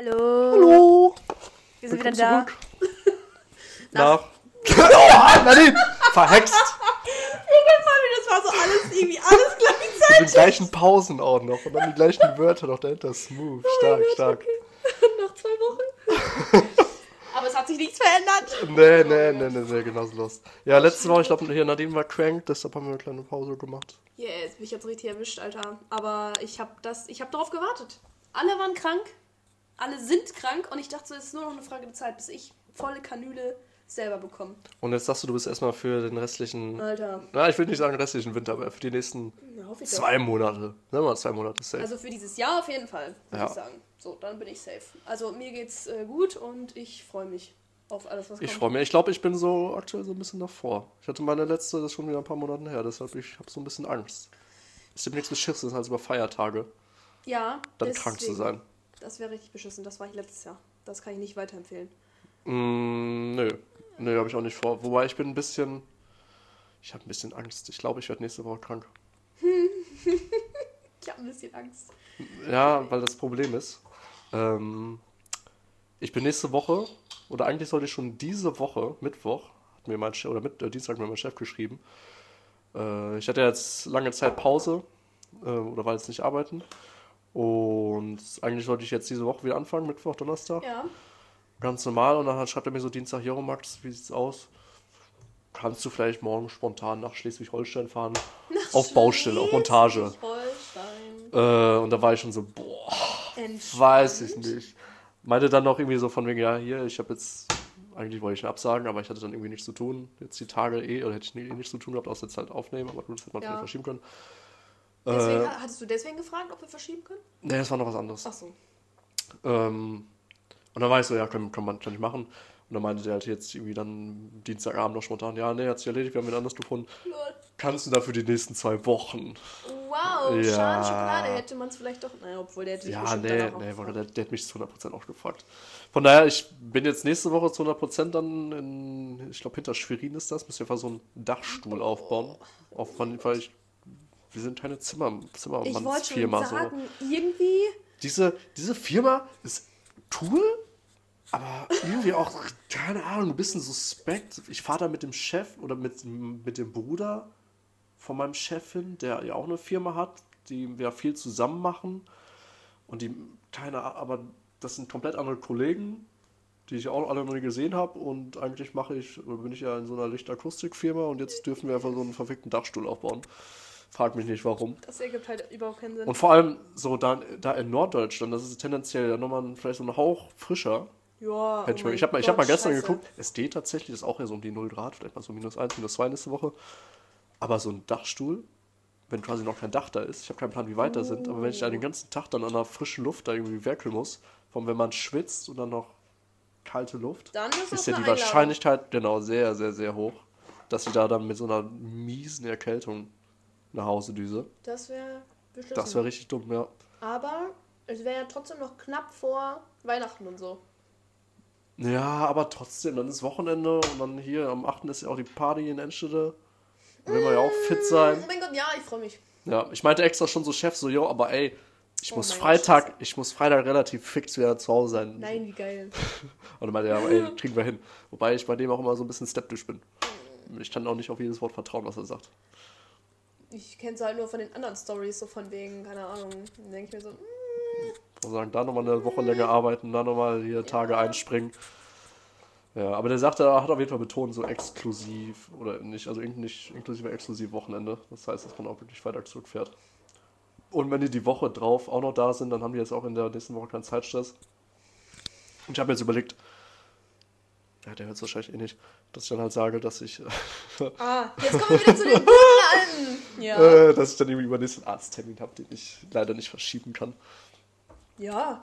Hallo. Hallo. Wir sind wieder Willkommen da. zurück. Nach. oh, Nadine! Verhext! Das war so alles irgendwie alles gleichzeitig. Mit den gleichen Pausen auch noch und dann die gleichen Wörter noch dahinter. Smooth. Stark, stark. Nach zwei Wochen. Aber es hat sich nichts verändert. Nee, nee, nee, nee, nee, genau so los. Ja, letzte Woche, ich glaube, hier Nadine war crank, deshalb haben wir eine kleine Pause gemacht. Ja, jetzt bin ich jetzt richtig erwischt, Alter. Aber ich habe das, ich habe darauf gewartet. Alle waren krank, alle sind krank und ich dachte, es ist nur noch eine Frage der Zeit, bis ich volle Kanüle selber bekomme. Und jetzt sagst du, du bist erstmal für den restlichen, Alter, na, ich will nicht sagen restlichen Winter, aber für die nächsten ja, ich zwei Monate. Sagen wir mal zwei Monate safe. Also für dieses Jahr auf jeden Fall, würde Ja. ich sagen. So, dann bin ich safe. Also mir geht's äh, gut und ich freue mich auf alles, was Ich kommt. freue mich. Ich glaube, ich bin so aktuell so ein bisschen davor. Ich hatte meine letzte, das ist schon wieder ein paar Monate her, deshalb ich habe so ein bisschen Angst. Ist dem nichts Beschissenes als über Feiertage Ja, dann krank zu deswegen. sein. Das wäre richtig beschissen. Das war ich letztes Jahr. Das kann ich nicht weiterempfehlen. Mm, nö, nö, habe ich auch nicht vor. Wobei ich bin ein bisschen, ich habe ein bisschen Angst. Ich glaube, ich werde nächste Woche krank. Ich habe ein bisschen Angst. Ja, weil das Problem ist, ähm, ich bin nächste Woche, oder eigentlich sollte ich schon diese Woche, Mittwoch, hat mir mein Chef, oder mit, äh, Dienstag hat mir mein Chef geschrieben. Äh, ich hatte jetzt lange Zeit Pause, äh, oder war jetzt nicht arbeiten. Und eigentlich sollte ich jetzt diese Woche wieder anfangen, Mittwoch, Donnerstag. Ja. Ganz normal. Und dann schreibt er mir so Dienstag, Jo, Max, wie sieht's aus? Kannst du vielleicht morgen spontan nach Schleswig-Holstein fahren? auf Baustelle, auf Montage. Äh, und da war ich schon so, boah, weiß ich nicht. Meinte dann noch irgendwie so von wegen, ja, hier, ich habe jetzt, eigentlich wollte ich ihn absagen, aber ich hatte dann irgendwie nichts zu tun. Jetzt die Tage eh, oder hätte ich eh nichts zu tun gehabt, außer jetzt halt aufnehmen, aber gut, das hätte man Ja. vielleicht verschieben können. Deswegen, Äh, hattest du deswegen gefragt, ob wir verschieben können? nee, das war noch was anderes. Ach so. Ähm, und dann war ich so, ja, kann, kann man ich machen. Und dann meinte der halt jetzt irgendwie dann Dienstagabend noch spontan, ja, nee, hat sich erledigt, wir haben wen anders gefunden. Kannst du dafür die nächsten zwei Wochen? Wow, Ja. schade Schokolade. Hätte man es vielleicht doch. Naja, obwohl der hätte sich Ja, nee, auch nee, weil der, der hat mich zu 100% auch gefragt. Von daher, ich bin jetzt nächste Woche zu 100% dann in, ich glaube, hinter Schwerin ist das, müssen wir einfach so einen Dachstuhl aufbauen. Auf, man- weil ich, wir sind keine Zimmer, Ich wollte schon Zimmermannsfirma. So. sagen, irgendwie. Diese, diese Firma ist cool, aber irgendwie auch, keine Ahnung, ein bisschen suspekt. Ich fahre da mit dem Chef oder mit, mit dem Bruder von meinem Chef hin, der ja auch eine Firma hat, die wir viel zusammen machen. Und die, keine Ahnung, aber das sind komplett andere Kollegen, die ich auch alle noch nie gesehen habe. Und eigentlich mache ich, bin ich ja in so einer Lichtakustikfirma und jetzt dürfen wir einfach so einen verfickten Dachstuhl aufbauen. Frag mich nicht warum. Das ergibt halt überhaupt keinen Sinn. Und vor allem so da, da in Norddeutschland, das ist tendenziell ja nochmal vielleicht so ein Hauch frischer. ja. Hätte ich, oh mein ich habe mal, ich hab mal gestern scheiße. geguckt, es geht tatsächlich, ist auch ja so um die 0 Grad, vielleicht mal so minus 1, minus 2 nächste Woche. Aber so ein Dachstuhl, wenn quasi noch kein Dach da ist, ich habe keinen Plan, wie weit da sind, aber wenn ich da den ganzen Tag dann an der frischen Luft da irgendwie werkeln muss, von wenn man schwitzt und dann noch kalte Luft, Dann ist das ist ja die Einladung. Wahrscheinlichkeit genau sehr, sehr, sehr hoch, dass sie da dann mit so einer miesen Erkältung nach Hause düse. Das wäre beschissen. Das wäre richtig dumm, ja. Aber es wäre ja trotzdem noch knapp vor Weihnachten und so. Ja, aber trotzdem, dann ist Wochenende und dann hier am 8. ist ja auch die Party in Enschede. Da will man ja auch fit Oh sein. mein Gott, ja, ich freue mich. Ja, ich meinte extra schon so Chef, so, jo, aber ey, ich Oh muss Freitag, Gott, ich muss Freitag relativ fix wieder zu Hause sein. Nein, wie geil. Und dann meinte er, ja, ey, kriegen wir hin. Wobei ich bei dem auch immer so ein bisschen skeptisch bin. Ich kann auch nicht auf jedes Wort vertrauen, was er sagt. Ich kenne es halt nur von den anderen Stories, so von wegen, keine Ahnung. Dann denke ich mir so, mm, sagen, da nochmal eine Woche länger arbeiten, da nochmal hier Tage einspringen. Ja, aber der sagte, er hat auf jeden Fall betont, so exklusiv oder nicht, also nicht inklusive exklusiv Wochenende. Das heißt, dass man auch wirklich Freitag zurückfährt. Und wenn die die Woche drauf auch noch da sind, dann haben die jetzt auch in der nächsten Woche keinen Zeitstress. Und ich habe jetzt überlegt, ja, der hört es wahrscheinlich eh nicht, dass ich dann halt sage, dass ich, ah, jetzt kommen wir wieder zu den an. Ja. äh, dass ich dann irgendwie übernächsten Arzttermin habe, den ich leider nicht verschieben kann. Ja,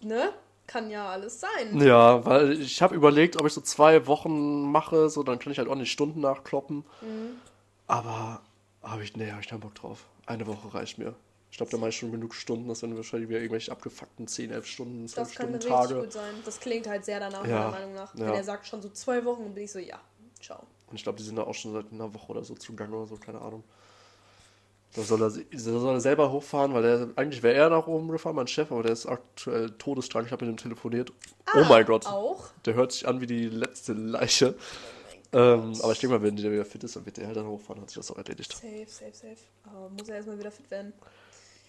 ne? Kann ja alles sein. Ja, weil ich habe überlegt, ob ich so zwei Wochen mache, so dann kann ich halt ordentlich Stunden nachkloppen. Aber habe ich, nee, habe ich keinen Bock drauf. Eine Woche reicht mir. Ich glaube, da mache ich schon genug Stunden, das sind wahrscheinlich wieder irgendwelche abgefuckten 10, 11 Stunden, 12 Das kann Stunden richtig Tage. gut sein. Das klingt halt sehr danach, Ja, meiner Meinung nach. ja. Wenn er sagt schon so zwei Wochen, dann bin ich so, ja, ciao. Und ich glaube, die sind da auch schon seit einer Woche oder so zugange oder so, keine Ahnung. Da soll er, soll er selber hochfahren, weil der, eigentlich wäre er nach oben gefahren, mein Chef, aber der ist aktuell todeskrank. Ich habe mit ihm telefoniert. oh mein Gott. Auch? Der hört sich an wie die letzte Leiche. Ähm, aber ich denke mal, wenn der wieder fit ist, dann wird der halt dann hochfahren, hat sich das auch erledigt. Safe, safe, safe. Aber muss er erstmal wieder fit werden.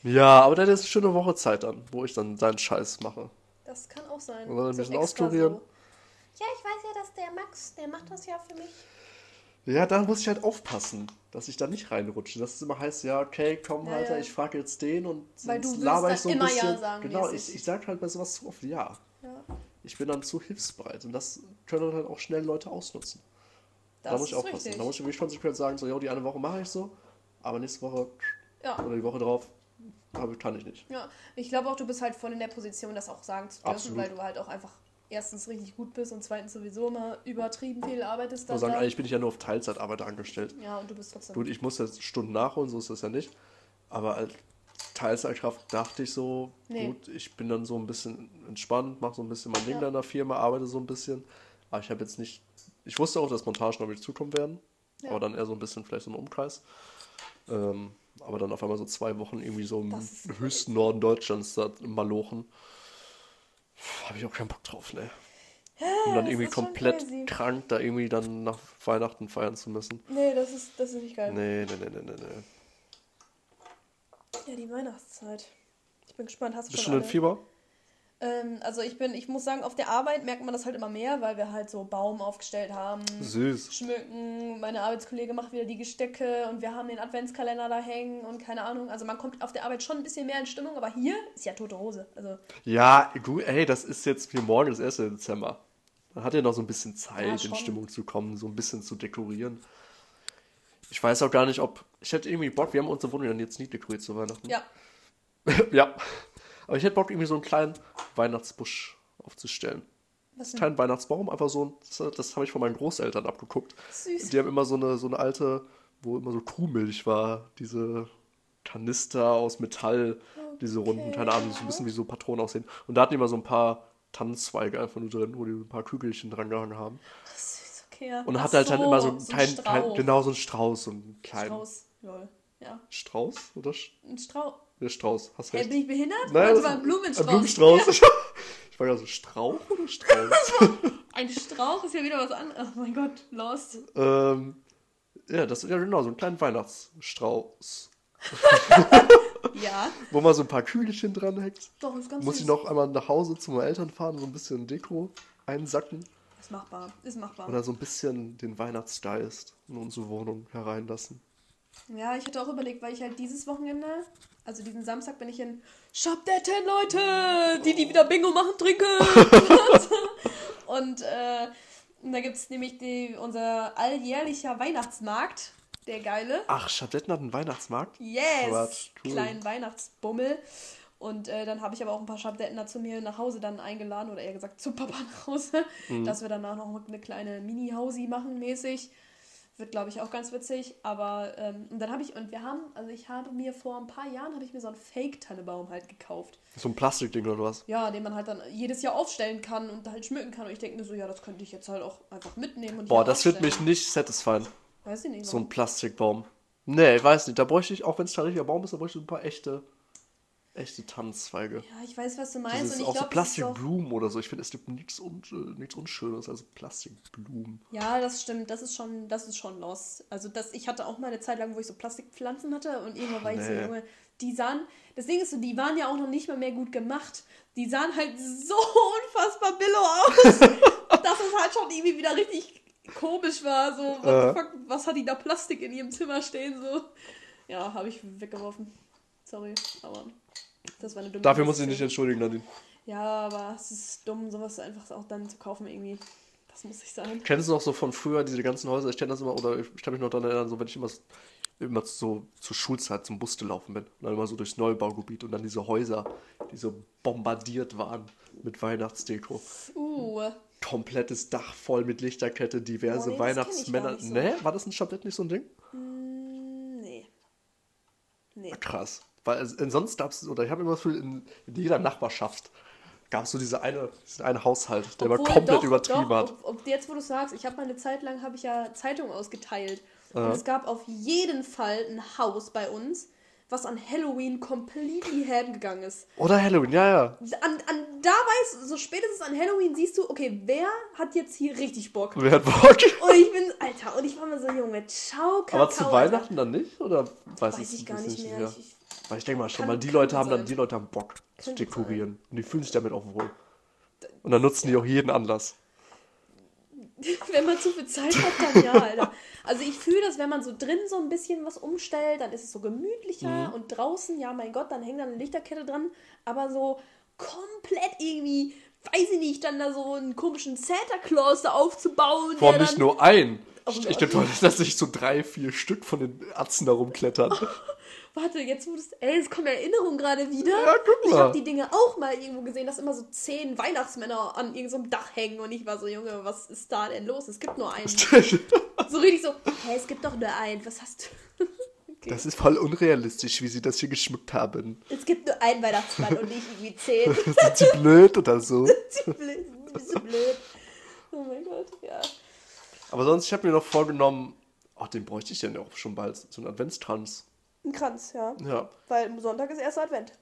Ja, aber der hat jetzt eine schöne Woche Zeit dann, wo ich dann seinen Scheiß mache. Das kann auch sein. Oder ein So bisschen extra auskurieren. Ja, ich weiß ja, dass der Max, der macht das ja für mich. Ja, da muss ich halt aufpassen, dass ich da nicht reinrutsche. Dass es immer heißt, ja, okay, komm, Ja, Alter, ja. ich frage jetzt den und Weil du laber ich so ein immer bisschen. Ja sagen, genau, mäßig. ich, ich sag halt bei sowas zu oft ja. Ja, Ich bin dann zu hilfsbereit und das können dann halt auch schnell Leute ausnutzen. das da muss ich aufpassen. richtig. Da muss ich wirklich konsequent sagen, so, ja, die eine Woche mache ich so, aber nächste Woche ja. oder die Woche drauf aber kann ich nicht. ja, ich glaube auch, du bist halt voll in der Position, das auch sagen zu dürfen, Absolut. weil du halt auch einfach erstens richtig gut bist und zweitens sowieso immer übertrieben viel arbeitest. Ich Dann muss sagen, eigentlich bin ich ja nur auf Teilzeitarbeit angestellt. Ja, und du bist trotzdem. Gut, ich muss jetzt Stunden nachholen, so ist das ja nicht. Aber als Teilzeitkraft dachte ich so, Nee. gut, ich bin dann so ein bisschen entspannt, mache so ein bisschen mein Ding Ja. da in der Firma, arbeite so ein bisschen. Aber ich habe jetzt nicht, ich wusste auch, dass Montagen auf mich zukommen werden, Ja. aber dann eher so ein bisschen vielleicht so ein Umkreis. Ähm, aber dann auf einmal so zwei Wochen irgendwie so im höchsten Norden Deutschlands, da Malochen. Habe ich auch keinen Bock drauf, ne? Um dann das irgendwie komplett krank da irgendwie dann nach Weihnachten feiern zu müssen. Nee, das ist, das ist nicht geil. Nee, nee, nee, nee, nee, nee. Ja, die Weihnachtszeit. Ich bin gespannt, hast du Bist du schon schon in alle? Fieber? Ähm, also ich bin, ich muss sagen, auf der Arbeit merkt man das halt immer mehr, weil wir halt so Baum aufgestellt haben, Süß. schmücken, meine Arbeitskollege macht wieder die Gestecke und wir haben den Adventskalender da hängen und keine Ahnung. Also man kommt auf der Arbeit schon ein bisschen mehr in Stimmung, aber hier ist ja tote Hose. Also Ja, gut, ey, das ist jetzt wie morgen, das 1. Dezember. Man hat ja noch so ein bisschen Zeit, Ja, in. Stimmung zu kommen, so ein bisschen zu dekorieren. Ich weiß auch gar nicht, ob. Ich hätte irgendwie Bock, wir haben unsere Wohnung dann jetzt nie dekoriert zu Weihnachten. ja, ja. Aber ich hätte Bock, irgendwie so einen kleinen Weihnachtsbusch aufzustellen. was? Kein Weihnachtsbaum, einfach so ein. Das, das habe ich von meinen Großeltern abgeguckt. Süß. Die haben immer so eine, so eine alte, wo immer so Kuhmilch war, diese Kanister aus Metall, diese runden, keine Ahnung, die so ein bisschen wie so Patronen aussehen. Und da hatten die immer so ein paar Tannenzweige einfach nur drin, wo die ein paar Kügelchen dran gehangen haben. Süß, okay. ja. Und Ach hat halt dann immer so einen ein kleinen, kleinen, Strauch. genau so einen Strauß, so einen kleinen Strauß, lol. Ja, Strauß oder ein Strauß. Der Strauß, hast Hey, recht. bin ich behindert? Nein, das ist ein Blumenstrauß. Ein Blumenstrauß. Ich war ja so Strauch oder Strauß? Ein Strauch ist ja wieder was anderes. Oh mein Gott, lost. ähm, ja, das ist ja genau so ein kleiner Weihnachtsstrauß. Ja, Wo man so ein paar Kügelchen dranhängt. doch, ist ganz Muss süß. ich noch einmal nach Hause zu meinen Eltern fahren, so ein bisschen Deko einsacken Ist machbar, ist machbar. oder so ein bisschen den Weihnachtsgeist in unsere Wohnung hereinlassen. Ja, ich hatte auch überlegt, weil ich halt dieses Wochenende, also diesen Samstag bin ich in Shop der Ten Leute, die, die wieder Bingo machen, trinken. und äh, da gibt es nämlich die, unser alljährlicher Weihnachtsmarkt, der geile. Ach, Schadetten hat einen Weihnachtsmarkt? Yes! Quatsch, cool. Kleinen Weihnachtsbummel. Und äh, dann habe ich aber auch ein paar Schabdettner zu mir nach Hause dann eingeladen, oder eher gesagt zu Papa nach Hause, Mhm. dass wir danach noch eine kleine Mini-Hausi machen mäßig. Wird, glaube ich, auch ganz witzig. Aber, ähm, und dann habe ich, und wir haben, also ich habe mir vor ein paar Jahren, habe ich mir so einen Fake-Tannebaum halt gekauft. So ein Plastikding oder was? Ja, den man halt dann jedes Jahr aufstellen kann und halt schmücken kann. Und ich denke mir so, ja, das könnte ich jetzt halt auch einfach mitnehmen. Und Boah, das wird mich nicht satisfyen. Weiß ich nicht. So ein. Plastikbaum. Nee, ich weiß nicht. Da bräuchte ich, auch wenn es ein richtiger Baum ist, da bräuchte ich ein paar echte, echte Tannenzweige. Ja, ich weiß, was du meinst. Dieses, und ich auch so glaube, das ist auch- Plastikblumen oder so. Ich finde, es gibt nichts, un, äh, nichts Unschönes als Plastikblumen. Ja, das stimmt. Das ist schon, das ist schon los. Also das, ich hatte auch mal eine Zeit lang, wo ich so Plastikpflanzen hatte und irgendwann war ich so, Nee. Junge, die sahen, das Ding ist so, die waren ja auch noch nicht mal mehr gut gemacht. Die sahen halt so unfassbar billow aus, dass es halt schon irgendwie wieder richtig komisch war. So, what Äh. the fuck, was hat die da Plastik in ihrem Zimmer stehen? So, ja, habe ich weggeworfen. Sorry, aber das war eine dumme Dafür muss ich nicht entschuldigen, Nadine. Ja, aber es ist dumm, sowas einfach auch dann zu kaufen irgendwie. Das muss ich sagen. Kennst du noch so von früher diese ganzen Häuser? Ich kenne das immer, oder ich, kann mich noch daran erinnern, so wenn ich immer, immer so zur Schulzeit zum Bus gelaufen bin. Und dann immer so durchs Neubaugebiet und dann diese Häuser, die so bombardiert waren mit Weihnachtsdeko. Uh, Komplettes Dach voll mit Lichterkette, diverse Oh, nee, Weihnachtsmänner. so. Nee, war das in Stadt nicht so ein Ding? mm, nee. Nee. Krass. Weil äh, sonst gab es, oder ich habe immer das Gefühl, in, in jeder Nachbarschaft gab es so diese eine, diesen einen Haushalt, der Obwohl, immer komplett doch, übertrieben doch, hat. Ob, ob, jetzt, wo du sagst, ich habe mal eine Zeit lang habe ich ja Zeitung ausgeteilt. Und es gab auf jeden Fall ein Haus bei uns, was an Halloween completely ham gegangen ist. Oder Halloween, ja, ja. An, an, da weißt du, so spätestens an Halloween siehst du, okay, wer hat jetzt hier richtig Bock? Wer hat Bock? Und ich bin, Alter, und ich war mal so, Junge, ciao, Kakao. Aber zu Alter. Weihnachten dann nicht? Oder weiß, Weiß ich gar nicht mehr. Ich, ich, Weil ich denke mal schon, Kann- mal die Leute haben dann, sein. die Leute haben Bock zu Kann dekorieren. Und die fühlen sich damit auch wohl. Und dann nutzen die auch jeden Anlass. wenn man zu viel Zeit hat, dann ja, Alter. Also ich fühle das, wenn man so drin so ein bisschen was umstellt, dann ist es so gemütlicher Mhm. und draußen, ja mein Gott, dann hängt da eine Lichterkette dran, aber so komplett irgendwie, weiß ich nicht, dann da so einen komischen Santa Claus da aufzubauen. Vor allem nicht nur ein. Oh ich denke, dass sich so drei, vier Stück von den Atzen da rumklettern. Warte, jetzt das, ey, es kommen Erinnerungen gerade wieder. Ja, guck Ich mal. habe die Dinge auch mal irgendwo gesehen, dass immer so zehn Weihnachtsmänner an irgendeinem Dach hängen und ich war so, Junge, was ist da denn los? Es gibt nur einen. So richtig so, hä, es gibt doch nur einen, was hast du? Okay. Das ist voll unrealistisch, wie sie das hier geschmückt haben. Es gibt nur einen Weihnachtsmann und nicht irgendwie zehn. Sind sie blöd oder so? Sie blöd, ein bisschen blöd. Oh mein Gott, ja. Aber sonst, ich habe mir noch vorgenommen, ach, den bräuchte ich ja auch schon bald, so einen Adventskranz. Ein Kranz, ja. Ja, Weil Sonntag ist erster Advent.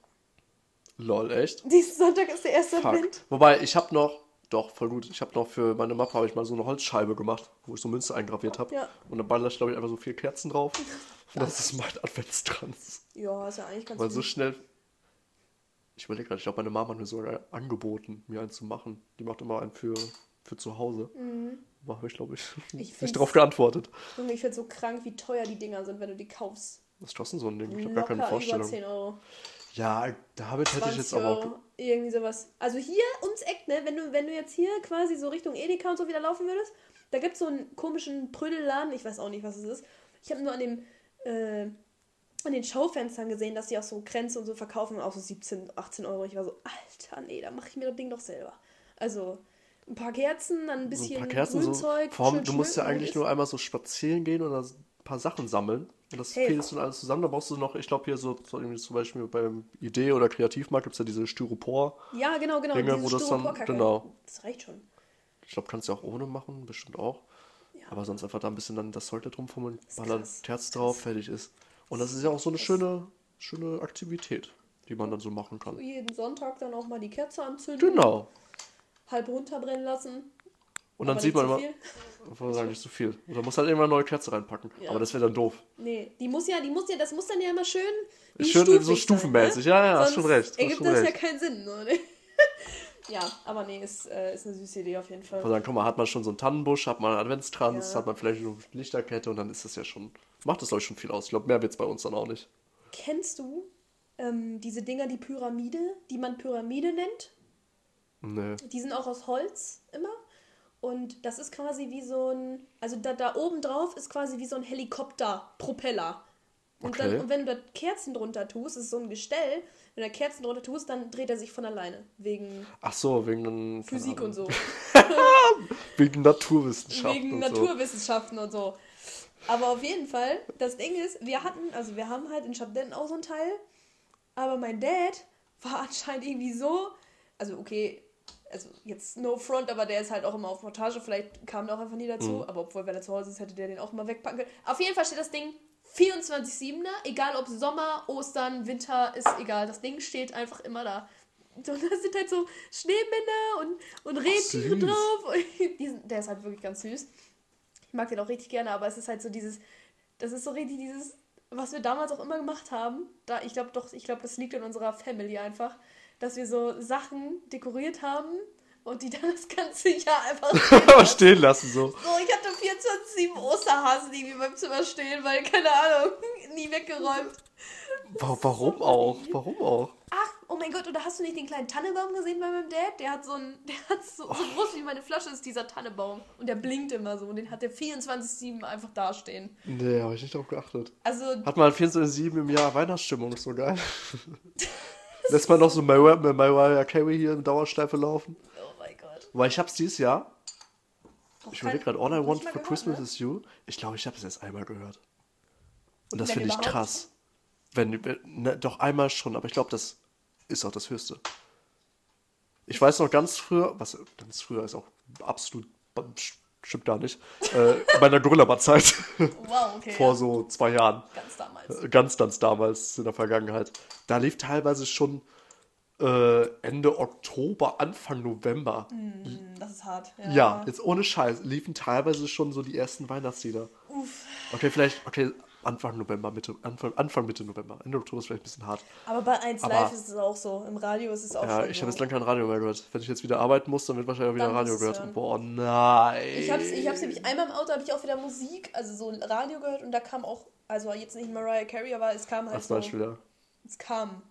lol, echt? Diesen Sonntag ist der erste Fuck. Advent. Wobei, ich habe noch, doch, voll gut, ich habe noch für meine Mappe habe ich mal so eine Holzscheibe gemacht, wo ich so Münze eingraviert habe. Ja. Und dann baller ich, glaube ich, einfach so vier Kerzen drauf. Und das ist mein Adventskranz. Ja, ist ja eigentlich ganz Weil so gut. schnell. Ich überlege gerade, ich glaube, meine Mama hat mir sogar angeboten, mir einen zu machen. Die macht immer einen für, für zu Hause. Aber habe ich, glaube ich, Mhm. Ich nicht darauf geantwortet. Junge, ich finde so krank, wie teuer die Dinger sind, wenn du die kaufst. Was kostet so ein Ding? Ich habe gar keine über Vorstellung. 10 Euro. Ja, damit hätte ich 20 jetzt aber auch. Irgendwie sowas. Also hier ums Eck, ne? Wenn du, wenn du jetzt hier quasi so Richtung Edeka und so wieder laufen würdest, da gibt es so einen komischen Prüdelladen, ich weiß auch nicht, was es ist. Ich habe nur an dem, äh, an den Schaufenstern gesehen, dass die auch so Grenze und so verkaufen, auch so 17, 18 Euro. Ich war so, Alter, nee, da mache ich mir das Ding doch selber. Also ein paar Kerzen, dann ein So bisschen ein paar Kerzen, so. Grünzeug. Vor allem, du musst ja eigentlich nur einmal so spazieren gehen dann ein paar Sachen sammeln. Und das Hey. fädelst du dann alles zusammen. Da brauchst du noch, ich glaube, hier so, so zum Beispiel beim Idee- oder Kreativmarkt gibt es ja diese Styropor. Ja, genau, genau. Dinge, wo das dann- genau. Das reicht schon. Ich glaube, kannst du auch ohne machen, bestimmt auch. Aber sonst einfach da ein bisschen dann das Zeug drum fummeln, ist ballern, krass. Terz drauf, fertig ist. Und das ist ja auch so eine schöne, schöne Aktivität, die man dann so machen kann. Jeden Sonntag dann auch mal die Kerze anzünden. Genau. halb runterbrennen lassen. Und dann aber sieht man zu immer, wollte sagen, nicht so viel. Und dann muss halt immer eine neue Kerze reinpacken. Ja. Aber das wäre dann doof. Nee, die muss ja, die muss ja, das muss dann ja immer schön. Schön so sein, stufenmäßig. Ne? Ja, ja, hast Sonst schon recht. Hast Ergibt schon das ja keinen Sinn. So, ne? ja, aber nee, ist, äh, ist eine süße Idee auf jeden Fall. Ich sagen, guck mal, hat man schon so einen Tannenbusch, hat man einen Adventskranz, Ja. hat man vielleicht eine Lichterkette und dann ist das ja schon, macht das glaube ich schon viel aus. Ich glaube, mehr wird es bei uns dann auch nicht. Kennst du ähm, diese Dinger, die Pyramide, die man Pyramide nennt? Nee. Die sind auch aus Holz immer. Und das ist quasi wie so ein, also da, da oben drauf ist quasi wie so ein Helikopterpropeller. Und, Okay. dann, und wenn du da Kerzen drunter tust, ist so ein Gestell, wenn du da Kerzen drunter tust, dann dreht er sich von alleine. Wegen Ach so, wegen Physik keine und so. Wegen Naturwissenschaften. Wegen und Naturwissenschaften und so. Aber auf jeden Fall, das Ding ist, wir hatten, also wir haben halt in Schabdetten auch so ein Teil, aber mein Dad war anscheinend irgendwie so, also okay, also jetzt no front, aber der ist halt auch immer auf Montage, vielleicht kam der auch einfach nie dazu, Mhm. aber obwohl, wenn er zu Hause ist, hätte der den auch mal wegpacken können. Auf jeden Fall steht das Ding 24-7 da, egal ob Sommer, Ostern, Winter, ist egal, das Ding steht einfach immer da. Und da sind halt so Schneemänner und, und Rentiere drauf. Der ist halt wirklich ganz süß. Ich mag den auch richtig gerne, aber es ist halt so dieses, das ist so richtig dieses, was wir damals auch immer gemacht haben. Da, ich glaube doch, ich glaube, das liegt in unserer Family einfach, dass wir so Sachen dekoriert haben und die dann das ganze Jahr einfach stehen lassen. so. So, ich hatte 24-7 Osterhasen irgendwie beim Zimmer stehen, weil, keine Ahnung, nie weggeräumt. Wa- Warum auch? Warum auch? Ach, oh mein Gott, oder hast du nicht den kleinen Tannenbaum gesehen bei meinem Dad? Der hat so ein, der hat so, so groß wie meine Flasche ist dieser Tannenbaum. Und der blinkt immer so und den hat der 24-7 einfach dastehen. Nee, habe ich nicht drauf geachtet. Also, Hat man 24-7 im Jahr Weihnachtsstimmung, ist so geil. Lässt man noch so Mariah, Mariah Carey hier in Dauerschleife laufen? oh mein Gott. Weil ich hab's dieses Jahr. Ich überlege gerade, All I Want for gehört, Christmas ne? is You. Ich glaube, ich habe es erst einmal gehört. Und das finde ich krass. Wenn, wenn ne, doch einmal schon, aber ich glaube, das ist auch das Höchste. Ich weiß noch ganz früher, was ganz früher ist auch absolut Stimmt gar nicht. Äh, in meiner Gorilla-Zeit. Wow, okay. Vor so zwei Jahren. Ganz damals. Ganz, ganz damals in der Vergangenheit. Da lief teilweise schon äh, Ende Oktober, Anfang November. Hm, Das ist hart. Ja. Ja, jetzt ohne Scheiß, liefen teilweise schon so die ersten Weihnachtslieder. Uff. Okay, vielleicht, okay, Anfang November, Mitte, Anfang, Anfang Mitte November. Ende Oktober ist vielleicht ein bisschen hart. Aber bei 1 Aber- Live ist es auch so. Im Radio ist es auch Ja, schon ich so. habe jetzt lange kein Radio mehr gehört. Wenn ich jetzt wieder arbeiten muss, dann wird wahrscheinlich auch wieder Dann Radio gehört. hören. Boah, nein. Ich hab's, ich hab's nämlich einmal im Auto, habe ich auch wieder Musik, also so Radio gehört und da kam auch, also jetzt nicht Mariah Carey, aber es kam halt Als so, Beispiel, ja. es kam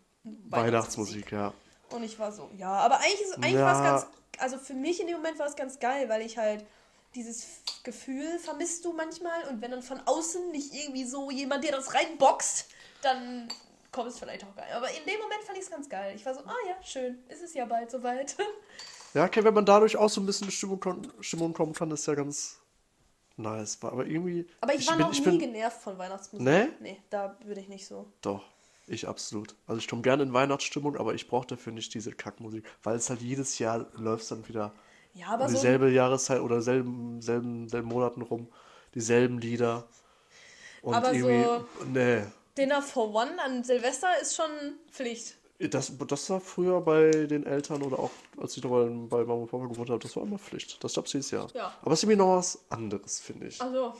Weihnachtsmusik, ja. Und ich war so, ja, aber eigentlich, ist- eigentlich Ja. war es ganz, also für mich in dem Moment war es ganz geil, weil ich halt dieses Gefühl vermisst du manchmal und wenn dann von außen nicht irgendwie so jemand dir das reinboxt, dann kommt es vielleicht auch geil. Aber in dem Moment fand ich es ganz geil. Ich war so, ah ja, schön, ist es ja bald soweit. Ja, okay, wenn man dadurch auch so ein bisschen in Stimmung, Stimmung kommen kann, ist ja ganz nice. Aber irgendwie. Aber ich, war bin, noch ich nie bin, genervt von Weihnachtsmusik. Nee? Nee, da würde ich nicht so. Doch, ich absolut. Also ich komme gerne in Weihnachtsstimmung, aber ich brauche dafür nicht diese Kackmusik, weil es halt jedes Jahr läuft dann wieder Ja, aber um so dieselbe Jahreszeit oder selben, selben, selben Monaten rum, dieselben Lieder. Und Aber irgendwie, so- nee. Dinner for One an Silvester ist schon Pflicht. Das, das war früher bei den Eltern oder auch als ich noch bei, bei Mama und Papa gewohnt habe, das war immer Pflicht. Das gab's jedes Jahr. Ja. Aber es ist irgendwie noch was anderes, finde ich. Also,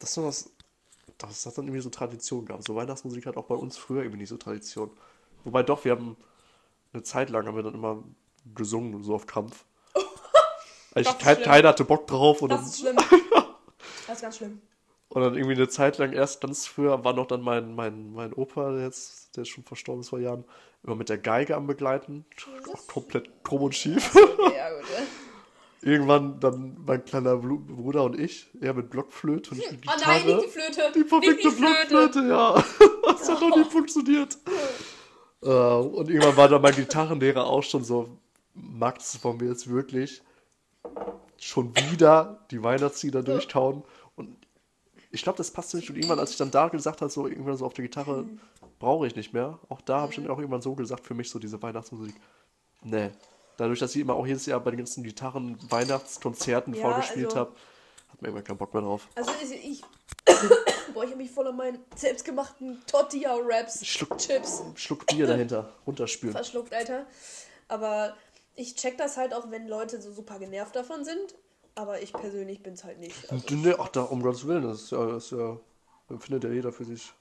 Das ist noch was, das hat dann irgendwie so Tradition gehabt. So Weihnachtsmusik hat auch bei uns früher irgendwie nicht so Tradition. Wobei doch, wir haben eine Zeit lang haben wir dann immer gesungen, so auf Krampf. Das schlimm. keiner hatte Bock drauf und das ist schlimm. Das ist ganz schlimm. und dann irgendwie eine Zeit lang, erst ganz früher, war noch dann mein, mein, mein Opa, der jetzt, der ist schon verstorben ist vor Jahren, immer mit der Geige am Begleiten. Komplett krumm und schief. Ja, gut. Irgendwann dann mein kleiner Bruder und ich, er mit Blockflöte und ich mit Oh Gitarre. nein, nicht die Flöte. Die perfekte die Flöte. Blockflöte, ja. Das hat noch nie funktioniert. Äh, und irgendwann war dann mein Gitarrenlehrer auch schon so, Max, wollen wir jetzt wirklich schon wieder die Weihnachtslieder durchkauen? Und ich glaube, das passte nicht. Und irgendwann, als ich dann da gesagt habe, so irgendwann so auf der Gitarre, brauche ich nicht mehr. Auch da habe ich dann auch irgendwann so gesagt, für mich so diese Weihnachtsmusik. Nee. Dadurch, dass ich immer auch jedes Jahr bei den ganzen Gitarren Weihnachtskonzerten Ja, vorgespielt also- habe, hat mir immer keinen Bock mehr drauf. Also ich, ich boah, ich habe mich voll an meinen selbstgemachten Tortilla-Raps, Schluck, Chips Schluck Bier dahinter, runterspülen. verschluckt, Alter. Aber ich check das halt auch, wenn Leute so super genervt davon sind. Aber ich persönlich bin's halt nicht. Also, Nee, ach, da, um Gottes Willen, das ist ja, das ist ja, empfindet ja jeder für sich,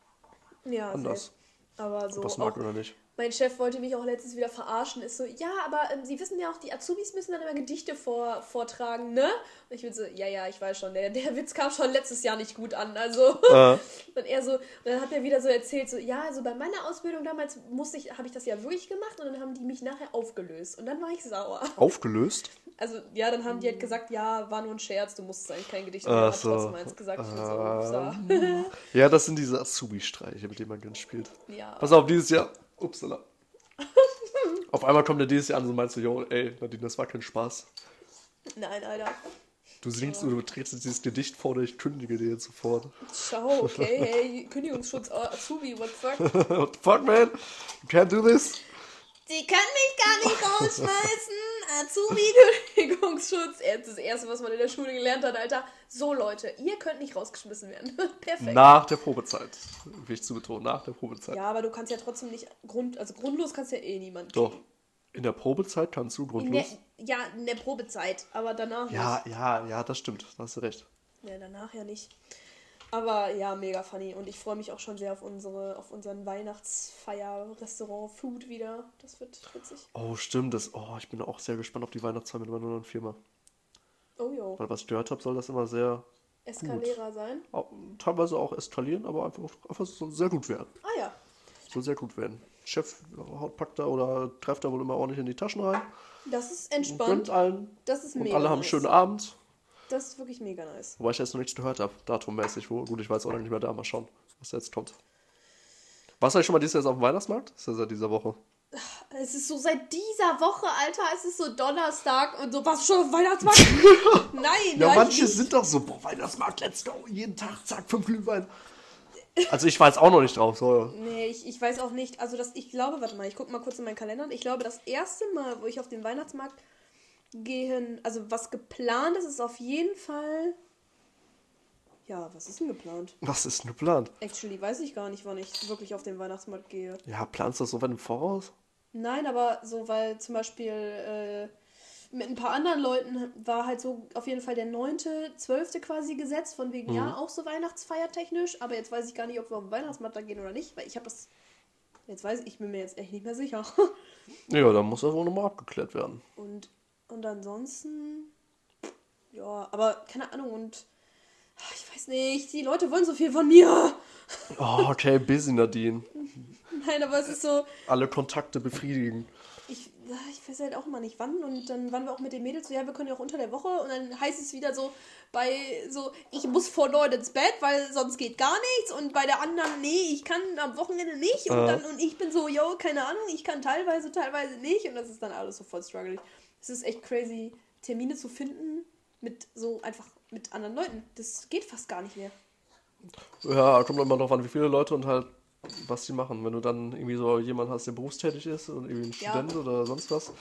ja, anders. safe. Aber so ob es auch, mag oder nicht. Mein Chef wollte mich auch letztens wieder verarschen. Ist so, ja, aber ähm, Sie wissen ja auch, die Azubis müssen dann immer Gedichte vor, vortragen, ne? Und ich bin so, ja, ja, ich weiß schon, der, der Witz kam schon letztes Jahr nicht gut an. Also. Äh, Und er so, und dann hat er wieder so erzählt, so, ja, also bei meiner Ausbildung damals musste ich, habe ich das ja wirklich gemacht und dann haben die mich nachher aufgelöst. Und dann war ich sauer. aufgelöst? Also, ja, dann haben die halt gesagt, ja, war nur ein Scherz, du musstest eigentlich kein Gedicht hat so. trotzdem eins gesagt. Ich bin so, so. Ja, das sind diese Azubi-Streiche, mit denen man gern spielt. Ja. Pass auf, dieses Jahr. Upsala. auf einmal kommt er dieses Jahr an und meinst du, yo, ey, Nadine, das war kein Spaß. Nein, Alter. Du singst oder du trägst dieses Gedicht vor, ich kündige dir jetzt sofort. Ciao, okay, hey, Kündigungsschutz, oh, Azubi, what the fuck? What the fuck, man? You can't do this. Sie können mich gar nicht rausschmeißen. Azubi, Kündigungsschutz. Er- Das erste, was man in der Schule gelernt hat, Alter. So, Leute, ihr könnt nicht rausgeschmissen werden. Perfekt. Nach der Probezeit. Wichtig zu betonen, nach der Probezeit. Ja, aber du kannst ja trotzdem nicht Grund, also grundlos kannst ja eh niemand Doch. In der Probezeit kannst du In grundlos. der, ja, in der Probezeit, aber danach Ja, ja, ja, das stimmt. Da hast du recht. nicht. Ja, danach ja nicht. Aber ja, mega funny. Und ich freue mich auch schon sehr auf unsere, auf unseren Weihnachtsfeier-Restaurant Food wieder. Das wird witzig. Oh, stimmt. Das, oh, ich bin auch sehr gespannt auf die Weihnachtszeit mit meiner neuen Firma. Oh jo. Weil was ich gehört habe, soll das immer sehr, Eskalera sein. au- teilweise auch eskalieren, aber einfach, einfach so sehr gut werden. Ah ja. Soll sehr gut werden. Chef haut, packt da oder greift da wohl immer ordentlich in die Taschen rein. Das ist Und entspannt. gönnt allen. Das ist Und mega. alle haben einen nice. schönen Abend. Das ist wirklich mega nice. Wobei ich jetzt noch nichts gehört habe, datummäßig. Wo, gut, ich jetzt auch noch nicht mehr da. Mal schauen, was da jetzt kommt. Warst du eigentlich schon mal dieses Jahr auf dem Weihnachtsmarkt? Das ist ja seit dieser Woche. Es ist so seit dieser Woche, Alter, es ist so Donnerstag und so, was schon auf Weihnachtsmarkt? Nein, Ja, manche nicht. sind doch so, boah, Weihnachtsmarkt, let's go, jeden Tag, zack, fünf Glühwein. Also ich war jetzt auch noch nicht drauf, so. Nee, ich, ich weiß auch nicht. Also das, ich glaube, warte mal, ich gucke mal kurz in meinen Kalender. Ich glaube, das erste Mal, wo ich auf dem Weihnachtsmarkt gehen, also was geplant ist, ist auf jeden Fall. Ja, was ist denn geplant? Was ist denn geplant? Actually, weiß ich gar nicht, wann ich wirklich auf den Weihnachtsmarkt gehe. Ja, planst du das so weit im Voraus? Nein, aber so, weil zum Beispiel äh, mit ein paar anderen Leuten war halt so auf jeden Fall der 9.12. quasi gesetzt, von wegen, ja, auch so Weihnachtsfeiertechnisch, aber jetzt weiß ich gar nicht, ob wir auf den Weihnachtsmarkt da gehen oder nicht, weil ich habe das. Jetzt weiß ich, ich bin mir jetzt echt nicht mehr sicher. Ja, dann muss das wohl nochmal abgeklärt werden. Und, und ansonsten, ja, aber keine Ahnung und ach, ich weiß nicht, die Leute wollen so viel von mir. Oh, okay, busy, Nadine. Nein, aber es ist so, Alle Kontakte befriedigen. ich, ja, ich weiß halt auch immer nicht wann und dann waren wir auch mit den Mädels so, ja, wir können ja auch unter der Woche und dann heißt es wieder so bei so, ich muss vor neun ins Bett, weil sonst geht gar nichts und bei der anderen, nee, ich kann am Wochenende nicht und Ja. dann und ich bin so, yo, keine Ahnung, ich kann teilweise, teilweise nicht und das ist dann alles so voll struggling. Es ist echt crazy, Termine zu finden mit so einfach mit anderen Leuten. Das geht fast gar nicht mehr. Ja, kommt immer drauf an, wie viele Leute und halt, was die machen. Wenn du dann irgendwie so jemanden hast, der berufstätig ist und irgendwie ein Ja. Student oder sonst was.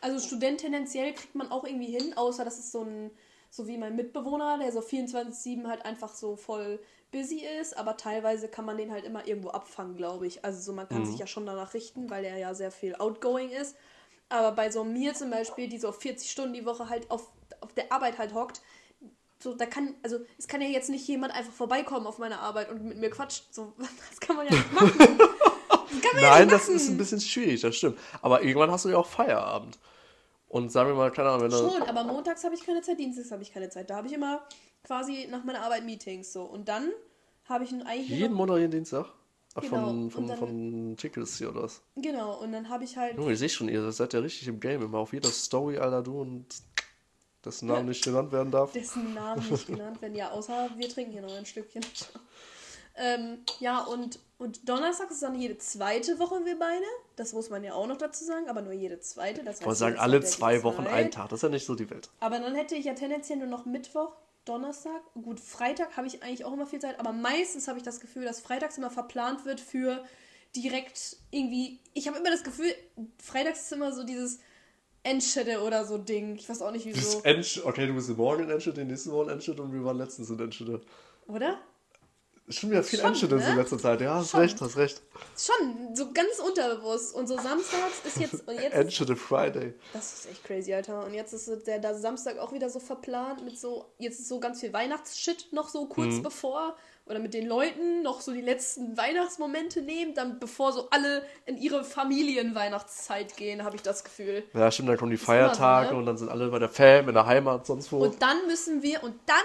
Also Student tendenziell kriegt man auch irgendwie hin, außer das ist so ein, so wie mein Mitbewohner, der so 24-7 halt einfach so voll busy ist, aber teilweise kann man den halt immer irgendwo abfangen, glaube ich. Also so, man kann sich ja schon danach richten, weil er ja sehr viel outgoing ist. Aber bei so mir zum Beispiel, die so 40 Stunden die Woche halt auf, auf der Arbeit halt hockt, so, da kann, also es kann ja jetzt nicht jemand einfach vorbeikommen auf meine Arbeit und mit mir quatscht. So, das kann man ja nicht machen. Das kann man ja Nein, nicht das machen. ist ein bisschen schwierig, das stimmt. Aber irgendwann hast du ja auch Feierabend. Und sagen wir mal, keine Ahnung, wenn du. Schon, aber montags habe ich keine Zeit, dienstags habe ich keine Zeit. Da habe ich immer quasi nach meiner Arbeit Meetings so. Und dann habe ich nun eigentlich. Jeden Montag, jeden Dienstag? Ach, Genau, von, von, dann- von Tickets hier oder was? genau, und dann habe ich halt. Junge, ich sehe schon, ihr seid ja richtig im Game. Immer auf jeder Story, Alter, du und dessen Namen nicht genannt werden darf. dessen Namen nicht genannt werden. Ja, außer wir trinken hier noch ein Stückchen. ähm, ja, und, und Donnerstag ist dann jede zweite Woche wir beide. Das muss man ja auch noch dazu sagen, aber nur jede zweite. Das heißt, Ich wollte sagen, alle zwei Wochen einen Tag. Das ist ja nicht so die Welt. Aber dann hätte ich ja tendenziell nur noch Mittwoch, Donnerstag. Gut, Freitag habe ich eigentlich auch immer viel Zeit, aber meistens habe ich das Gefühl, dass freitags immer verplant wird für direkt irgendwie. Ich habe immer das Gefühl, freitags ist immer so dieses Enschede oder so Ding. Ich weiß auch nicht wieso. Okay, du bist morgen in den nächsten Wochen in Enschede und wir waren letztens in Enschede. Oder? Schon wieder viel Enschede ne? in letzter Zeit. Ja, hast Schon. recht, hast recht. Schon, so ganz unterbewusst. Und so samstags ist jetzt. Und jetzt Enschede Friday. Das ist echt crazy, Alter. Und jetzt ist der, der Samstag auch wieder so verplant mit so, jetzt ist so ganz viel Weihnachtsshit noch so kurz bevor. Oder mit den Leuten noch so die letzten Weihnachtsmomente nehmen, dann bevor so alle in ihre Familienweihnachtszeit gehen, habe ich das Gefühl. Ja, stimmt, dann kommen die immer so, Feiertage ne? und dann sind alle bei der Fam, in der Heimat, sonst wo. Und dann müssen wir, und dann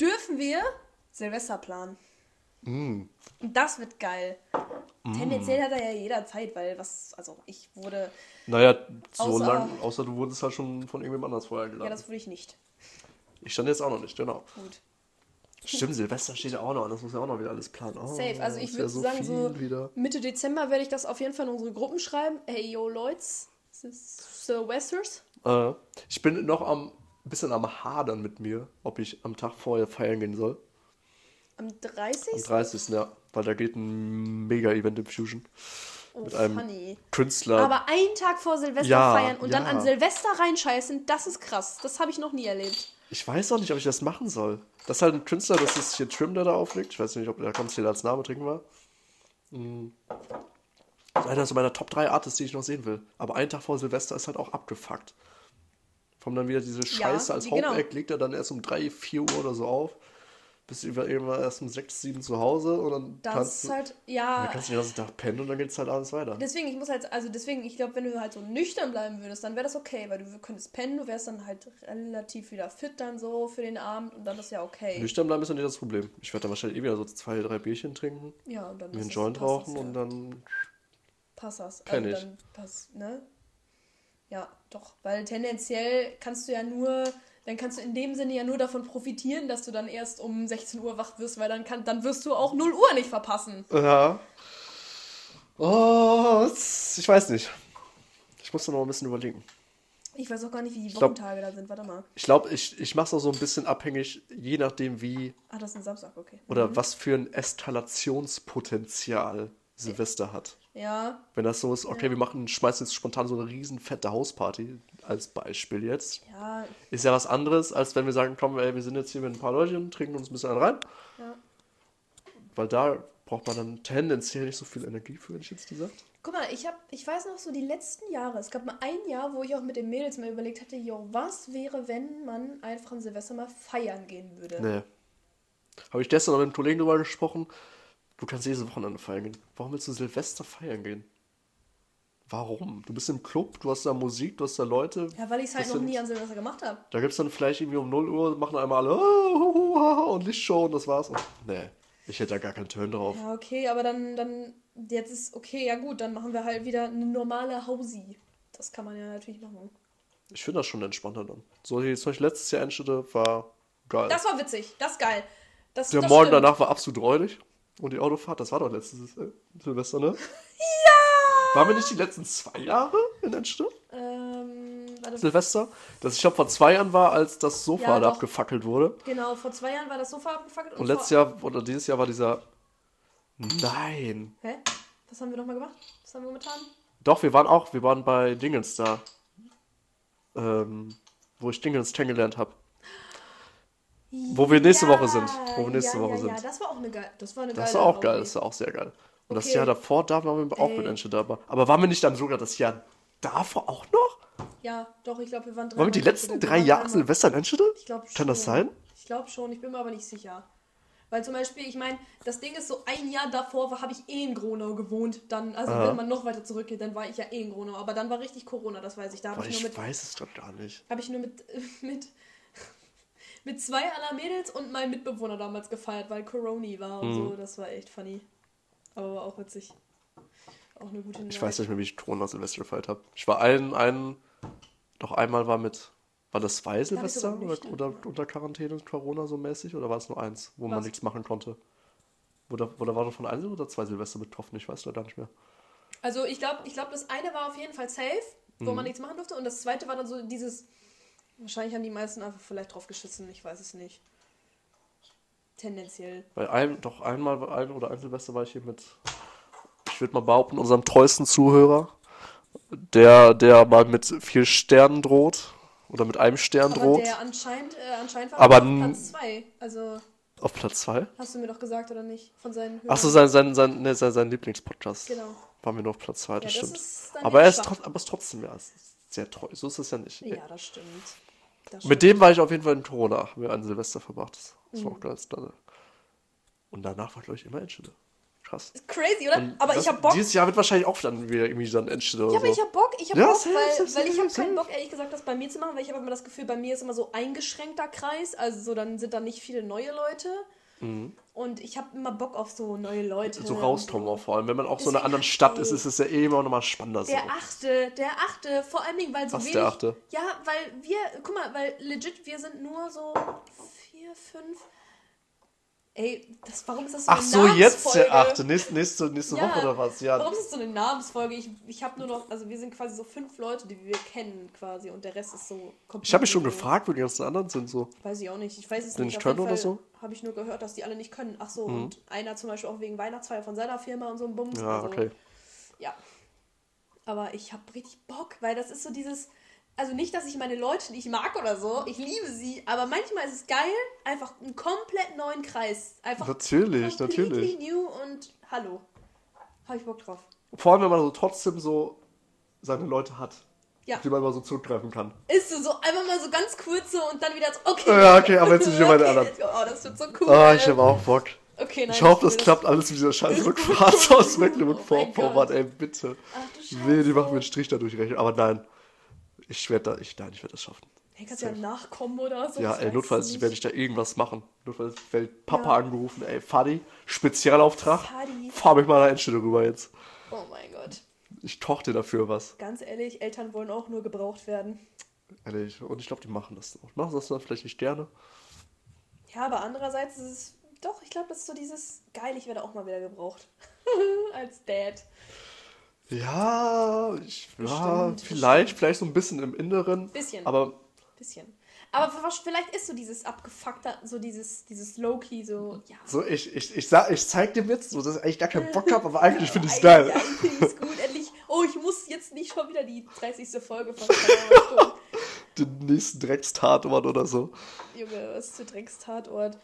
dürfen wir Silvester planen. Und das wird geil. Tendenziell hat er ja jeder Zeit, weil was, also ich wurde, naja, so Außer- lang, außer du wurdest halt schon von irgendjemand anders vorher ja, geladen. das wurde ich nicht. ich stand jetzt auch noch nicht, genau. Gut. Stimmt, Silvester steht ja auch noch an, das muss ja auch noch wieder alles planen. Oh, Safe. Also ich würde ja sagen, so wieder. Mitte Dezember werde ich das auf jeden Fall in unsere Gruppen schreiben. Hey, yo, Leute, Silvesters. Äh, ich bin noch am bisschen am Hadern mit mir, ob ich am Tag vorher feiern gehen soll. Am 30. Am 30. ja, weil da geht ein Mega-Event im Fusion. oh, mit einem funny. Künstler. Aber einen Tag vor Silvester Ja, feiern und dann ja. an Silvester reinscheißen, das ist krass. Das habe ich noch nie erlebt. Ich weiß auch nicht, ob ich das machen soll. Das ist halt ein Künstler, das ist hier Trim, der da auflegt. Ich weiß nicht, ob der Konzil als Name trinken war. Mm. Das ist einer so meiner Top 3 Artists, die ich noch sehen will. Aber einen Tag vor Silvester ist halt auch abgefuckt. Kommt dann wieder diese Scheiße als genau. Hauptact, legt er dann erst um 3, 4 Uhr oder so auf. Bis über irgendwann erst um 6, 7 zu Hause und dann Das kannst ist du, halt, dann ja. kannst du den ganzen Tag pennen und dann geht's halt abends weiter. Deswegen, ich muss halt, also deswegen, ich glaube, wenn du halt so nüchtern bleiben würdest, dann wäre das okay, weil du könntest pennen, du wärst dann halt relativ wieder fit dann so für den Abend und dann ist ja okay. Nüchtern bleiben ist ja nicht das Problem. Ich werde dann wahrscheinlich eh wieder so zwei, drei Bierchen trinken, Ja, und dann mir einen Joint rauchen ja. und dann passt das. Kenn also ich. dann passt, ne? Ja, doch. Weil tendenziell kannst du ja nur, dann kannst du in dem Sinne ja nur davon profitieren, dass du dann erst um 16 Uhr wach wirst, weil dann kann, dann wirst du auch 0 Uhr nicht verpassen. Ja. Oh, ich weiß nicht. Ich muss da noch ein bisschen überlegen. Ich weiß auch gar nicht, wie die glaub- Wochentage da sind. Warte mal. Ich glaube, ich, ich mache es auch so ein bisschen abhängig, je nachdem wie Ah, das ist ein Samstag, okay. oder was für ein Eskalationspotenzial Silvester hat. Ja. Wenn das so ist, okay, wir machen, schmeißen jetzt spontan so eine riesen fette Hausparty als Beispiel jetzt. Ja. Ist ja was anderes, als wenn wir sagen, komm, ey, wir sind jetzt hier mit ein paar Leuten, trinken uns ein bisschen rein. ja. Weil da braucht man dann tendenziell nicht so viel Energie für, wenn ich jetzt die sagt. Guck mal, ich hab, ich weiß noch so die letzten Jahre. Es gab mal ein Jahr, wo ich auch mit den Mädels mal überlegt hatte, jo, was wäre, wenn man einfach an Silvester mal feiern gehen würde? Nee. Habe ich gestern noch mit einem Kollegen drüber gesprochen. Du kannst jedes Wochenende feiern gehen. Warum willst du Silvester feiern gehen? Warum? Du bist im Club, du hast da Musik, du hast da Leute. Ja, weil ich es halt noch sind- nie an Silvester gemacht habe. Da gibt es dann vielleicht irgendwie um 0 Uhr, machen einmal alle "Ah, hu, hu, ha, ha", und Lichtshow und das war's. Und, nee, ich hätte da gar keinen Turn drauf. Ja, okay, aber dann, dann, jetzt ist, okay, ja gut, dann machen wir halt wieder eine normale Hausi. Das kann man ja natürlich machen. Ich finde das schon entspannter dann. So wie zum Beispiel letztes Jahr Enschede war geil. Das war witzig, das ist geil. Das, Der das Morgen stimmt. danach war absolut räudig. Und die Autofahrt, das war doch letztes äh, Silvester, ne? Ja! Waren wir nicht die letzten zwei Jahre in Enschede? Ähm, warte, Silvester? Das, ich glaube, vor zwei Jahren war, als das Sofa Ja, da doch. abgefackelt wurde. genau, vor zwei Jahren war das Sofa abgefackelt. Und letztes Jahr, oder dieses Jahr war dieser. Nein. Hä? Was haben wir nochmal gemacht? Was haben wir getan? Doch, wir waren auch, wir waren bei Dingens da. Ähm, wo ich Dingens kennengelernt habe. Wo wir nächste Woche sind. Wo wir nächste ja, Woche ja, sind. Ja, das war auch eine geile. Das war eine Das geile war auch geil, das war auch sehr geil. Und das Okay. Jahr davor, da waren wir auch Ey. mit Enschede dabei. Aber waren wir nicht dann sogar das Jahr davor auch noch? Ja, doch, ich glaube, wir waren drei. Waren wir die letzten drei Jahre Silvester in Enschede? Ich glaube schon. Kann das sein? Ich glaube schon, ich bin mir aber nicht sicher. Weil zum Beispiel, ich meine, das Ding ist so, ein Jahr davor habe ich eh in Gronau gewohnt. Dann, also Aha. wenn man noch weiter zurückgeht, dann war ich ja eh in Gronau. Aber dann war richtig Corona, das weiß ich. Da habe Boah, ich, nur ich mit, weiß es doch gar nicht. habe ich nur mit, mit, mit zwei aller Mädels und meinem Mitbewohner damals gefeiert, weil Corona war und Mhm. so. Das war echt funny. Aber war auch witzig. Auch eine gute Ich weiß nicht mehr, wie ich Corona Silvester gefeiert habe. Ich war ein, ein, doch einmal war mit, war das zwei Silvester oder, oder unter Quarantäne Corona so mäßig? Oder war es nur eins, wo man Was? nichts machen konnte? Oder, oder war davon ein oder zwei Silvester betroffen? Ich weiß gar nicht mehr. Also ich glaube, ich glaub, das eine war auf jeden Fall safe, wo Mhm. man nichts machen durfte. Und das zweite war dann so dieses. Wahrscheinlich haben die meisten einfach vielleicht drauf geschissen, ich weiß es nicht. Tendenziell. Bei einem, doch einmal ein oder ein Silvester war ich hier mit, ich würde mal behaupten, unserem treuesten Zuhörer, der, der mal mit vier Sternen droht. Oder mit einem Stern Aber droht. der anscheinend, äh, anscheinend war Aber er auf Platz 2. Also, Auf Platz zwei. hast du mir doch gesagt, oder nicht? Von seinen Achso, Hörern. sein, sein, sein, ne, sein, sein Lieblingspodcast. Genau. Waren wir nur auf Platz zwei, das Ja, das stimmt. aber er ist, trotz, aber ist trotzdem ja, sehr treu. So ist es ja nicht. Ja, das stimmt. Das Mit stimmt. dem war ich auf jeden Fall in Corona. Haben wir an Silvester verbracht. Das, das Mhm. war auch ganz toll. Und danach war, glaube ich, immer Enschede. Krass. Crazy, oder? Und aber das, ich hab Bock. Dieses Jahr wird wahrscheinlich auch dann wieder irgendwie dann Enschede Ja, oder aber so. ich hab Bock, ich hab Ja, Bock, safe, weil, safe, weil ich hab safe, keinen. Bock, ehrlich gesagt, das bei mir zu machen, weil ich habe immer das Gefühl, bei mir ist immer so eingeschränkter Kreis, also so, dann sind da nicht viele neue Leute. Und ich habe immer Bock auf so neue Leute. Mhm. so rauskommen auch vor allem. Wenn man auch so in einer anderen Stadt ist, ey. ist es ja eh immer noch mal spannender. So. Der achte, der achte, vor allen Dingen, weil so Was, wenig. der achte? Ja, weil wir, guck mal, weil legit, wir sind nur so vier, fünf. Ey, das, warum ist das so Ach eine so, jetzt Namensfolge? der achte. Nächste, nächste, nächste Ja, Woche oder was? Ja. Warum ist das so eine Namensfolge? Ich, ich habe nur noch, also wir sind quasi so fünf Leute, die wir kennen quasi und der Rest ist so komplett. Ich habe mich schon so- gefragt, wo die ganzen anderen sind. So. Weiß ich auch nicht. Ich weiß es nicht. Auf jeden oder Fall so? Mhm. Habe ich nur gehört, dass die alle nicht können. Ach so, und einer zum Beispiel auch wegen Weihnachtsfeier von seiner Firma und so ein Bums. Ja, also, okay. Ja. Aber ich habe richtig Bock, weil das ist so dieses. Also nicht, dass ich meine Leute nicht mag oder so. Ich liebe sie. Aber manchmal ist es geil, einfach einen komplett neuen Kreis. Einfach Natürlich, natürlich. new und hallo. Habe ich Bock drauf. Vor allem, wenn man so trotzdem so seine Leute hat, Ja. auf die man mal so zurückgreifen kann. Ist so, so einfach mal so ganz kurz so und dann wieder so, okay. Ja, okay, aber jetzt nicht über den anderen. Oh, das wird so cool. Ah, ich habe auch Bock. Okay, nein, Ich hoffe, das klappt alles mit dieser scheiß Rückfahrt aus Mecklenburg-Vorpommern, Oh ey, bitte. Ach du Scheiße. Nee, die machen mir einen Strich da durchrechnen. Aber nein, ich werde da, ich, nein, ich werde das schaffen. Hey, kannst du ja nachkommen oder so? Ja, ey, notfalls werde ich da irgendwas machen. Notfalls werde Papa Ja. angerufen, ey, Fadi, Spezialauftrag. Fadi. Fahr mich mal nach Enschede rüber jetzt. Oh mein Gott. Ich dir dafür was. Ganz ehrlich, Eltern wollen auch nur gebraucht werden. Ehrlich. Und ich glaube, die machen das auch. Machen das dann vielleicht nicht gerne? Ja, aber andererseits ist es. Doch, ich glaube, das ist so dieses. Geil, ich werde auch mal wieder gebraucht. Als Dad. Ja, ich, ja Bestimmt, vielleicht, vielleicht so ein bisschen im Inneren. Bisschen. Aber Bisschen. Aber vielleicht ist so dieses abgefuckte, so dieses, dieses Low-Key, so, ja. So, ich, ich, ich, sag, ich zeig dir Witz, so, dass ich eigentlich gar keinen Bock habe, aber eigentlich finde ich es Ja, geil. ja, ich finde es gut. Endlich, oh, ich muss jetzt nicht schon wieder die 30. Folge von Den nächsten Dreckstatort oder so. Junge, was für Dreckstatort.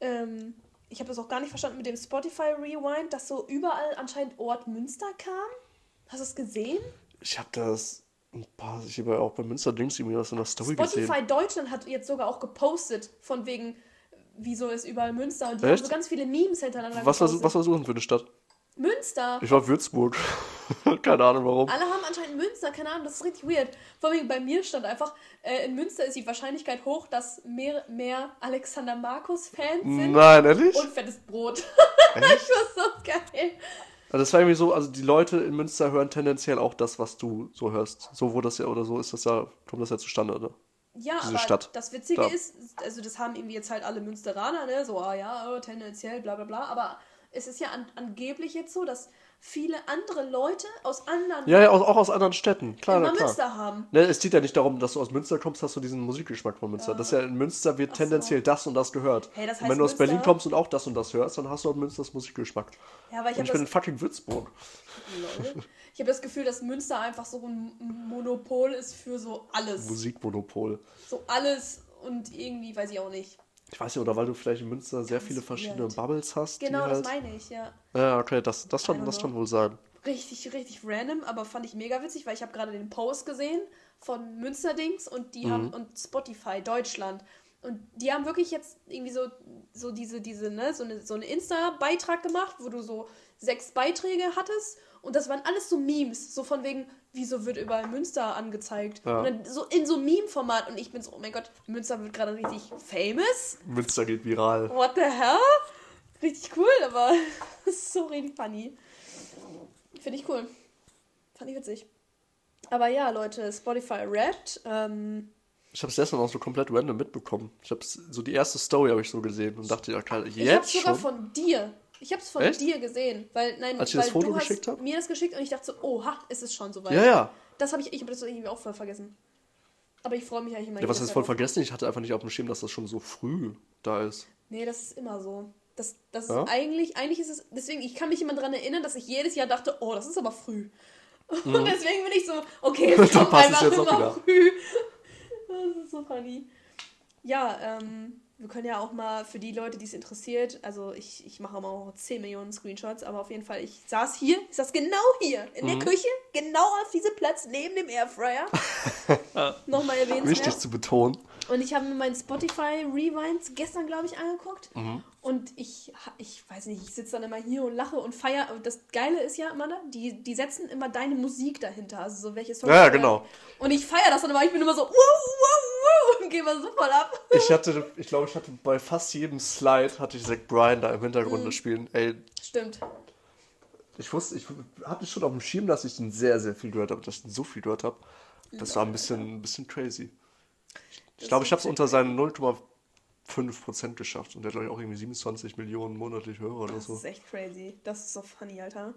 Ähm, ich habe das auch gar nicht verstanden mit dem Spotify Rewind, dass so überall anscheinend Ort Münster kam. Hast du es gesehen? Ich habe das ein paar, ich habe ja auch bei Münster Dings irgendwie was in der Story Spotify gesehen. Deutschland hat jetzt sogar auch gepostet, von wegen, wieso ist überall Münster. Und die Echt? haben so ganz viele Memes hintereinander Was, war, gepostet. was war Suchen für eine Stadt? Münster. Ich war Würzburg. Keine Ahnung warum. Alle haben anscheinend Münster, keine Ahnung, das ist richtig weird. Vor allem bei mir stand einfach, äh, in Münster ist die Wahrscheinlichkeit hoch, dass mehr, mehr Alexander Markus-Fans sind Nein, ehrlich? und fettes Brot. Echt? ich war so geil. Also das war irgendwie so, also die Leute in Münster hören tendenziell auch das, was du so hörst. So wurde das ja oder so ist das ja, kommt das ja zustande, oder? Ja, Diese aber Stadt. das Witzige Da. ist, also das haben irgendwie jetzt halt alle Münsteraner, ne? So, ah ja, äh, tendenziell, bla bla bla. Aber es ist ja an, angeblich jetzt so, dass viele andere Leute aus anderen Ja, ja, auch, auch aus anderen Städten. Klar, immer klar. Münster haben. Ne, es geht ja nicht darum, dass du aus Münster kommst, hast du diesen Musikgeschmack von Münster. Das ist ja in Münster wird so. tendenziell das und das gehört. Hey, das und heißt wenn du aus Münster- Berlin kommst und auch das und das hörst, dann hast du aus Münsters Musikgeschmack. Ja, aber ich Und habe ich bin in das, fucking Würzburg. Lol. ich hab das Gefühl, dass Münster einfach so ein Monopol ist für so alles. Musikmonopol. So alles und irgendwie, weiß ich auch nicht. Ich weiß nicht, oder weil du vielleicht in Münster sehr viele verschiedene weird. Bubbles hast. Genau, das halt, meine ich, ja. Ja, okay, das, das, kann, das kann wohl sein. Richtig, richtig random, aber fand ich mega witzig, weil ich habe gerade den Post gesehen von Münsterdings und die haben und Spotify Deutschland. Und die haben wirklich jetzt irgendwie so, so diese, diese, ne, so eine, so eine Insta-Beitrag gemacht, wo du so sechs Beiträge hattest und das waren alles so Memes, so von wegen, wieso wird überall Münster angezeigt? Ja. Und dann so in so Meme-Format und ich bin so, oh mein Gott, Münster wird gerade richtig famous. Münster geht viral. What the hell? Richtig cool, aber so richtig funny. Finde ich cool. Fand ich witzig. Aber ja, Leute, Spotify Red. Ähm, Ich habe es gestern auch so komplett random mitbekommen. Ich habe so die erste Story habe ich so gesehen und dachte, ja, klar, ich jetzt hab's sogar schon. von dir. Ich hab's von Echt? dir gesehen. Weil, nein, Als ich weil das Foto du geschickt hast hab? mir das geschickt und ich dachte so, oha, ist es schon soweit. Ja, ja. Das habe ich, ich habe das irgendwie auch voll vergessen. Aber ich freue mich eigentlich immer. Ja, was heißt voll vergessen? Ich hatte einfach nicht auf dem Schirm, dass das schon so früh da ist. Nee, das ist immer so. Das, das Ja? ist eigentlich, eigentlich ist es, deswegen, ich kann mich immer daran erinnern, dass ich jedes Jahr dachte, oh, das ist aber früh. Und deswegen bin ich so, okay, es Mhm. Kommt es einfach immer früh. Das ist so funny. Ja, ähm, wir können ja auch mal für die Leute, die es interessiert, also ich, ich mache immer auch 10 Millionen Screenshots, aber auf jeden Fall, ich saß hier, ich saß genau hier in Mhm. der Küche, genau auf diesem Platz neben dem Airfryer. Nochmal erwähnt. Wichtig zu betonen. Und ich habe mir meinen Spotify Rewinds gestern, glaube ich, angeguckt. Und ich, ich weiß nicht, ich sitze dann immer hier und lache und feiere. Und das Geile ist ja immer, ne, die, die setzen immer deine Musik dahinter. Also so welche Songs. Ja, genau. Und ich feiere das dann immer. Ich bin immer so, wow, wow. Und gehe immer so voll ab. Ich hatte, ich glaube, ich hatte bei fast jedem Slide hatte ich Zack Bryan da im Hintergrund Mhm. spielen. Ey, Stimmt. ich wusste, ich hatte schon auf dem Schirm, dass ich den sehr, sehr viel gehört habe, dass ich den so viel gehört habe. Das war ein bisschen, ein bisschen crazy. Ich Das glaube, ich habe es unter seinen 0,5% geschafft. Und der hat, glaube ich, auch irgendwie 27 Millionen monatlich Hörer oder Das so. ist echt crazy. Das ist so funny, Alter.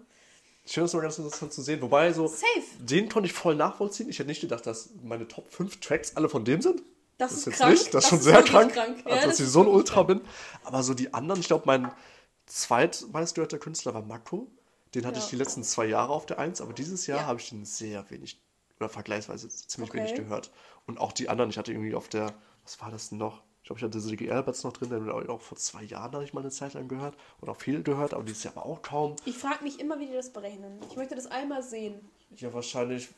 Ich finde das mal ganz interessant zu sehen. Wobei, so, Safe. den konnte ich voll nachvollziehen. Ich hätte nicht gedacht, dass meine Top 5 Tracks alle von dem sind. Das, ist jetzt krank. nicht. Das ist schon ist sehr krank, krank. Ja, als dass das ich so ein Ultra bin. Aber so die anderen, ich glaube, mein zweitmeistgehörter Künstler war Mako. Den hatte Ja. ich die letzten zwei Jahre auf der Eins, aber dieses Jahr Ja. habe ich den sehr wenig, oder vergleichsweise ziemlich Okay. wenig gehört. Und auch die anderen, ich hatte irgendwie auf der, was war das denn noch? Ich glaube, ich hatte Ziggy Alberts noch drin, den habe ich auch vor zwei Jahren habe ich mal eine Zeit lang gehört und auch viel gehört, aber dieses Jahr aber auch kaum. Ich frage mich immer, wie die das berechnen. Ich möchte das einmal sehen. Ja, wahrscheinlich,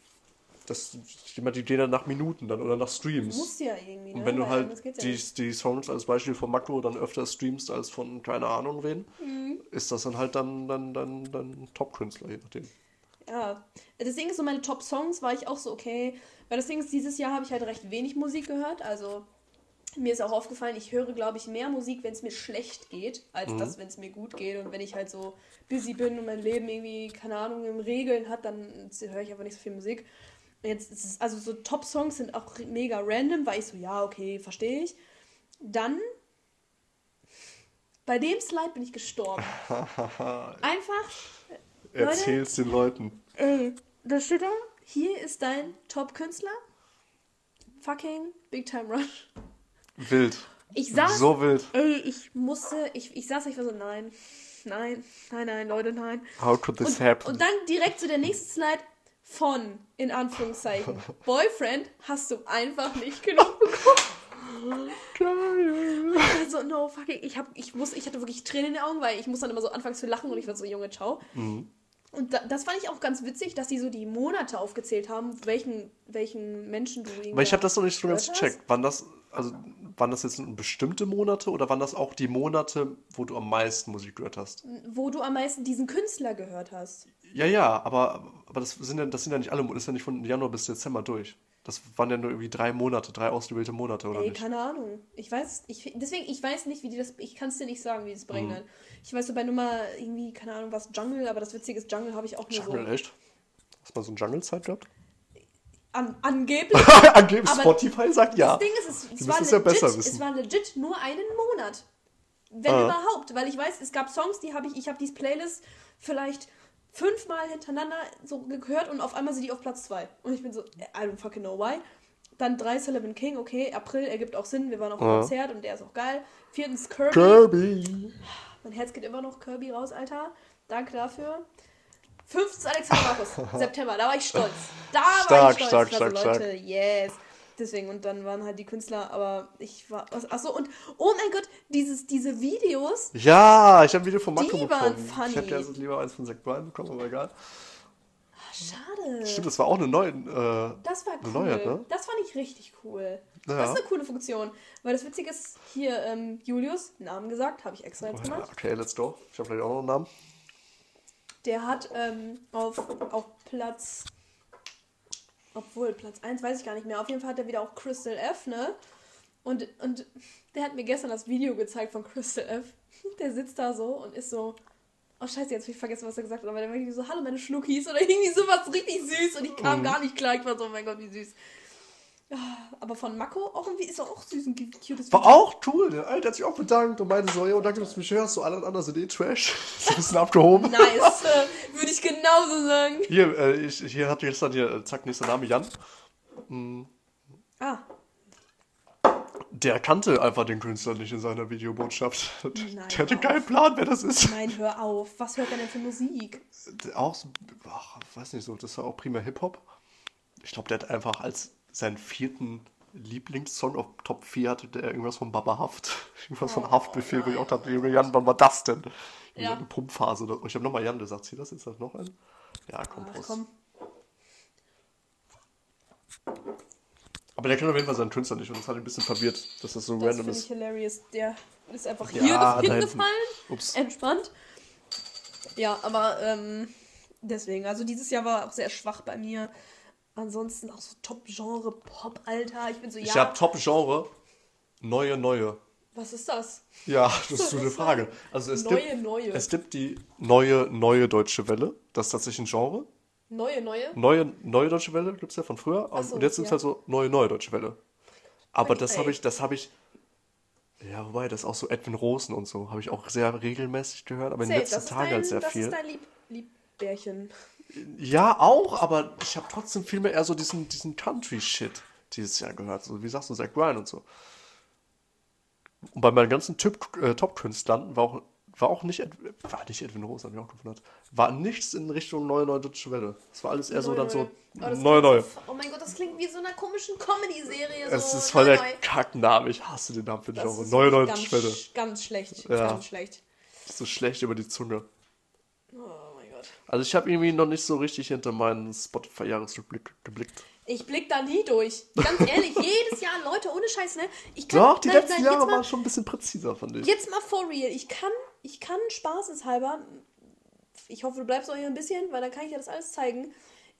das, gehen dann nach Minuten dann oder nach Streams. Muss ja irgendwie, ne? Und wenn du Weil halt ja die, die Songs als Beispiel von Makro dann öfter streamst als von keine Ahnung wen, Mhm. ist das dann halt dann, dann, dann, dann Top-Künstler, je nachdem. Ja, das Ding ist so, meine Top-Songs war ich auch so, okay. Weil das Ding ist, dieses Jahr habe ich halt recht wenig Musik gehört. Also mir ist auch aufgefallen, ich höre, glaube ich, mehr Musik, wenn es mir schlecht geht, als das, wenn es mir gut geht. Und wenn ich halt so busy bin und mein Leben irgendwie, keine Ahnung, im Regeln hat, dann höre ich einfach nicht so viel Musik. Jetzt ist es, also so Top-Songs sind auch mega random, weil ich so, ja, okay, verstehe ich. Dann, bei dem Slide bin ich gestorben. Einfach Erzähl's den Leuten. Ey, da steht da, hier ist dein Top-Künstler. Fucking Big Time Rush. Wild. Ich saß, So wild. ey, ich musste, ich, ich saß, ich war so, nein, nein, nein, nein, Leute, nein. How could this Und, happen? und dann direkt so der nächste Slide von, in Anführungszeichen, Boyfriend hast du einfach nicht genug bekommen. Also, no fucking, ich, hab, ich, muss, ich hatte wirklich Tränen in den Augen, weil ich muss dann immer so anfangen zu lachen und ich war so, Junge, ciao. Mhm. Und da, das fand ich auch ganz witzig, dass die so die Monate aufgezählt haben, welchen, welchen Menschen du irgendwie. Aber ich habe das noch nicht so ganz gecheckt. Wann das, also, waren das jetzt bestimmte Monate oder waren das auch die Monate, wo du am meisten Musik gehört hast? Wo du am meisten diesen Künstler gehört hast. Ja, ja, aber, aber das, sind ja, das sind ja nicht alle Monate, das ist ja nicht von Januar bis Dezember durch. Das waren ja nur irgendwie drei Monate, drei ausgewählte Monate, oder Ey, nicht? keine Ahnung. Ich weiß, ich, deswegen, ich weiß nicht, wie die das, ich kann es dir nicht sagen, wie die das Mhm. berechnen. Ich weiß so bei Nummer, irgendwie, keine Ahnung, was, Jungle, aber das Witzige ist, Jungle habe ich auch nur Jungle, so echt? Hast du mal so eine Jungle-Zeit gehabt? An, angeblich. Angeblich Spotify sagt ja. Das Ding ist, es, es, war ja legit, besser es war legit nur einen Monat. Wenn Ah. überhaupt. Weil ich weiß, es gab Songs, die habe ich, ich habe diese Playlist vielleicht fünfmal hintereinander so gehört und auf einmal sind die auf Platz zwei. Und ich bin so, I don't fucking know why. Dann drei Sullivan King, okay, April ergibt auch Sinn, wir waren auf dem Ah. Konzert und der ist auch geil. Viertens Kirby. Kirby. Mein Herz geht immer noch Kirby raus, Alter. Danke dafür. Fünftens Alexander Markus, September, da war ich stolz. Da war Stark, ich stolz. stark, ich war stark, Leute, yes. Deswegen, und dann waren halt die Künstler, aber ich war. Achso, und oh mein Gott, dieses, diese Videos, Ja, ich habe ein Video von Marco Die bekommen. waren Ich funny. hätte ja lieber eins von Zack Bryan bekommen, aber egal. schade. Stimmt, das war auch eine neue. Äh, Das war cool. Neuheit, ne? Das fand ich richtig cool. Ja. Das ist eine coole Funktion. Weil das Witzige ist, hier, ähm, Julius, Namen gesagt, habe ich extra jetzt gemacht. okay, let's go. Ich habe vielleicht auch noch einen Namen. Der hat ähm, auf, auf Platz. Obwohl, Platz 1 weiß ich gar nicht mehr. Auf jeden Fall hat er wieder auch Crystal F, ne? Und, und der hat mir gestern das Video gezeigt von Crystal F. Der sitzt da so und ist so. Oh scheiße, jetzt hab ich vergessen, was er gesagt hat. Aber der war irgendwie so, hallo meine Schnuckis oder irgendwie sowas richtig süß. Und ich kam gar nicht klar. Ich war so, oh mein Gott, wie süß. Ja, Aber von Mako auch irgendwie ist er auch süß und cutes War auch cool. Der Alter hat sich auch bedankt und meinte so, jo, danke, dass du mich hörst. So, alle anderen sind eh Trash. ist ein bisschen abgehoben. Nice. äh, Würde ich genauso sagen. Hier, äh, ich, hier hat gestern hier, äh, zack, nächster Name, Jan. Ah, Der kannte einfach den Künstler nicht in seiner Videobotschaft. Nein, der hatte keinen Plan, wer das ist. nein, hör auf. Was hört er denn für Musik? Auch ach, weiß nicht so, das war auch prima Hip-Hop. Ich glaube, der hat einfach als seinen vierten Lieblingssong auf Top 4 hatte der irgendwas von Baba Haft. Irgendwas von Haftbefehl, wo ich auch dachte, Jan, wann war das denn? Oh, Ja. Eine Pumpphase. Oder, ich habe nochmal Jan gesagt, zieh das jetzt noch ein? Ja, komm, Ach komm. Aber der kennt auf jeden Fall seinen Künstler nicht und das hat ihn ein bisschen verwirrt, dass das so Das random ist. hilarious. Der ist einfach Ja, hier hingefallen. Ups. Entspannt. Ja, aber ähm, deswegen. Also dieses Jahr war auch sehr schwach bei mir. Ansonsten auch so Top-Genre Pop, Alter. Ich bin so, Ich ja, habe Top-Genre, neue, neue. was ist das? Ja, das ist so eine Frage. Also es Neue, gibt, neue. Es gibt die neue, neue Deutsche Welle. Das ist tatsächlich ein Genre. Neue, neue? Neue, neue Deutsche Welle gibt es ja von früher. So, und jetzt gibt es ja. halt so neue, neue Deutsche Welle. Aber Okay. das habe ich, das habe ich. Ja, wobei, das ist auch so Edwin Rosen und so. Habe ich auch sehr regelmäßig gehört, aber in den letzten das Tagen halt sehr das viel. ist dein Lieb Liebbärchen. Ja, auch, aber ich habe trotzdem viel mehr eher so diesen, diesen Country-Shit dieses Jahr gehört. So, wie sagst du, Zach Bryan und so. Und bei meinen ganzen äh, Top-Künstlern war auch, war auch nicht, Ed, war nicht Edwin Rose, hab ich auch gewundert. War nichts in Richtung neue, neue deutsche Welle. Es war alles eher so dann so neue. Oh, neue, neue. So, oh mein Gott, das klingt wie so einer komischen Comedy-Serie. Es so, ist voll neu, der neu. Kackname. Ich hasse den Namen für Das Genre. Neue, neue deutsche Welle. Ganz schlecht. Ja. Ganz schlecht. So schlecht über die Zunge. Oh Gott. Also ich habe irgendwie noch nicht so richtig hinter meinen Spotify-Jahresrückblick geblickt. Ich blick da nie durch. Ganz ehrlich, jedes Jahr, Leute, ohne Scheiß, ne? Ich kann, Doch, die nein, letzten nein, Jahre mal, waren schon ein bisschen präziser, fand ich. Jetzt mal for real. Ich kann, ich kann spaßeshalber, ich hoffe, du bleibst auch hier ein bisschen, weil dann kann ich dir das alles zeigen.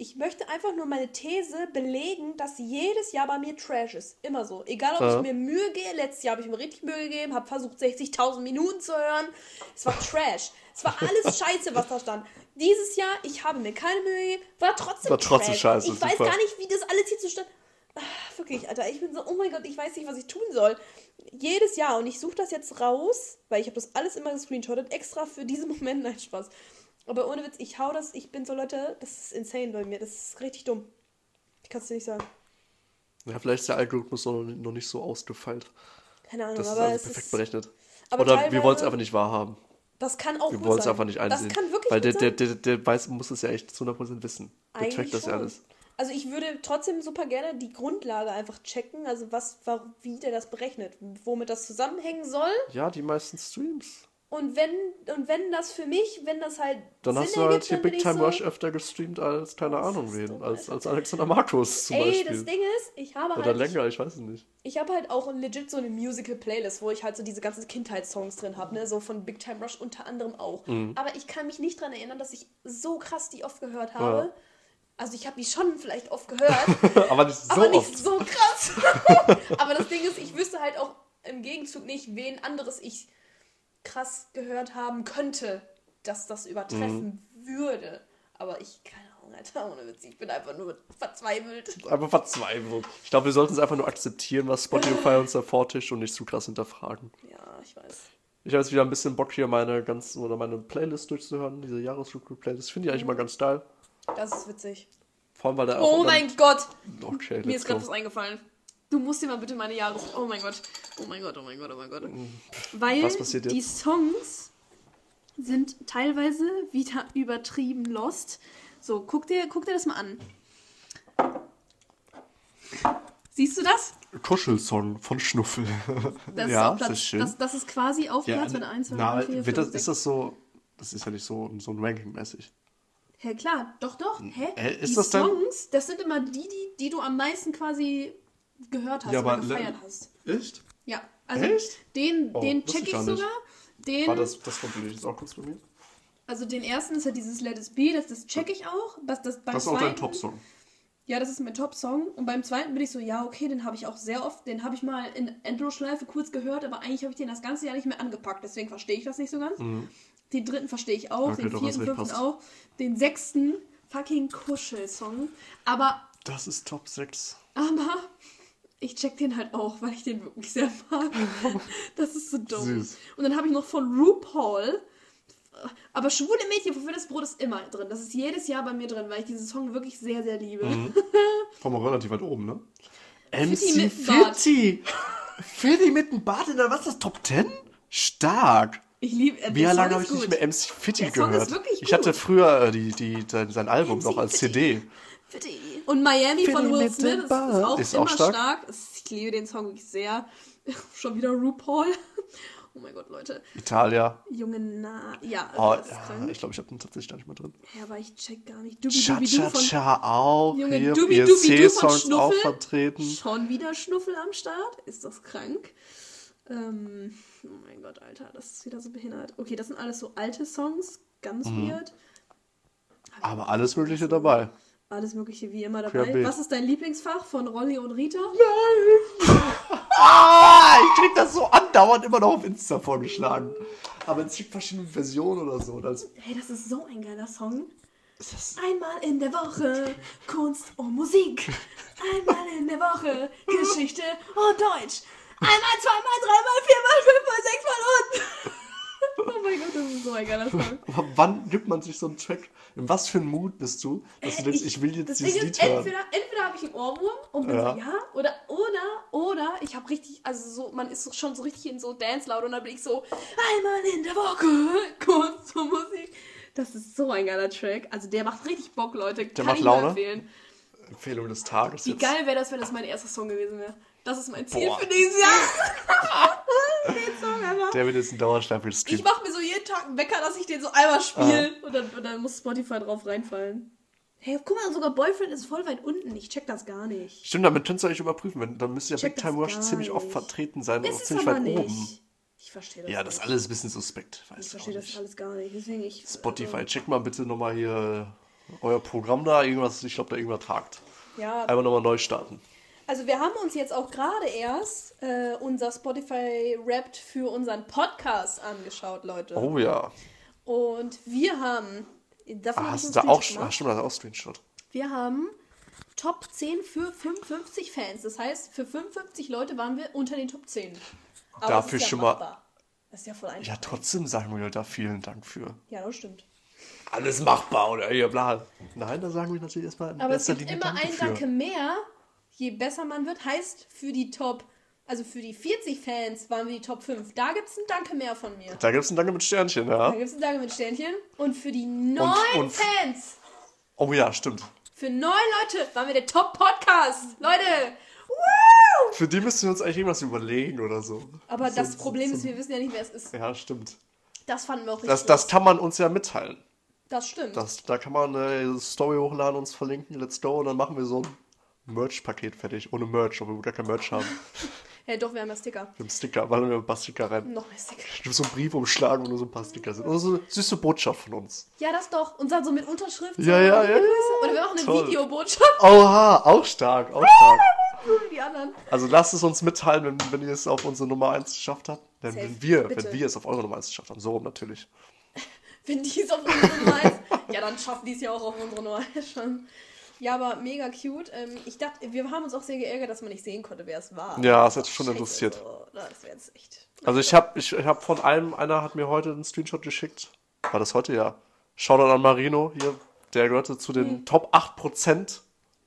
Ich möchte einfach nur meine These belegen, dass jedes Jahr bei mir Trash ist. Immer so. Egal, ob Ja. ich mir Mühe gehe. Letztes Jahr habe ich mir richtig Mühe gegeben, habe versucht, 60.000 Minuten zu hören. Es war Trash. Es war alles scheiße, was da stand. Dieses Jahr, ich habe mir keine Mühe gegeben, war trotzdem War trotzdem Trash. scheiße, Ich weiß super. gar nicht, wie das alles hier zustande... Ah, Wirklich, Alter, ich bin so, oh mein Gott, ich weiß nicht, was ich tun soll. Jedes Jahr und ich suche das jetzt raus, weil ich habe das alles immer gescreenshottet, extra für diesen Moment, nein, Spaß. Aber ohne Witz, ich hau das, ich bin so, Leute, das ist insane bei mir, das ist richtig dumm. Ich kann es dir nicht sagen. Ja, vielleicht ist der Algorithmus noch, noch nicht so ausgefeilt. Keine Ahnung, Das ist aber also es perfekt ist, berechnet. Oder wir wollen es einfach nicht wahrhaben. das kann auch Wir wollen es einfach nicht einsehen. Das kann wirklich Weil der, der, der, der weiß, muss es ja echt zu 100% wissen. Der Eigentlich trackt das ja alles. Also ich würde trotzdem super gerne die Grundlage einfach checken, also was, wa- wie der das berechnet, womit das zusammenhängen soll. Ja, die meisten Streams. Und wenn, und wenn das für mich, wenn das halt Dann Sinn hast du halt hier Big Time so, Rush öfter gestreamt als, keine Ahnung wen, als, als Alexander Markus zum Ey, Beispiel. das Ding ist, ich habe Oder halt, länger, ich weiß es nicht. ich habe halt auch legit so eine Musical-Playlist, wo ich halt so diese ganzen Kindheitssongs drin habe, ne, so von Big Time Rush unter anderem auch. Mhm. Aber ich kann mich nicht dran erinnern, dass ich so krass die oft gehört habe. Ja. Also ich habe die schon vielleicht oft gehört, Aber nicht so aber nicht oft. so krass. aber das Ding ist, ich wüsste halt auch im Gegenzug nicht, wen anderes ich krass gehört haben könnte, dass das übertreffen Mhm. würde. Aber ich, keine Ahnung, Alter, ohne Witz, ich bin einfach nur verzweifelt. Einfach verzweifelt. Ich glaube, wir sollten es einfach nur akzeptieren, was Spotify uns da vortischt und nicht zu krass hinterfragen. Ja, ich weiß. Ich habe jetzt wieder ein bisschen Bock, hier meine ganzen oder meine Playlist durchzuhören, diese Jahresrückblick-Playlist. Finde ich eigentlich mal ganz geil. Das ist witzig. Vor allem, weil da. Oh mein Gott! Okay, Mir ist gerade was eingefallen. Du musst dir mal bitte meine Jahres... Oh mein Gott. Oh mein Gott, oh mein Gott, oh mein Gott. Weil Was passiert jetzt? die Songs sind teilweise wieder übertrieben lost. So, guck dir, guck dir das mal an. Siehst du das? Kuschelsong von Schnuffel. Das ja, ist Platz, das ist schön. Das, das ist quasi auf ja, Platz, wenn 1, 2, na, 3, 4, wird das, 5, ist 6. das so. Das ist ja nicht so, so ein Ranking-mäßig. Ja klar, doch, doch. Hä? Hä, ist die Songs, das sind immer die, die, die du am meisten quasi gehört hast Ja, oder aber- gefeiert hast. Echt? Ja, also Echt? den, Oh, den check ich ich sogar. Den, War das, das ich jetzt auch kurz bei mir. Also den ersten ist ja dieses Let It Be, das, das check ich auch. Das, das, beim Das ist auch dein zweiten- Top-Song. Ja, das ist mein Top-Song. Und beim zweiten bin ich so, ja, okay, den habe ich auch sehr oft, den habe ich mal in Endlosschleife kurz gehört, aber eigentlich habe ich den das ganze Jahr nicht mehr angepackt, deswegen verstehe ich das nicht so ganz. Den dritten verstehe ich auch, Mhm. Okay, den vierten, fünften passt. auch. Den sechsten fucking Kuschelsong. Aber, Das ist Top 6. aber, ich check den halt auch, weil ich den wirklich sehr mag. Das ist so dumm. Süß. Und dann habe ich noch von RuPaul. Aber schwule Mädchen, wofür das Brot ist immer drin. Das ist jedes Jahr bei mir drin, weil ich diesen Song wirklich sehr, sehr liebe. Kommen wir relativ weit oben, ne? MC. Fitti! Fitti mit dem Bart in der, was ist das, Top 10? Stark! Ich liebe äh, Wie lange habe ich nicht mehr MC Song gehört? Ich hatte früher äh, die, die, sein, sein Album MC noch als Fitti. CD. Fitti. Und Miami von Will mit Smith ist, auch Ist immer auch stark. stark. Ich liebe den Song wirklich sehr. Schon wieder RuPaul. Oh mein Gott, Leute. Italia. Junge, na. Ja, Oh, ja, krank. ich glaube, ich habe den tatsächlich gar nicht mehr drin. Ja, aber ich check gar nicht. Dubi Cha Cha Cha auch. Junge, hier Dubi Dubi Du von ESC-Songs auch Schnuffel. vertreten. Schon wieder Schnuffel am Start? Ist das krank? Ähm, oh mein Gott, Alter, das ist wieder so behindert. Okay, das sind alles so alte Songs, ganz Mhm. weird. Aber alles Mögliche dabei. Alles Mögliche wie immer dabei. Querbeet. Was ist dein Lieblingsfach von Rolli und Rita? Ah, ich krieg das so andauernd immer noch auf Insta vorgeschlagen. Aber es gibt verschiedene Versionen oder so. Das Hey, das ist so ein geiler Song. Einmal in der Woche Kunst und Musik. Einmal in der Woche Geschichte und Deutsch. Einmal, zweimal, dreimal, viermal, fünfmal, sechsmal und. Oh mein Gott, das ist so ein geiler Song. Aber wann gibt man sich so einen Track? In was für einem Mut bist du, dass du denkst, ich will jetzt das dieses Lied ist, hören? entweder, entweder habe ich einen Ohrwurm und bin Ja. so, ja, oder, oder, oder ich habe richtig, also so, man ist so- schon so richtig in so Dance laut und dann bin ich so, einmal in der Woche, Kunst und Musik. Das ist so ein geiler Track. Also der macht richtig Bock, Leute. Kann macht ich Laune? empfehlen. Empfehlung des Tages Wie jetzt. geil wäre das, wenn das mein erster Song gewesen wäre. Das ist mein Ziel Boah. für dieses Jahr. den Song einfach. Der wird jetzt in Dauerschleife Ich mache mir so jeden Tag einen Wecker, dass ich den so einmal spiele und, dann, und dann muss Spotify drauf reinfallen. Hey, guck mal, sogar Boyfriend ist voll weit unten. Ich check das gar nicht. Stimmt, damit könnt ihr euch überprüfen. Wenn, dann müsste ja Big Time Rush ziemlich oft vertreten sein und Ist auch es ziemlich weit nicht. oben. Ich verstehe das Ja, das ist alles ein bisschen suspekt. Weiß Ich verstehe auch das alles gar nicht. Deswegen ich. Spotify, check mal bitte nochmal hier euer Programm da. Irgendwas, ich glaube, da irgendwas tagt. Ja, Einmal nochmal neu starten. also wir haben uns jetzt auch gerade erst äh, unser Spotify Wrapped für unseren Podcast angeschaut, Leute. Oh ja. Und wir haben. Davon Ah, hast du da auch, Screenshot ah, gemacht. stimmt, da auch Screenshot. Wir haben Top 10 für 55 Fans. Das heißt, für 55 Leute waren wir unter den Top 10. Aber Dafür ja schon mal- machbar. Das ist ja voll einfach. Ja, trotzdem sagen wir da vielen Dank für. Ja, das stimmt. Alles machbar oder ja, bla. Nein, da sagen wir natürlich erstmal Aber es gibt immer Danke ein für. Danke mehr, je besser man wird. Heißt für die Top, also für die 40 Fans waren wir die Top 5. Da gibt es ein Danke mehr von mir. Da gibt es einen Danke mit Sternchen, Da ja. gibt es ein Danke mit Sternchen. Und für die neun und- Fans, Oh ja, stimmt. für neun Leute, waren wir der Top-Podcast. Leute, woo! Für die müssen wir uns eigentlich irgendwas überlegen oder so. Aber so, das Problem ist, wir wissen ja nicht, wer es ist. Ja, stimmt. Das fanden wir auch richtig. Das, das kann man uns ja mitteilen. Das stimmt. Das, da kann man eine Story hochladen, uns verlinken, let's go, und dann machen wir so ein Merch-Paket fertig. Ohne Merch, obwohl wir gar kein Merch haben. Hey, doch, wir haben ja Sticker. Mit einem Sticker, weil wir ein paar Sticker rein. Noch mehr Sticker. So ein Brief umschlagen, wo nur so ein paar Sticker sind. Oder so eine süße Botschaft von uns. Ja, das doch. Und dann so mit Unterschrift. Ja, so ja, ja, ja. Oder wir machen eine Toll. Videobotschaft Oha, auch stark, auch stark. die anderen. Also lasst es uns mitteilen, wenn, wenn ihr es auf unsere Nummer 1 geschafft habt. Denn Safe. wenn wir, Bitte. wenn wir es auf eure Nummer 1 geschafft haben, so rum natürlich. Wenn die es auf unsere Nummer 1. ja, dann schaffen die es ja auch auf unsere Nummer 1 schon. Ja, aber mega cute. Ähm, ich dachte, wir haben uns auch sehr geärgert, dass man nicht sehen konnte, wer es war. Ja, das hätte schon Scheiße, interessiert. Das wäre jetzt echt. Also ich habe ich hab von einem, einer hat mir heute einen Screenshot geschickt. War das heute? Ja. Shoutout an Marino hier. Der gehörte zu den Mhm. Top 8%.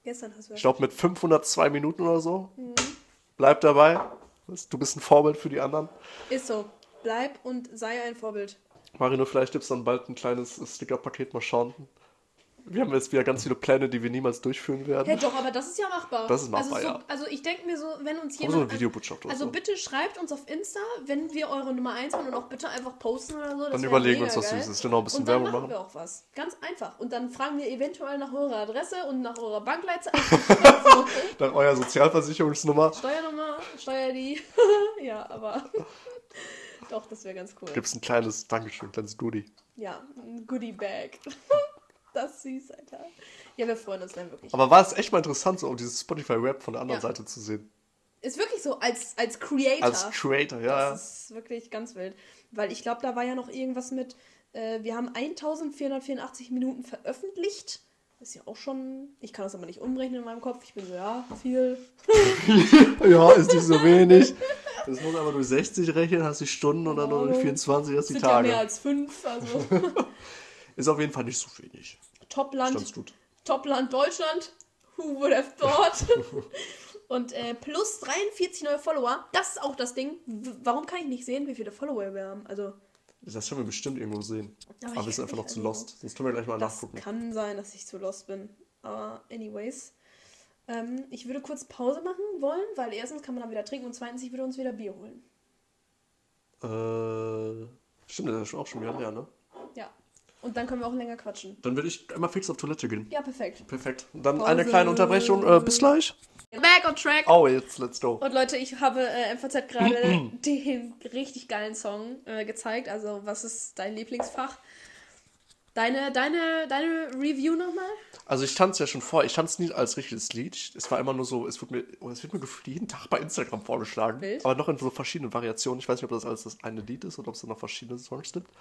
Gestern hast du Ich glaube mit 502 Minuten oder so. Bleib dabei. Du bist ein Vorbild für die anderen. Ist so. Bleib und sei ein Vorbild. Marino, vielleicht gibt es dann bald ein kleines Sticker-Paket. Mal schauen. Wir haben jetzt wieder ganz viele Pläne, die wir niemals durchführen werden. Ja, doch, aber das ist ja machbar. Das ist machbar, also, so, ja. also ich denke mir so, wenn uns jemand. so eine Videobotschaft Also so. bitte schreibt uns auf Insta, wenn wir eure Nummer 1 waren und auch bitte einfach posten oder so. Dann überlegen wir uns was. Süßes. Genau, ein bisschen und dann Werbung machen wir auch was. Ganz einfach. Und dann fragen wir eventuell nach eurer Adresse und nach eurer Bankleitzahl. Dann euer Sozialversicherungsnummer. Steuernummer, Steuer die. ja, aber. Doch, das wäre ganz cool. Gibt es ein kleines Dankeschön, ein kleines Goodie. Ja, ein Goodie-Bag. das ist süß, Alter. Ja, wir freuen uns dann wirklich. Aber war es echt mal interessant, so dieses Spotify-Rap von der anderen Ja. Seite zu sehen. Ist wirklich so, als, als Creator. Als Creator, ja. Das ist wirklich ganz wild. Weil ich glaube, da war ja noch irgendwas mit, äh, wir haben 1484 Minuten veröffentlicht. Ist ja auch schon, ich kann das aber nicht umrechnen in meinem Kopf. Ich bin so, ja, viel. Ja, ist nicht so wenig. Das muss aber durch 60 rechnen, hast die Stunden und dann nur durch Wow. 24 hast die sind ja mehr Tage. als fünf. Also Ist auf jeden Fall nicht so wenig. Topland. Topland Deutschland. Who would have thought? Und äh, plus 43 neue Follower. Das ist auch das Ding. W warum kann ich nicht sehen, wie viele Follower wir haben? Also, Das können wir bestimmt irgendwo sehen. Aber Aber, wir sind einfach noch zu weiß lost. Sonst können wir gleich mal das nachgucken. kann sein, dass ich zu lost bin. Aber anyways. Ähm, ich würde kurz Pause machen wollen, weil erstens kann man dann wieder trinken und zweitens, ich würde uns wieder Bier holen. Äh, stimmt, das ist auch schon wieder her, ne? Und dann können wir auch länger quatschen. Dann würde ich einmal fix auf Toilette gehen. Ja, perfekt. Perfekt. Und dann Pause. eine kleine Unterbrechung. Äh, bis gleich. Back on track. Oh, jetzt let's go. Und Leute, ich habe äh, MVZ gerade den richtig geilen Song äh, gezeigt. Also, was ist dein Lieblingsfach? Deine, deine, deine Review nochmal? Also ich tanze ja schon vor. Ich tanze nie als richtiges Lied. Es war immer nur so, es wird mir, oh, es wird mir jeden Tag bei Instagram vorgeschlagen. Wild. Aber noch in so verschiedenen Variationen. Ich weiß nicht, ob das alles das eine Lied ist oder ob es da noch verschiedene Songs gibt.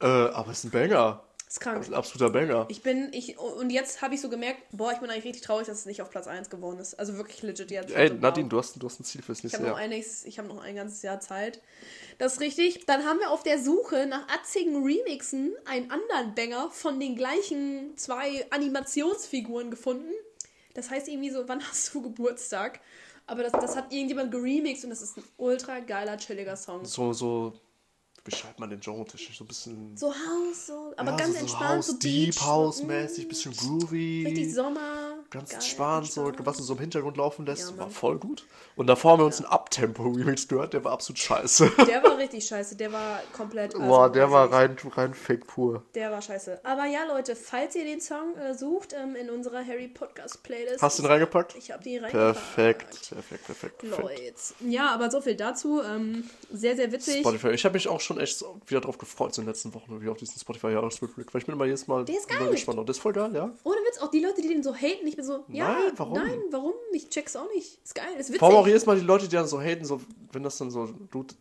Äh, aber es ist ein Banger. Ist krank. Ist ein absoluter Banger. Ich bin, ich, und jetzt habe ich so gemerkt, boah, ich bin eigentlich richtig traurig, dass es nicht auf Platz 1 geworden ist. Also wirklich legit jetzt. Ey. Nadine, du hast, du hast ein Ziel fürs Ich nächste habe noch, Jahr. ein ich hab noch ein ganzes Jahr Zeit. Das ist richtig. Dann haben wir auf der Suche nach atzigen Remixen einen anderen Banger von den gleichen zwei Animationsfiguren gefunden. Das heißt irgendwie so, wann hast du Geburtstag? Aber das, das hat irgendjemand geremixed und das ist ein ultra geiler, chilliger Song. So, so, beschreibt man den Genre technisch? So ein bisschen. So House, so, aber ja, ganz so, entspannt, House, so Deep Beach, House so, mm, bisschen groovy. Richtig Sommer. Ganz geil, entspannt, so, was du so im Hintergrund laufen lässt, Ja, war voll gut. Und davor haben wir uns einen Uptempo-Remix gehört, der war absolut scheiße. Der war richtig scheiße, der war komplett. also, Boah, der war rein, rein fake pur. Der war scheiße. Aber ja, Leute, falls ihr den Song äh, sucht ähm, in unserer Harry Podcast Playlist. Hast du ihn reingepackt? Ich habe die reingepackt. Perfekt, perfekt, perfekt. perfekt. Leute. Ja, aber so viel dazu. Ähm, sehr, sehr witzig. Spotify. Ich habe mich auch schon echt so wieder drauf gefreut in den letzten Wochen, wie auf diesen Spotify-Jahresrückblick, weil ich bin immer jedes Mal Der ist geil. gespannt. Und das ist voll geil, ja. Ohne Witz, auch die Leute, die den so haten, ich bin so, ja, Nein, warum? nein, warum? Ich check's auch nicht. Ist geil, ist witzig. Vor allem auch jedes Mal die Leute, die dann so haten, so, wenn das dann so,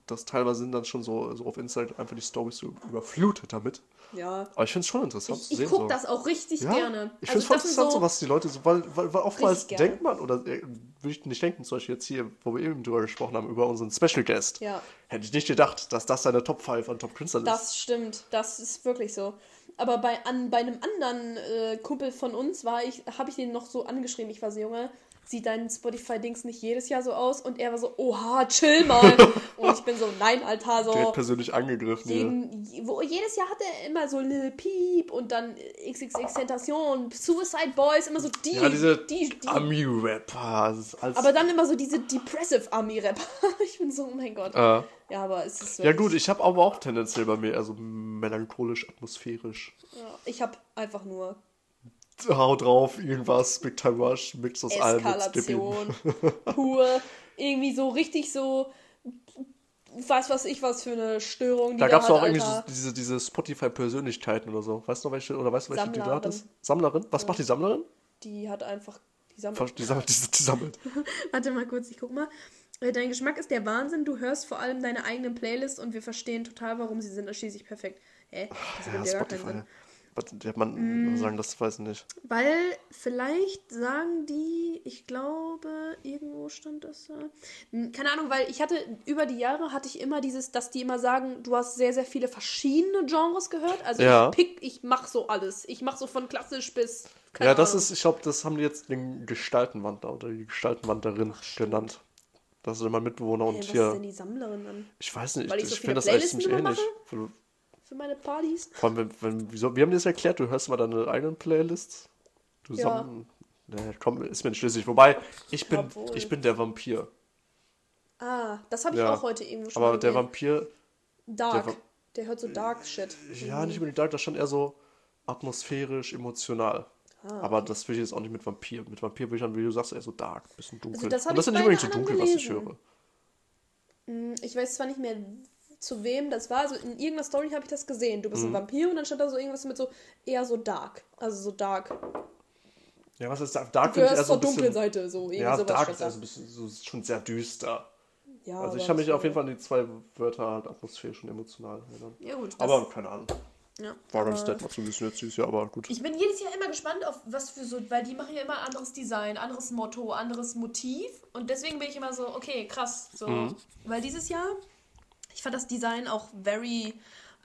das teilweise sind dann schon so, so auf Instagram einfach die Stories so überflutet damit. ja. Aber ich finde es schon interessant Ich, zu ich sehen. guck so. das auch richtig Ja, gerne. ich finde es voll interessant, so, was die Leute so, weil, weil, weil oftmals denkt man, oder äh, würde ich nicht denken, zum Beispiel jetzt hier, wo wir eben drüber gesprochen haben, über unseren Special Guest. Ja. Hätte ich nicht gedacht, dass das seine Top 5 an Top-Künstlern ist. Das stimmt, das ist wirklich so. Aber bei, an, bei einem anderen äh, Kumpel von uns war ich, habe ich den noch so angeschrieben, ich war so, Junge, sieht dein Spotify-Dings nicht jedes Jahr so aus? Und er war so, oha, chill mal. und ich bin so, nein, Alter, so. Direkt persönlich angegriffen. Jeden, wo, jedes Jahr hat er immer so Lil Peep und dann XXX Tentation, Suicide Boys, immer so die, Ja, diese die, die. Ami-Rapper. aber dann immer so diese Depressive Army-Rapper. ich bin so, oh mein Gott. Äh, Ja, aber es ist ja gut, ich habe aber auch tendenziell bei mir eher so melancholisch, atmosphärisch. Ja, ich habe einfach nur Hau drauf, irgendwas, Big Time Rush, Mix aus allem mit. Eskalation pur. Irgendwie so richtig so, was weiß ich, was für eine Störung die Da gab es hat, auch irgendwie so diese, diese Spotify-Persönlichkeiten oder so. Weißt du noch welche, oder weißt du, welche die Sammlerin. hattest? Sammlerin? Was macht die Sammlerin? Die hat einfach, die sammelt Die sammelt, die, die sammelt. Warte mal kurz, ich guck mal. Äh, Dein Geschmack ist der Wahnsinn. Du hörst vor allem deine eigenen Playlists und wir verstehen total, warum sie sind schließlich perfekt. Hä? Das Ja, ja Spotify. Was, man Mm. sagen, das weiß ich nicht. Weil vielleicht sagen die, ich glaube, irgendwo stand das da. Hm, Keine Ahnung, weil ich hatte, über die Jahre hatte ich immer dieses, dass die immer sagen, du hast sehr, sehr viele verschiedene Genres gehört. Also Ja. ich pick, ich mach so alles. Ich mach so von klassisch bis. keine ja, das Ahnung. ist, ich glaube, das haben die jetzt den Gestaltenwandler oder die Gestaltenwanderin genannt. Das ist mein Mitbewohner Ey, und was ist hier. denn die Sammlerin dann? Ich weiß nicht, Weil ich, so ich finde das eigentlich ziemlich immer ähnlich. Vor Für meine Partys? allem, wenn, wenn, wieso, wir haben dir das erklärt, du hörst mal deine eigenen Playlists. Du Ja. Nee, komm, ist mir nicht schlüssig. Wobei, ich bin, ich bin der Vampir. Ah, das habe ich Ja. auch heute irgendwo schon Aber der. Vampir, Dark. der Der, hört so Dark Shit. ja, nicht unbedingt dark, das ist schon eher so atmosphärisch, emotional. Ah, Aber das will ich jetzt auch nicht mit Vampir. Mit Vampir will ich dann, wie du sagst, eher so dark, bisschen dunkel. das hab Und das ist nicht unbedingt so dunkel, anderen was ich gelesen. höre. Hm, Ich weiß zwar nicht mehr, zu wem das war. Also in irgendeiner Story habe ich das gesehen. Du bist Mhm. ein Vampir und dann stand da so irgendwas mit so eher so dark. Also so dark. Ja, was ist dark? Dark finde ich eher gehörst so ein zur dunklen bisschen. Seite. So Ja, sowas dark ist also ein bisschen so, schon sehr düster. Ja, Also ich kann mich so- auf jeden Fall an die zwei Wörter halt atmosphärisch und emotional erinnern. Ja gut. Das, Aber keine Ahnung. ja, War ganz nett mal zu wissen jetzt dieses Jahr, aber gut. Ich bin jedes Jahr immer gespannt auf was für so, weil die machen ja immer anderes Design, anderes Motto, anderes Motiv und deswegen bin ich immer so, okay, krass, so, Mhm. weil dieses Jahr, ich fand das Design auch very,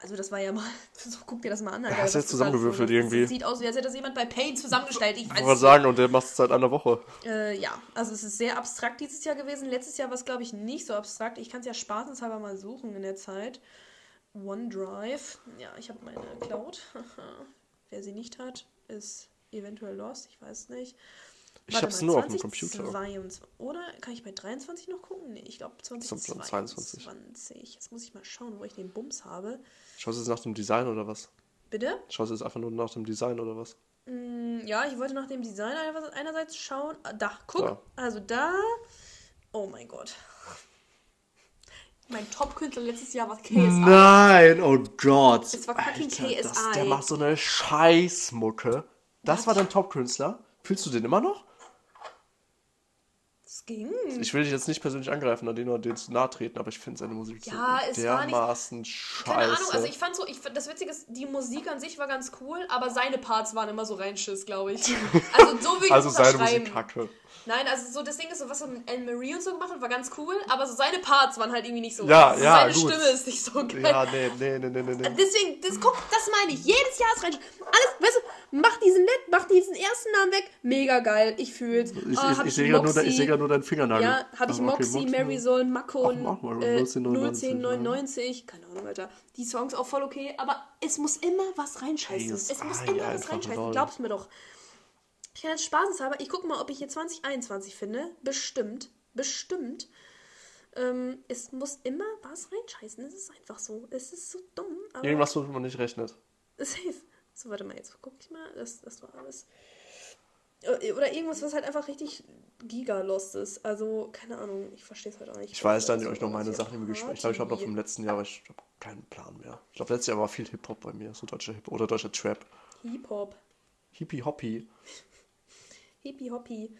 also das war ja mal, so, guck dir das mal an. Alter, Ja, was jetzt da- zusammengewürfelt das, irgendwie. Sieht aus, wie als hätte das jemand bei Paint zusammengestellt, ich Ich weiß es sagen, und der macht es seit einer Woche. äh, ja, also es ist sehr abstrakt dieses Jahr gewesen. Letztes Jahr war es, glaube ich, nicht so abstrakt. Ich kann es ja spaßenshalber mal suchen in der Zeit. OneDrive. Ja, ich habe meine Cloud. Wer sie nicht hat, ist eventuell lost. Ich weiß nicht. Ich Warte hab's mal, nur auf dem Computer. 2022. Oder kann ich bei 23 noch gucken? Nee, ich glaube 2022. 2022. Jetzt muss ich mal schauen, wo ich den Bums habe. Schaust du jetzt nach dem Design oder was? Bitte? Schaust du jetzt einfach nur nach dem Design oder was? Mm, Ja, ich wollte nach dem Design einer- einerseits schauen. Ah, Da, guck. Da. Also da. Oh mein Gott. Mein Top-Künstler letztes Jahr war KSI. Nein, oh Gott. Es war fucking Alter, das, KSI. der macht so eine Scheißmucke. Das war dein Top-Künstler? Fühlst du den immer noch? Das ging. Ich will dich jetzt nicht persönlich angreifen an den oder den zu nahe treten, aber ich finde seine Musik Ja, so es war nicht- dermaßen scheiße. Keine Ahnung, also ich fand so, ich, das Witzige ist, die Musik an sich war ganz cool, aber seine Parts waren immer so reinschiss, glaube ich. Also so ich also es seine. Musik kacke. Nein, also so das Ding ist so, was er mit Anne-Marie und so gemacht hat, war ganz cool, aber so seine Parts waren halt irgendwie nicht so. Ja, also ja, Seine gut. Stimme ist nicht so geil. Ja, nee, nee, nee, nee, nee. nee. Deswegen, das, guck, das meine ich. Jedes Jahr ist rein. Alles, weißt du, mach diesen Let, mach diesen ersten Namen weg. Mega geil. Ich fühl's. Ich, Ah, ich, hab ich sehe gerade nur, ich deinen Fingernagel. Ja, habe ich Ah, okay, Moxie, Marisol, Mako Ach, und äh, 01099, 01099. Keine Ahnung, Alter. Die Songs auch voll okay, aber es muss immer was reinscheißen. Das es muss immer ja was reinscheißen. lol. Glaub's mir doch. Ich kann jetzt spaßeshalber, ich gucke mal, ob ich hier 2021 finde. Bestimmt. Bestimmt. Ähm, es muss immer was reinscheißen. Es ist einfach so. Es ist so dumm. Irgendwas, womit man nicht rechnet. Safe. So, warte mal, jetzt guck ich mal. Das, das war alles. Äh, Oder irgendwas, was halt einfach richtig giga-lost ist. Also, keine Ahnung, ich verstehe es halt auch nicht. Ich weiß dann Also, euch noch meine Sachen im Gespräch. Ich glaube, ich habe noch vom letzten Jahr, aber ich habe keinen Plan mehr. Ich glaube, letztes Jahr war viel Hip-Hop bei mir, so deutscher Hip oder deutscher Trap. Hip-Hop. Hippie-Hoppy. Hippie Hoppy.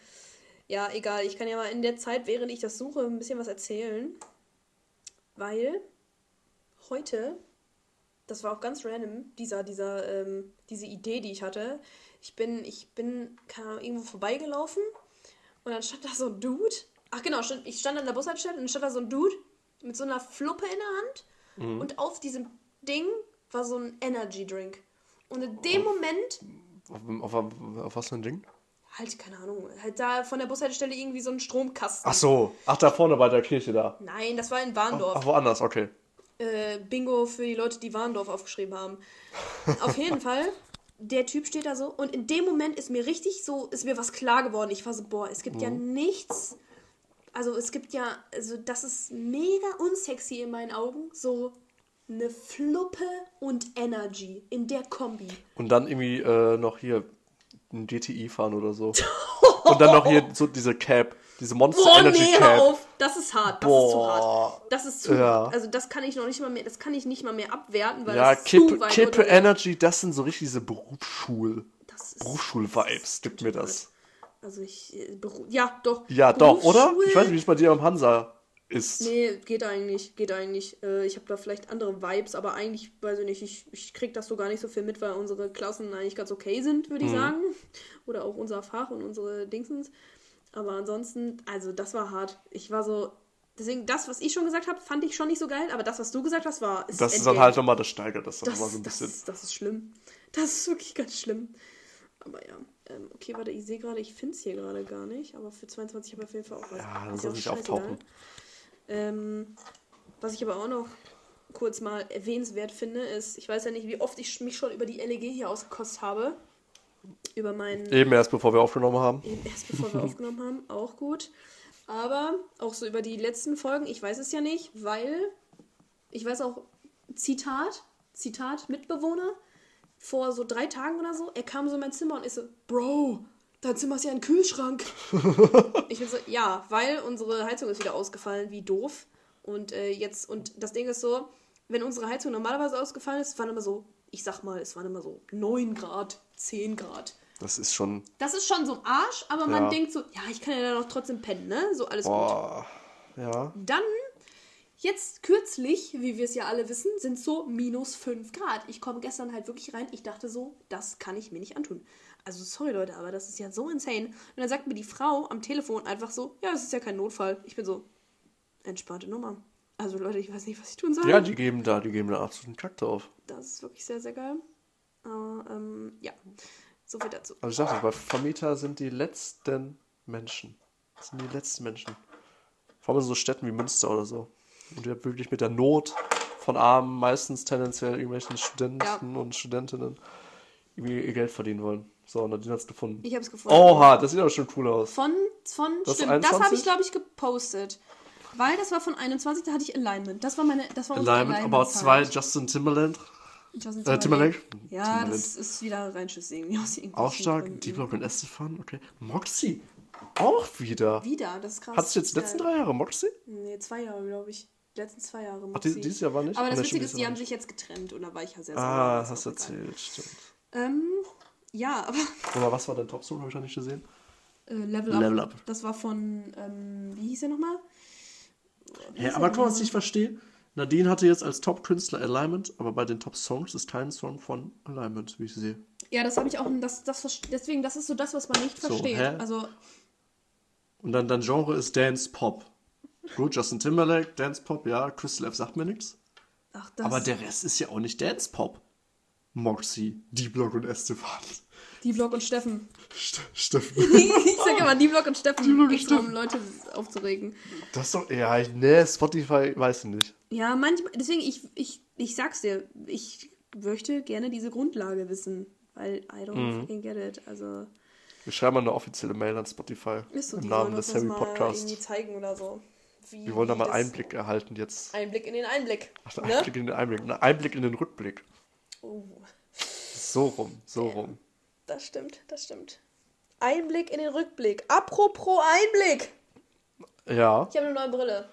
Ja, egal. Ich kann ja mal in der Zeit, während ich das suche, ein bisschen was erzählen. Weil heute, das war auch ganz random, dieser, dieser, ähm, diese Idee, die ich hatte. Ich bin, ich bin keine Ahnung, irgendwo vorbeigelaufen und dann stand da so ein Dude. Ach genau, ich stand an der Bushaltestelle und dann stand da so ein Dude mit so einer Fluppe in der Hand und auf diesem Ding war so ein Energy Drink. Und in dem Moment Auf, auf, auf was für ein Ding? halt, keine Ahnung, halt da von der Bushaltestelle irgendwie so ein Stromkasten. Ach so. Ach, da vorne bei der Kirche da. Nein, das war in Warndorf. Ach, woanders, okay. Äh, Bingo für die Leute, die Warndorf aufgeschrieben haben. Auf jeden Fall, der Typ steht da so und in dem Moment ist mir richtig so, ist mir was klar geworden. Ich war so, boah, es gibt ja nichts. Also es gibt ja, also das ist mega unsexy in meinen Augen. So eine Fluppe und Energy in der Kombi. Und dann irgendwie äh, noch hier ein GTI fahren oder so. Und dann noch hier so diese Cap, diese Monster Boah, Energy nee, hör Cap. auf. Das ist hart. Das ist zu Boah. hart. Das ist zu Ja. Also das kann ich noch nicht mal mehr, das kann ich nicht mal mehr abwerten, weil Ja, das ist zu Kippe, weit Kippe unten. Energy, das sind so richtig diese Berufsschul, Berufsschul-Vibes. Gibt mir das. Also ich, äh, Beru ja, doch. Ja, doch, oder? Ich weiß nicht, wie es bei dir am Hansa ist. Nee, geht eigentlich, geht eigentlich. Äh, ich habe da vielleicht andere Vibes, aber eigentlich, weiß ich nicht, ich, ich krieg das so gar nicht so viel mit, weil unsere Klassen eigentlich ganz okay sind, würde ich Mhm. sagen. Oder auch unser Fach und unsere Dingsens. Aber ansonsten, also das war hart. Ich war so, deswegen, das, was ich schon gesagt habe, fand ich schon nicht so geil, aber das, was du gesagt hast, war. Ist Das ist dann halt nochmal, das steigert das dann Das, nochmal so ein das, bisschen. ist, das ist schlimm. Das ist wirklich ganz schlimm. Aber ja. Ähm, okay, warte, ich sehe gerade, ich finde es hier gerade gar nicht. Aber für 22 habe ich auf jeden Fall auch was. Ja, dann soll scheißegal. auftauchen. Ähm, was ich aber auch noch kurz mal erwähnenswert finde, ist, ich weiß ja nicht, wie oft ich mich schon über die LEG hier ausgekostet habe. Über meinen Eben erst bevor wir aufgenommen haben. Eben erst bevor wir aufgenommen haben, auch gut. Aber auch so über die letzten Folgen, ich weiß es ja nicht, weil ich weiß auch, Zitat, Zitat, Mitbewohner, vor so drei Tagen oder so, er kam so in mein Zimmer und ist so, Bro, dein Zimmer ist ja ein Kühlschrank. ich bin so, ja, weil unsere Heizung ist wieder ausgefallen, wie doof. Und äh, jetzt, und das Ding ist so, wenn unsere Heizung normalerweise ausgefallen ist, waren immer so, ich sag mal, es waren immer so 9 Grad, 10 Grad. Das ist schon. Das ist schon so Arsch, aber man Ja. denkt so, ja, ich kann ja da noch trotzdem pennen, ne? So alles gut. Boah. Ja. Dann, jetzt kürzlich, wie wir es ja alle wissen, sind so minus 5 Grad. Ich komme gestern halt wirklich rein, ich dachte so, das kann ich mir nicht antun. Also sorry Leute, aber das ist ja so insane. Und dann sagt mir die Frau am Telefon einfach so, ja, es ist ja kein Notfall. Ich bin so, entspannte Nummer. Also Leute, ich weiß nicht, was ich tun soll. Ja, die geben da, die geben da absoluten Kack drauf. Das ist wirklich sehr, sehr geil. Aber, ähm, ja, so viel dazu. Also ich sag das, bei Vermieter sind die letzten Menschen. Das sind die letzten Menschen. Vor allem in so Städten wie Münster oder so. Und ihr habt wirklich mit der Not von Armen, meistens tendenziell irgendwelchen Studenten und Studentinnen, irgendwie ihr Geld verdienen wollen. So, und Nadine hat's gefunden. Ich habe es gefunden. Oha, das sieht aber schon cool aus. Von, von Das stimmt, das habe 21? ich, glaube ich, gepostet. Weil das war von 21, da hatte ich Alignment. Das war meine, das war unsere Alignment, aber zwei Justin Timberland. Justin Äh, Timberlake. Ja, Timberland. das ist wieder irgendwelchen Auch stark. Gründen. D-Block und Estefan, okay. Moxie. Auch wieder. Wieder, das ist krass. Hattest du jetzt die letzten drei Jahre Moxie? Nee, zwei Jahre, glaube ich. Die letzten zwei Jahre. Ach, die- Moxie. dieses Jahr war nicht? Aber das Oder Witzige ist, die haben sich jetzt getrennt und da war ich ja sehr Ah, sauer. hast du erzählt, stimmt. Ähm, ja, aber Oder was war dein Top-Song? Habe ich noch nicht gesehen. äh, Level, Up. Level Up. Das war von, ähm, wie hieß der nochmal? Hä, aber mal, was ich nicht verstehe. Nadine hatte jetzt als Top-Künstler Alignment, aber bei den Top-Songs ist kein Song von Alignment, wie ich sehe. Ja, das habe ich auch, das, das, deswegen, das ist so das, was man nicht So, versteht. hä? Also, Und dann dein Genre ist Dance Pop. Gut, Justin Timberlake, Dance Pop, ja, Crystal F sagt mir nichts. ach, das, Aber der Rest ist ja auch nicht Dance Pop. Moxie, D-Block und Estefan. Die Block und Steffen. St Steffen. ich sag immer die Block und Steffen, Die Block und extra, um. Leute aufzuregen. Das ist doch, ja, ich- nee, Spotify weiß ich nicht. Ja, manchmal, deswegen, ich, ich, ich sag's dir, ich möchte gerne diese Grundlage wissen, weil I don't Mhm. fucking get it. Also, Wir schreiben mal eine offizielle Mail an Spotify ist so, im Namen des Harry Podcasts. irgendwie zeigen oder so. Wie, Wir wollen da mal Einblick erhalten jetzt. Einblick in den Einblick. Ach, ne? Einblick in den Einblick. Ein Einblick in den Rückblick. Oh, So rum, so rum. Das stimmt, das stimmt. Einblick in den Rückblick. Apropos Einblick. Ja. Ich habe eine neue Brille.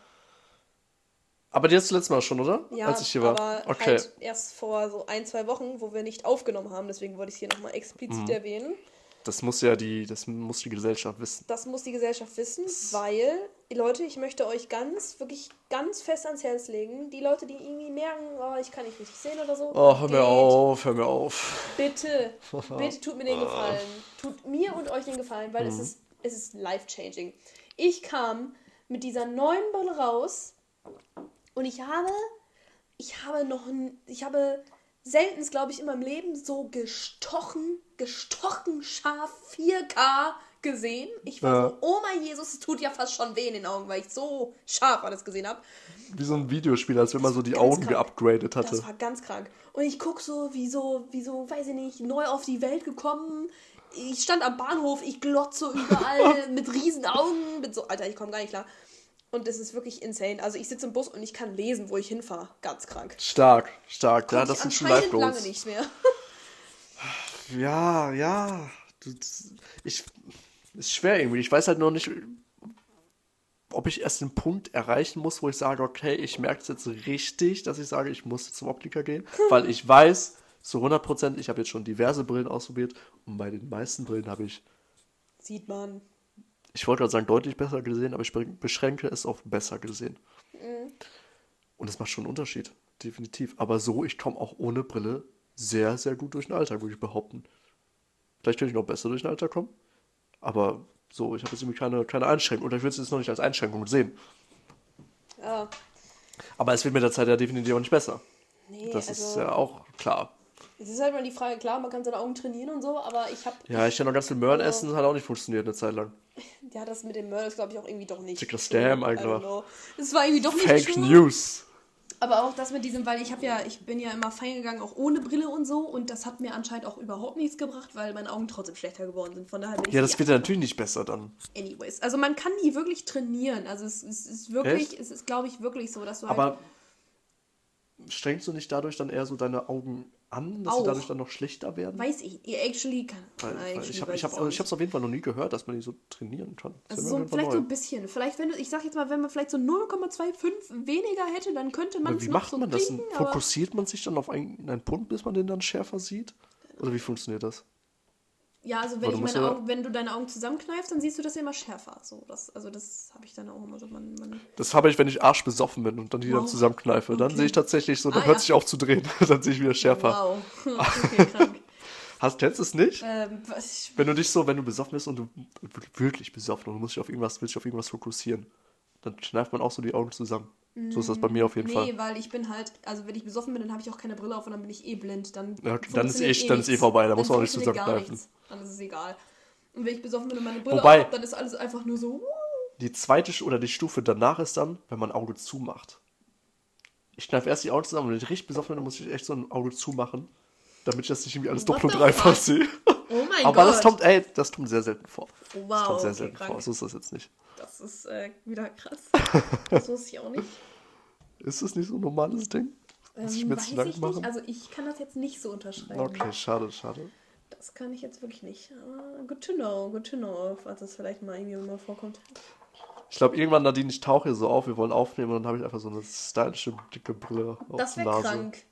Aber die hast du letztes Mal schon, oder? Ja, Als ich hier war. aber okay. halt erst vor so ein, zwei Wochen, wo wir nicht aufgenommen haben. Deswegen wollte ich es hier nochmal explizit Mhm. erwähnen. Das muss ja die, das muss die Gesellschaft wissen. Das muss die Gesellschaft wissen, weil, Leute, ich möchte euch ganz, wirklich ganz fest ans Herz legen. Die Leute, die irgendwie merken, oh, ich kann nicht richtig sehen oder so. Oh, hör mir geht. auf, hör mir auf. Bitte, bitte tut mir den Gefallen. Tut mir und euch den Gefallen, weil es ist, es ist life-changing. Ich kam mit dieser neuen Brille raus und ich habe, ich habe noch, ein, ich habe selten, glaube ich, in meinem Leben so gestochen, gestochen scharf 4K gesehen. Ich war Ja. so, oh mein Jesus, es tut ja fast schon weh in den Augen, weil ich so scharf alles gesehen habe. Wie so ein Videospiel, als wenn man so die Augen krank. geupgradet hatte. Das war ganz krank. Und ich guck so, wie so, wie so, weiß ich nicht, neu auf die Welt gekommen. Ich stand am Bahnhof, ich glotze überall mit riesen Augen, mit so, Alter, ich komme gar nicht klar. Und es ist wirklich insane. Also ich sitze im Bus und ich kann lesen, wo ich hinfahre. Ganz krank. Stark, stark. Ja, das sind schon anscheinend lange nicht mehr. Ja, ja. Ich, ist schwer irgendwie. Ich weiß halt noch nicht, ob ich erst den Punkt erreichen muss, wo ich sage, okay, ich merke es jetzt richtig, dass ich sage, ich muss jetzt zum Optiker gehen. Weil ich weiß, zu 100 Prozent, ich habe jetzt schon diverse Brillen ausprobiert und bei den meisten Brillen habe ich, Sieht man. Ich wollte gerade sagen, deutlich besser gesehen, aber ich be- beschränke es auf besser gesehen. Und das macht schon einen Unterschied, definitiv. Aber so, ich komme auch ohne Brille sehr, sehr gut durch den Alltag, würde ich behaupten. Vielleicht könnte ich noch besser durch den Alltag kommen, aber so, ich habe jetzt irgendwie keine, keine Einschränkung. Oder ich will es jetzt noch nicht als Einschränkung sehen. Ja. Aber es wird mit der Zeit ja definitiv auch nicht besser. Nee, Das also, ist ja auch klar. Es ist halt mal die Frage, klar, man kann seine Augen trainieren und so, aber ich habe, Ja, ich kann noch ganz viel Möhren Also- essen, hat auch nicht funktioniert eine Zeit lang. ja, das mit dem Mörder ist, glaube ich, auch irgendwie doch nicht. Scam I einfach. Es war irgendwie doch nicht Fake. News. Aber auch das mit diesem, weil ich habe ja, ich bin ja immer fein gegangen, auch ohne Brille und so, und das hat mir anscheinend auch überhaupt nichts gebracht, weil meine Augen trotzdem schlechter geworden sind. Von daher bin ich Ja, das wird ja natürlich nicht besser dann. anyways. Also man kann die wirklich trainieren. Also es, es ist wirklich, Echt? es ist, glaube ich, wirklich so, dass du halt. Aber strengst du nicht dadurch dann eher so deine Augen an, dass Auch. sie dadurch dann noch schlechter werden? weiß ich, actually kann. Weil, weil actually ich habe ich hab, auf jeden Fall noch nie gehört, dass man die so trainieren kann. Das Also so, vielleicht Fall so neu. ein bisschen. Vielleicht, wenn du, ich sag jetzt mal, wenn man vielleicht so 0,25 weniger hätte, dann könnte man es wie noch macht so man das? kriegen, Fokussiert man sich dann auf einen, einen Punkt, bis man den dann schärfer sieht? Oder wie funktioniert das? Ja, also wenn, du ich meine Augen, wenn du deine Augen zusammenkneifst, dann siehst du das ja immer schärfer. So, das, also das habe ich dann auch immer so. Man, man, Das habe ich, wenn ich arschbesoffen bin und dann die dann Wow. zusammenkneife. Dann Okay. sehe ich tatsächlich so, dann Ah, hört ja. sich auf zu drehen. dann sehe ich wieder schärfer. wow. okay, krank. Hast, kennst du es nicht? ähm, was, Wenn du dich so, wenn du besoffen bist und du wirklich besoffen und du musst dich auf irgendwas, willst dich auf irgendwas fokussieren, dann kneift man auch so die Augen zusammen. So ist das bei mir auf jeden nee, Fall. weil ich bin halt, also wenn ich besoffen bin, dann habe ich auch keine Brille auf und dann bin ich eh blind. Dann, Ja, dann ist funktioniert eh- dann ist eh vorbei, da Dann muss man auch nicht zusammenkneifen. Dann ist es egal. Und wenn ich besoffen bin und meine Brille Wobei- auf dann ist alles einfach nur so. Die zweite oder die Stufe danach ist dann, wenn man ein Auge zumacht. Ich kneife erst die Augen zusammen und wenn ich richtig besoffen bin, dann muss ich echt so ein Auge zumachen, damit ich das nicht irgendwie alles What doppelt und dreifach sehe. Oh mein Aber Gott. das kommt, ey, das kommt sehr selten vor. das Wow, kommt sehr okay, selten krank. vor. So ist das jetzt nicht. Das ist äh, wieder krass. Das wusste ich auch nicht. Ist das nicht so ein normales Ding? Muss ich Ähm, mir Gedanken ich nicht. machen? Also ich kann das jetzt nicht so unterschreiben. Okay, schade, schade. Das kann ich jetzt wirklich nicht. Aber good to know, good to know, falls das vielleicht mal irgendwie mal vorkommt. Ich glaube, irgendwann, Nadine, ich tauche hier so auf, wir wollen aufnehmen und dann habe ich einfach so eine stylische, dicke Brille auf Das wäre krank.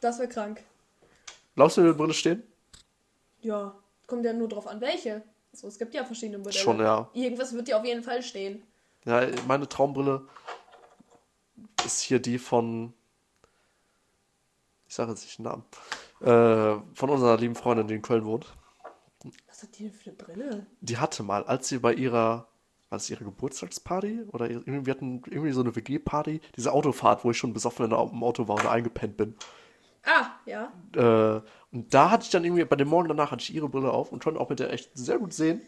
Das wäre krank. Glaubst du, wie die Brille stehen? Ja, kommt ja nur drauf an, welche. Also, es gibt ja verschiedene Modelle. Schon, ja. Irgendwas wird dir auf jeden Fall stehen. Ja, meine Traumbrille ist hier die von. Ich sage jetzt nicht den Namen. Äh, von unserer lieben Freundin, die in Köln wohnt. Was hat die denn für eine Brille? Die hatte mal, als sie bei ihrer. War das ihre Geburtstagsparty? Oder irgendwie, wir hatten irgendwie so eine WG-Party. Diese Autofahrt, wo ich schon besoffen in im Auto war und eingepennt bin. Ah, ja. Äh, und da hatte ich dann irgendwie, bei dem Morgen danach hatte ich ihre Brille auf und konnte auch mit der echt sehr gut sehen.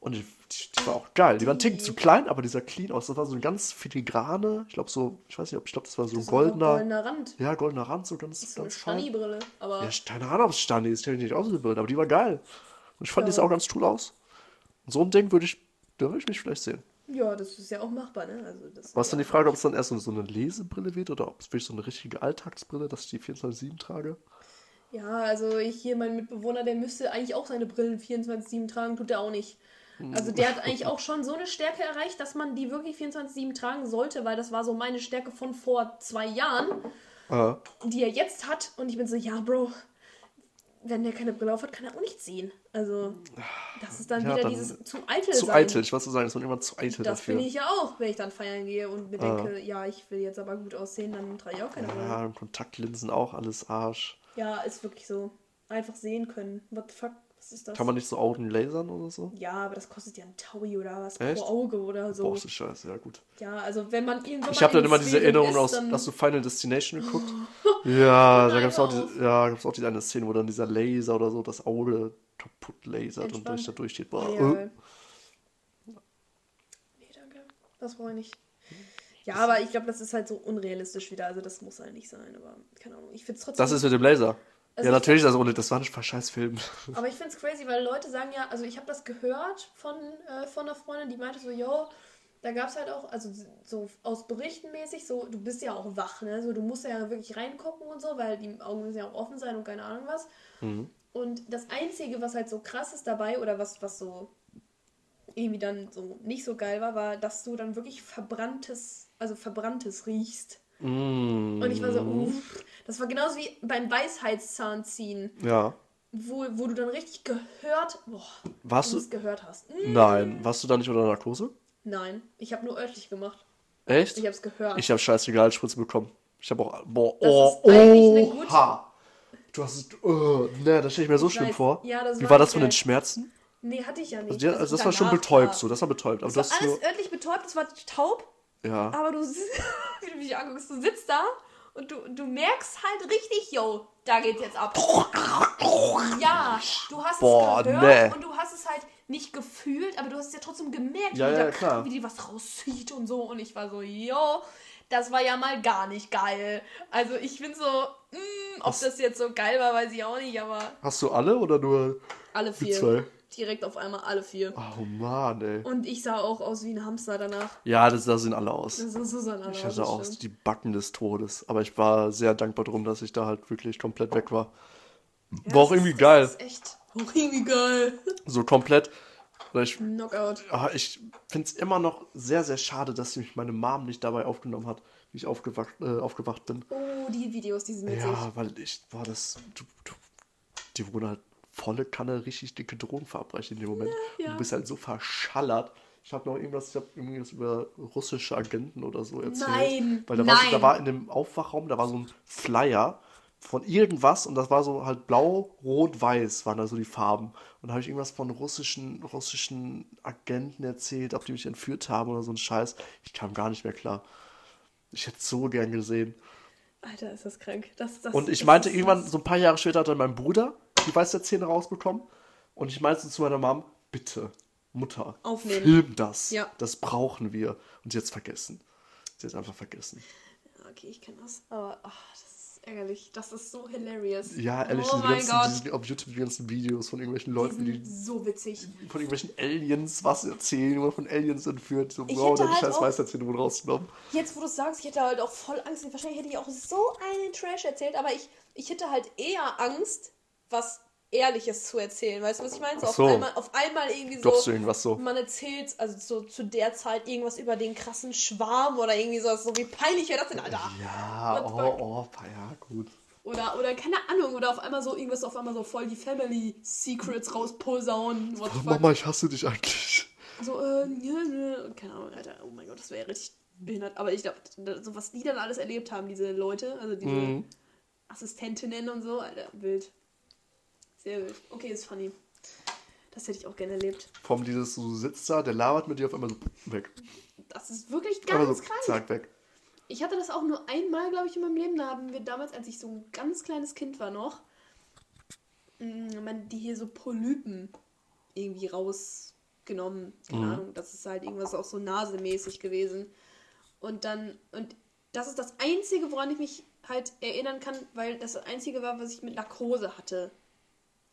Und die, die, die war auch geil. Die war ein Ticken zu klein, aber dieser clean aus. Das war so eine ganz filigrane, ich glaube so, ich weiß nicht, ob ich glaube, das war so ein Das ist goldener, goldener Rand. ja, goldener Rand, so ganz, Das ist so eine ganz fein. Stani-Brille. Aber Ja, keine Ahnung, ob es Stani ist, ich kenne nicht aus mit Brillen, aber die war geil. Und ich fand die Ja. sah auch ganz cool aus. Und so ein Ding würde ich, da würde ich mich vielleicht sehen. ja, das ist ja auch machbar, ne? Also, das Was ja. dann die Frage, ob es dann erst so so eine Lesebrille wird oder ob es wirklich so eine richtige Alltagsbrille, dass ich die 24-7 trage? Ja, also ich hier, mein Mitbewohner, der müsste eigentlich auch seine Brillen 24-7 tragen, tut er auch nicht. Also der hat eigentlich auch schon so eine Stärke erreicht, dass man die wirklich 24-7 tragen sollte, weil das war so meine Stärke von vor zwei Jahren, Äh, die er jetzt hat. Und ich bin so, ja, Bro, wenn der keine Brille auf hat, kann er auch nicht sehen. Also, das ist dann Ja, wieder dann dieses zu eitel zu sein. eitel, ich wollte so sagen, ist man immer zu eitel Das bin ich ja auch, wenn ich dann feiern gehe und mir Ah. denke, ja, ich will jetzt aber gut aussehen, dann trage ich auch keine Brille. Ja, Kontaktlinsen auch, alles Arsch. Ja, ist wirklich so. Einfach sehen können. What the fuck? Was ist das? Kann man nicht so Augen lasern oder so? Ja, aber das kostet ja ein Taui oder was Echt? pro Auge oder so. Boah, ist scheiße, ja gut. Ja, also wenn man irgendwann Ich habe dann immer diese Schweden Erinnerung aus, dann- hast du Final Destination geguckt? ja, da gab es auch, diese, ja, gab's auch die eine Szene, wo dann dieser Laser oder so das Auge kaputt lasert und Entspannt. durch da durchsteht. Boah, Ja, äh. Das brauche ich nicht. Ja, aber ich glaube, das ist halt so unrealistisch wieder. Also das muss halt nicht sein, aber keine Ahnung. Ich finde es trotzdem. Das ist mit dem Laser. Also ja, ich- natürlich, das, ohne, das war ein Scheißfilm. Aber ich finde es crazy, weil Leute sagen ja, also ich habe das gehört von, äh, von einer Freundin, die meinte so, yo, da gab es halt auch, also so aus Berichten mäßig, so, du bist ja auch wach, ne? So, du musst ja wirklich reingucken und so, weil die Augen müssen ja auch offen sein und keine Ahnung was. Und das Einzige, was halt so krass ist dabei, oder was, was so irgendwie dann so nicht so geil war, war, dass du dann wirklich verbranntes, also verbranntes riechst. Mm, Und ich war so, uff. Das war genauso wie beim Weisheitszahnziehen ja. wo, wo du dann richtig gehört, boah, Warst du es gehört hast. Hm, Nein. Warst du da nicht unter Narkose? Nein, ich habe nur örtlich gemacht. Echt? Ich habe es gehört. Ich habe scheißegal Spritze bekommen. Ich habe auch. Boah, Das oh, gute- oha. Du hast es. Oh, ne, das stelle ich mir so Ich schlimm weiß. vor. Ja, das Wie war war das von den. Schmerzen? nee, hatte ich ja nicht. Also, die, also das war schon betäubt, war- so. Das war betäubt. Aber Das du war alles nur. örtlich betäubt, das war taub, Ja. aber du, wie du mich anguckst, du sitzt da und du, du merkst halt richtig, yo, da geht's jetzt ab. Ja, du hast Boah, es gehört nee. und du hast es halt nicht gefühlt, aber du hast es ja trotzdem gemerkt, Ja, wie, ja, da, wie die was rauszieht und so. Und ich war so, yo, das war ja mal gar nicht geil. Also ich bin so, mm, ob Was? das jetzt so geil war, weiß ich auch nicht, aber Hast du alle oder nur alle vier. zwei? Direkt auf einmal alle vier. Oh Mann, ey. Und ich sah auch aus wie ein Hamster danach. Ja, das, da sehen alle aus. Das ist so so Ich hatte auch die Backen des Todes. Aber ich war sehr dankbar drum, dass ich da halt wirklich komplett weg war. War auch irgendwie geil. Das ist echt auch irgendwie geil. So komplett. Ich Knockout. Ah, ich finde es immer noch sehr, sehr schade, dass mich meine Mom nicht dabei aufgenommen hat, wie ich aufgewacht, äh, aufgewacht bin. Oh, die Videos, die sind witzig. Ja, weil ich, boah, das, du, du, die wurden halt volle Kanne richtig dicke Drogen verabreicht in dem Moment. Ja, ja. Du bist halt so verschallert. Ich habe noch irgendwas, ich habe irgendwas über russische Agenten oder so erzählt. Nein, Weil da war, so, da nein. war in dem Aufwachraum, da war so ein Flyer von irgendwas und das war so halt blau, rot, weiß waren da so die Farben. Und da habe ich irgendwas von russischen, russischen Agenten erzählt, ob die mich entführt haben oder so ein Scheiß. Ich kam gar nicht mehr klar. Ich hätte so gern gesehen. Alter, ist das krank. Das, das, Und ich meinte irgendwann, so ein paar Jahre später hat dann mein Bruder die Weißerzähne rausbekommen. Und ich meinte zu meiner Mom, bitte, Mutter, Aufnehmen. film das. Ja. Das brauchen wir. Und sie hat es vergessen. Sie hat es einfach vergessen. Okay, ich kenne das. Aber ach, das ist ärgerlich. Das ist so hilarious. Ja, ehrlich, Oh diese ganzen, diese, auf YouTube die ganzen Videos von irgendwelchen Die Leuten, sind die so witzig. von irgendwelchen Aliens was erzählen oder von Aliens entführt. So, Ich wow, deine halt scheiß Weißerzähne wurden rausgenommen. Jetzt, wo du es sagst, ich hätte halt auch voll Angst. Wahrscheinlich hätte ich auch so einen Trash erzählt, aber ich, ich hätte halt eher Angst, was Ehrliches zu erzählen. Weißt du, was ich meine? So, so. Auf, einmal, auf einmal irgendwie so. Glaubst du irgendwas so? Man erzählt, also so zu der Zeit irgendwas über den krassen Schwarm oder irgendwie sowas. So wie peinlich wäre das denn, Alter? Ja, What oh, oh, ja, gut. Oder, oder keine Ahnung, oder auf einmal so irgendwas auf einmal so voll die Family Secrets rausposaunen. What fuck? Mama, ich hasse dich eigentlich. So, äh, nö, nö. keine Ahnung, Alter. Oh mein Gott, das wäre richtig behindert. Aber ich glaube, so was die dann alles erlebt haben, diese Leute, also diese Mhm. Assistentinnen und so, Alter, wild. Sehr wild. Okay, ist funny. Das hätte ich auch gerne erlebt. Vom dieses, du sitzt da, der labert mit dir auf einmal so weg. Das ist wirklich ganz so, krank. zack, weg. Ich hatte das auch nur einmal, glaube ich, in meinem Leben. Da haben wir damals, als ich so ein ganz kleines Kind war noch, man, die hier so Polypen irgendwie rausgenommen. Keine Mhm. Ahnung, das ist halt irgendwas auch so nasemäßig gewesen. Und dann, und das ist das Einzige, woran ich mich halt erinnern kann, weil das das Einzige war, was ich mit Narkose hatte.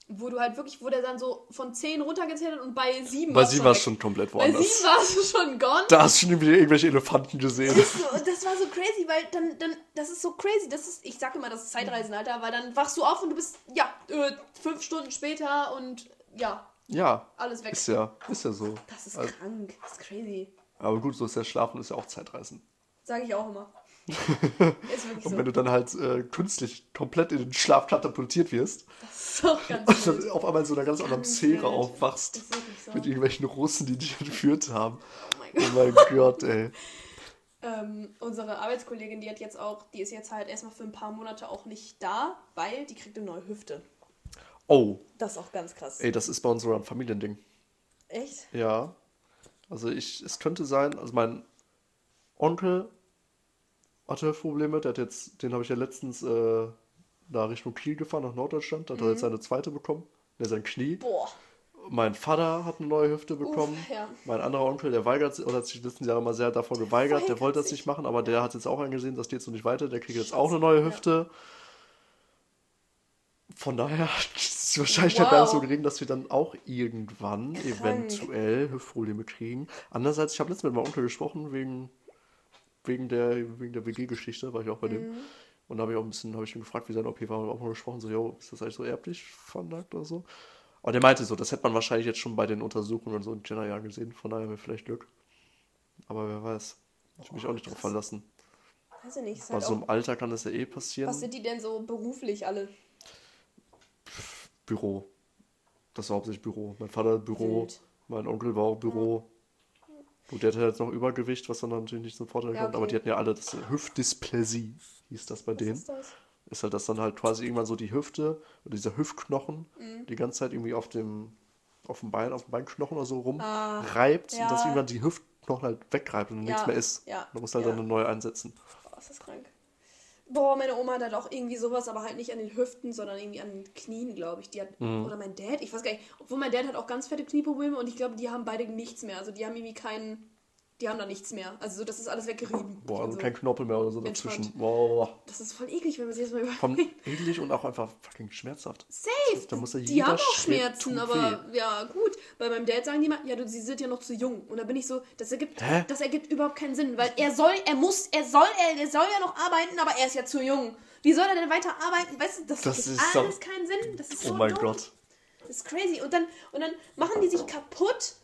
Wo du halt wirklich, wo der dann so von 10 runtergezählt hat und bei 7 Bei sie war es schon komplett Bei 7 woanders. war es schon gone. Da hast du schon irgendwelche Elefanten gesehen. Ist so, das war so crazy, weil dann, dann, das ist so crazy, das ist, ich sag immer, das ist Zeitreisen, Alter, weil dann wachst du auf und du bist, ja, äh, fünf Stunden später und ja, Ja, alles weg. ist ja, ist ja so. Das ist Also, krank, das ist crazy. aber gut, so ist ja Schlafen, ist ja auch Zeitreisen. Sage ich auch immer. Und so. wenn du dann halt äh, künstlich komplett in den Schlaf katapultiert wirst Das ist so ganz und wild. dann auf einmal in so einer ganz anderen Ganz wild. aufwachst so. mit irgendwelchen Russen, die dich entführt haben. Oh mein Oh Gott. mein Gott, ey. Ähm, unsere Arbeitskollegin, die hat jetzt auch, die ist jetzt halt erstmal für ein paar Monate auch nicht da, weil die kriegt eine neue Hüfte. Oh, Das ist auch ganz krass. ey, das ist bei uns sogar ein Familiending. Echt? Ja. Also ich, es könnte sein, also mein Onkel hatte Probleme, der hat jetzt, den habe ich ja letztens äh, da Richtung Kiel gefahren, nach Norddeutschland, da hat er Mhm. jetzt seine zweite bekommen, der sein Knie. Boah. Mein Vater hat eine neue Hüfte bekommen. Uff, ja. Mein anderer Onkel, der weigert sich, oder hat sich letzten Jahre mal sehr davor geweigert, der wollte das nicht machen, aber der hat jetzt auch eingesehen, das geht so nicht weiter, der kriegt jetzt auch eine neue Hüfte. Von daher ist die Wahrscheinlichkeit gar nicht so Wow. gering, dass wir dann auch irgendwann eventuell Hüftprobleme kriegen. Andererseits, ich habe letztens mit meinem Onkel gesprochen, wegen, wegen der, wegen der WG-Geschichte, war ich auch bei dem. Mhm. Und da habe ich auch ein bisschen, habe ich ihn gefragt, wie sein OP war, und auch mal gesprochen, so, jo, ist das eigentlich so erblich veranlagt oder so? Aber der meinte so, das hätte man wahrscheinlich jetzt schon bei den Untersuchungen und so in Jenna gesehen, von daher haben wir vielleicht Glück. Aber wer weiß. Ich will mich auch nicht drauf verlassen. Weiß ich nicht. Ist Bei halt so auch, einem Alter kann das ja eh passieren. was sind die denn so beruflich alle? Büro. Das war hauptsächlich Büro. Mein Vater Büro, Wild. mein Onkel war auch Büro. Gut, der hatte jetzt noch Übergewicht, was dann natürlich nicht zum Vorteil Ja, kommt, aber die hatten ja alle das Hüftdysplasie, hieß das bei Was denen. ist das? Ist halt, dass dann halt quasi irgendwann so die Hüfte oder dieser Hüftknochen Mhm. die ganze Zeit irgendwie auf dem, auf dem Bein, auf dem Beinknochen oder so Ah, rumreibt und dass ja. irgendwann die Hüftknochen halt wegreibt und Ja, nichts mehr ist. ja, Man muss halt ja. dann eine neue einsetzen. Boah, ist das krank. Boah, meine Oma hat halt auch irgendwie sowas, aber halt nicht an den Hüften, sondern irgendwie an den Knien, glaube ich. Die hat, Mhm. Oder mein Dad, ich weiß gar nicht. Obwohl mein Dad hat auch ganz fette Knieprobleme und ich glaube, die haben beide nichts mehr. Also die haben irgendwie keinen, die haben da nichts mehr. Also so, das ist alles weggerieben. Boah, also also, kein Knorpel mehr oder so Entspannt. dazwischen. Boah. Das ist voll eklig, wenn man sich das mal überlegt. Von eklig und auch einfach fucking schmerzhaft. Safe. Da muss ja die haben auch Schmerzen, aber ja, gut. Bei meinem Dad sagen die mal, ja, du, sie sind ja noch zu jung. Und da bin ich so, das ergibt, Hä? das ergibt überhaupt keinen Sinn, weil er soll, er muss, er soll, er, er soll ja noch arbeiten, aber er ist ja zu jung. Wie soll er denn weiter arbeiten? Weißt du, das, Das ist alles doch- keinen Sinn. Das ist Oh so mein dumm. Gott. Das ist crazy. Und dann, und dann machen die sich kaputt.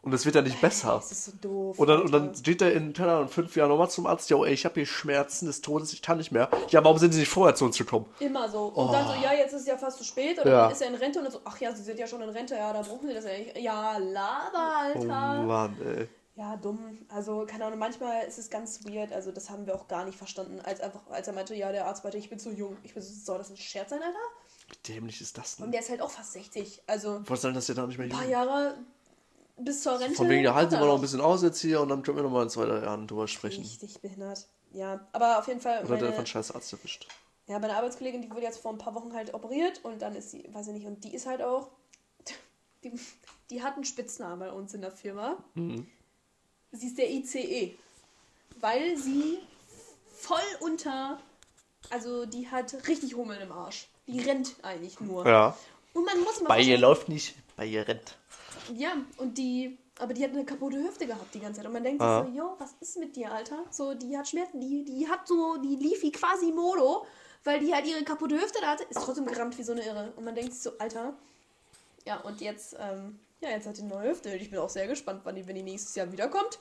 Und es wird ja nicht besser. Das ist so doof. Und dann, und dann steht er in, keine Ahnung, fünf Jahren nochmal zum Arzt, ja, ey, ich habe hier Schmerzen des Todes, ich kann nicht mehr. Ja, warum sind Sie nicht vorher zu uns gekommen? Immer so. Und dann so, ja, jetzt ist es ja fast zu spät. Oder Oh. Ja. dann ist er in Rente und dann so, ach ja, sie sind ja schon in Rente, ja, da brauchen sie das ja nicht. Ja, laber, Oh Alter. Mann, ey. Ja, dumm. Also, keine Ahnung, manchmal ist es ganz weird. Also, das haben wir auch gar nicht verstanden. Als einfach, als er meinte, ja, der Arzt meinte, ich bin zu jung. Ich bin so, soll das ein Scherz sein, Alter? Wie dämlich ist das Und denn? der ist halt auch fast 60. Also, ein Was soll das ja da nicht mehr paar jung? Jahre bis zur Rente. Von wegen, da halten wir noch ein bisschen aus jetzt hier und dann können wir nochmal in zwei drei Jahren drüber sprechen. Richtig behindert. Ja, aber auf jeden Fall. Oder hat er Meine, einfach einen scheiß Arzt erwischt? ja, meine Arbeitskollegin, die wurde jetzt vor ein paar Wochen halt operiert und dann ist sie, weiß ich nicht, und die ist halt auch. Die, die hat einen Spitznamen bei uns in der Firma. Sie ist der ICE. Weil sie voll unter. Also die hat richtig Hummeln im Arsch. Die rennt eigentlich nur. Ja. Und man muss mal Bei ihr läuft nicht, bei ihr rennt. Ja, und die. Aber die hat eine kaputte Hüfte gehabt die ganze Zeit. Und man denkt Ah. sich so, jo, was ist mit dir, Alter? So, die hat Schmerzen, die, die hat so, die lief wie quasi Modo, weil die halt ihre kaputte Hüfte da hatte, ist trotzdem gerammt wie so eine Irre. Und man denkt sich so, Alter. Ja, und jetzt, ähm, ja, jetzt hat die eine neue Hüfte. Ich bin auch sehr gespannt, wann die, wenn die nächstes Jahr wiederkommt.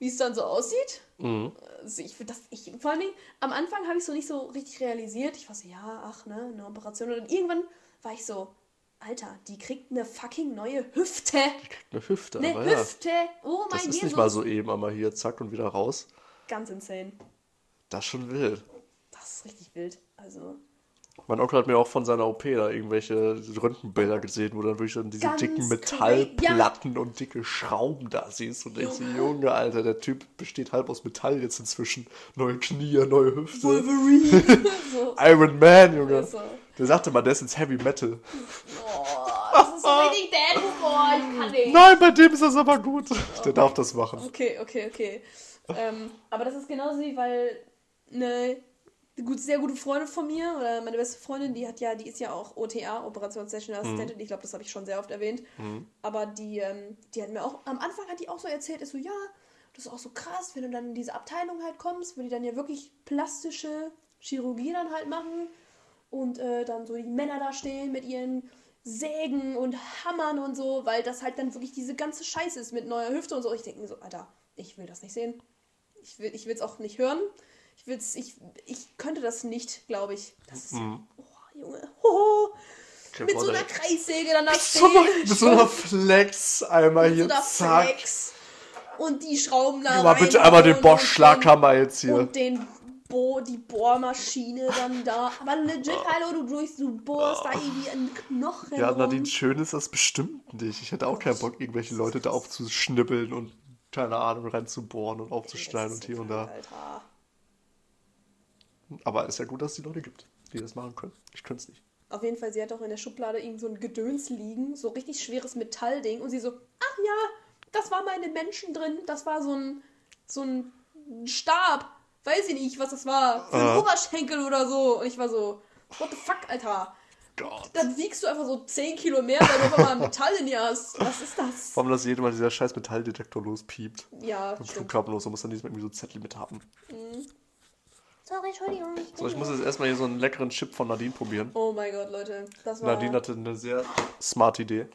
Wie es dann so aussieht. Mhm. Also ich finde das, ich, vor allem am Anfang habe ich so nicht so richtig realisiert. Ich war so, ja, ach, ne, eine Operation. Und dann irgendwann war ich so, Alter, die kriegt eine fucking neue Hüfte. Eine Hüfte, Eine aber ja. Hüfte. Oh mein Das ist Jesus. nicht mal so eben einmal hier, zack und wieder raus. Ganz insane. Das ist schon wild. Das ist richtig wild. Also, Mein Onkel hat mir auch von seiner OP da irgendwelche Röntgenbilder gesehen, wo dann wirklich dann diese Ganz dicken Metallplatten und dicke Schrauben da siehst. Und denkst, du, Junge, Alter, der Typ besteht halb aus Metall jetzt inzwischen. Neue Knie, neue Hüfte. Wolverine. so. Iron Man, Junge. Ist so. Der sagte mal, der ist ins Heavy Metal. Oh, das ist so richtig Dad-Humor. Ich kann nicht. Nein, bei dem ist das aber gut. Der darf das machen. Okay, okay, okay. ähm, aber das ist genauso wie, weil eine gut, sehr gute Freundin von mir, oder meine beste Freundin, die hat ja, die ist ja auch OTA, Operationssession-Assistentin. Ich glaube, das habe ich schon sehr oft erwähnt. Aber die, ähm, die hat mir auch, am Anfang hat die auch so erzählt, ist so, ja, das ist auch so krass, wenn du dann in diese Abteilung halt kommst, wo die dann ja wirklich plastische Chirurgie dann halt machen und äh, dann so die Männer da stehen mit ihren Sägen und Hammern und so, weil das halt dann wirklich diese ganze Scheiße ist mit neuer Hüfte und so. Ich denke mir so, Alter, ich will das nicht sehen. Ich will ich es auch nicht hören. Ich will's, ich, ich könnte das nicht, glaube ich. Das ist, oh, Junge, oh, mit so einer Kreissäge dann da So, mit so einer Flex einmal mit so hier, einer. Flex. Und die Schrauben da mal rein bitte einmal den Bosch-Schlaghammer jetzt hier. Und den Bo die Bohrmaschine dann da. Aber legit, hallo, du durch, du bohrst da irgendwie einen Knochen. Ja. Nadine, schön ist das bestimmt nicht. Ich hätte auch keinen Bock, irgendwelche Leute da aufzuschnippeln und, keine Ahnung, reinzubohren und aufzuschneiden und hier und da. Alter. Aber ist ja gut, dass es die Leute gibt, die das machen können. Ich könnte es nicht. Auf jeden Fall, sie hat auch in der Schublade irgend so ein Gedöns liegen, so richtig schweres Metallding. Und sie so, ach ja, das war meine Menschen drin. Das war so ein, so ein Stab. Weiß ich nicht, was das war. Für einen Äh. Oberschenkel oder so. Und ich war so, what the fuck, Alter. Gott. Dann wiegst du einfach so 10 Kilo mehr, weil du einfach mal Metall in dir hast. Was ist das? Warum das jedes Mal dieser scheiß Metalldetektor lospiept? Ja, stimmt. Flughafen los, da muss dann diesmal irgendwie so Zettel mit haben. Sorry, Entschuldigung. So, ich muss jetzt erstmal hier so einen leckeren Chip von Nadine probieren. Oh mein Gott, Leute. Das war... Nadine hatte eine sehr smart Idee.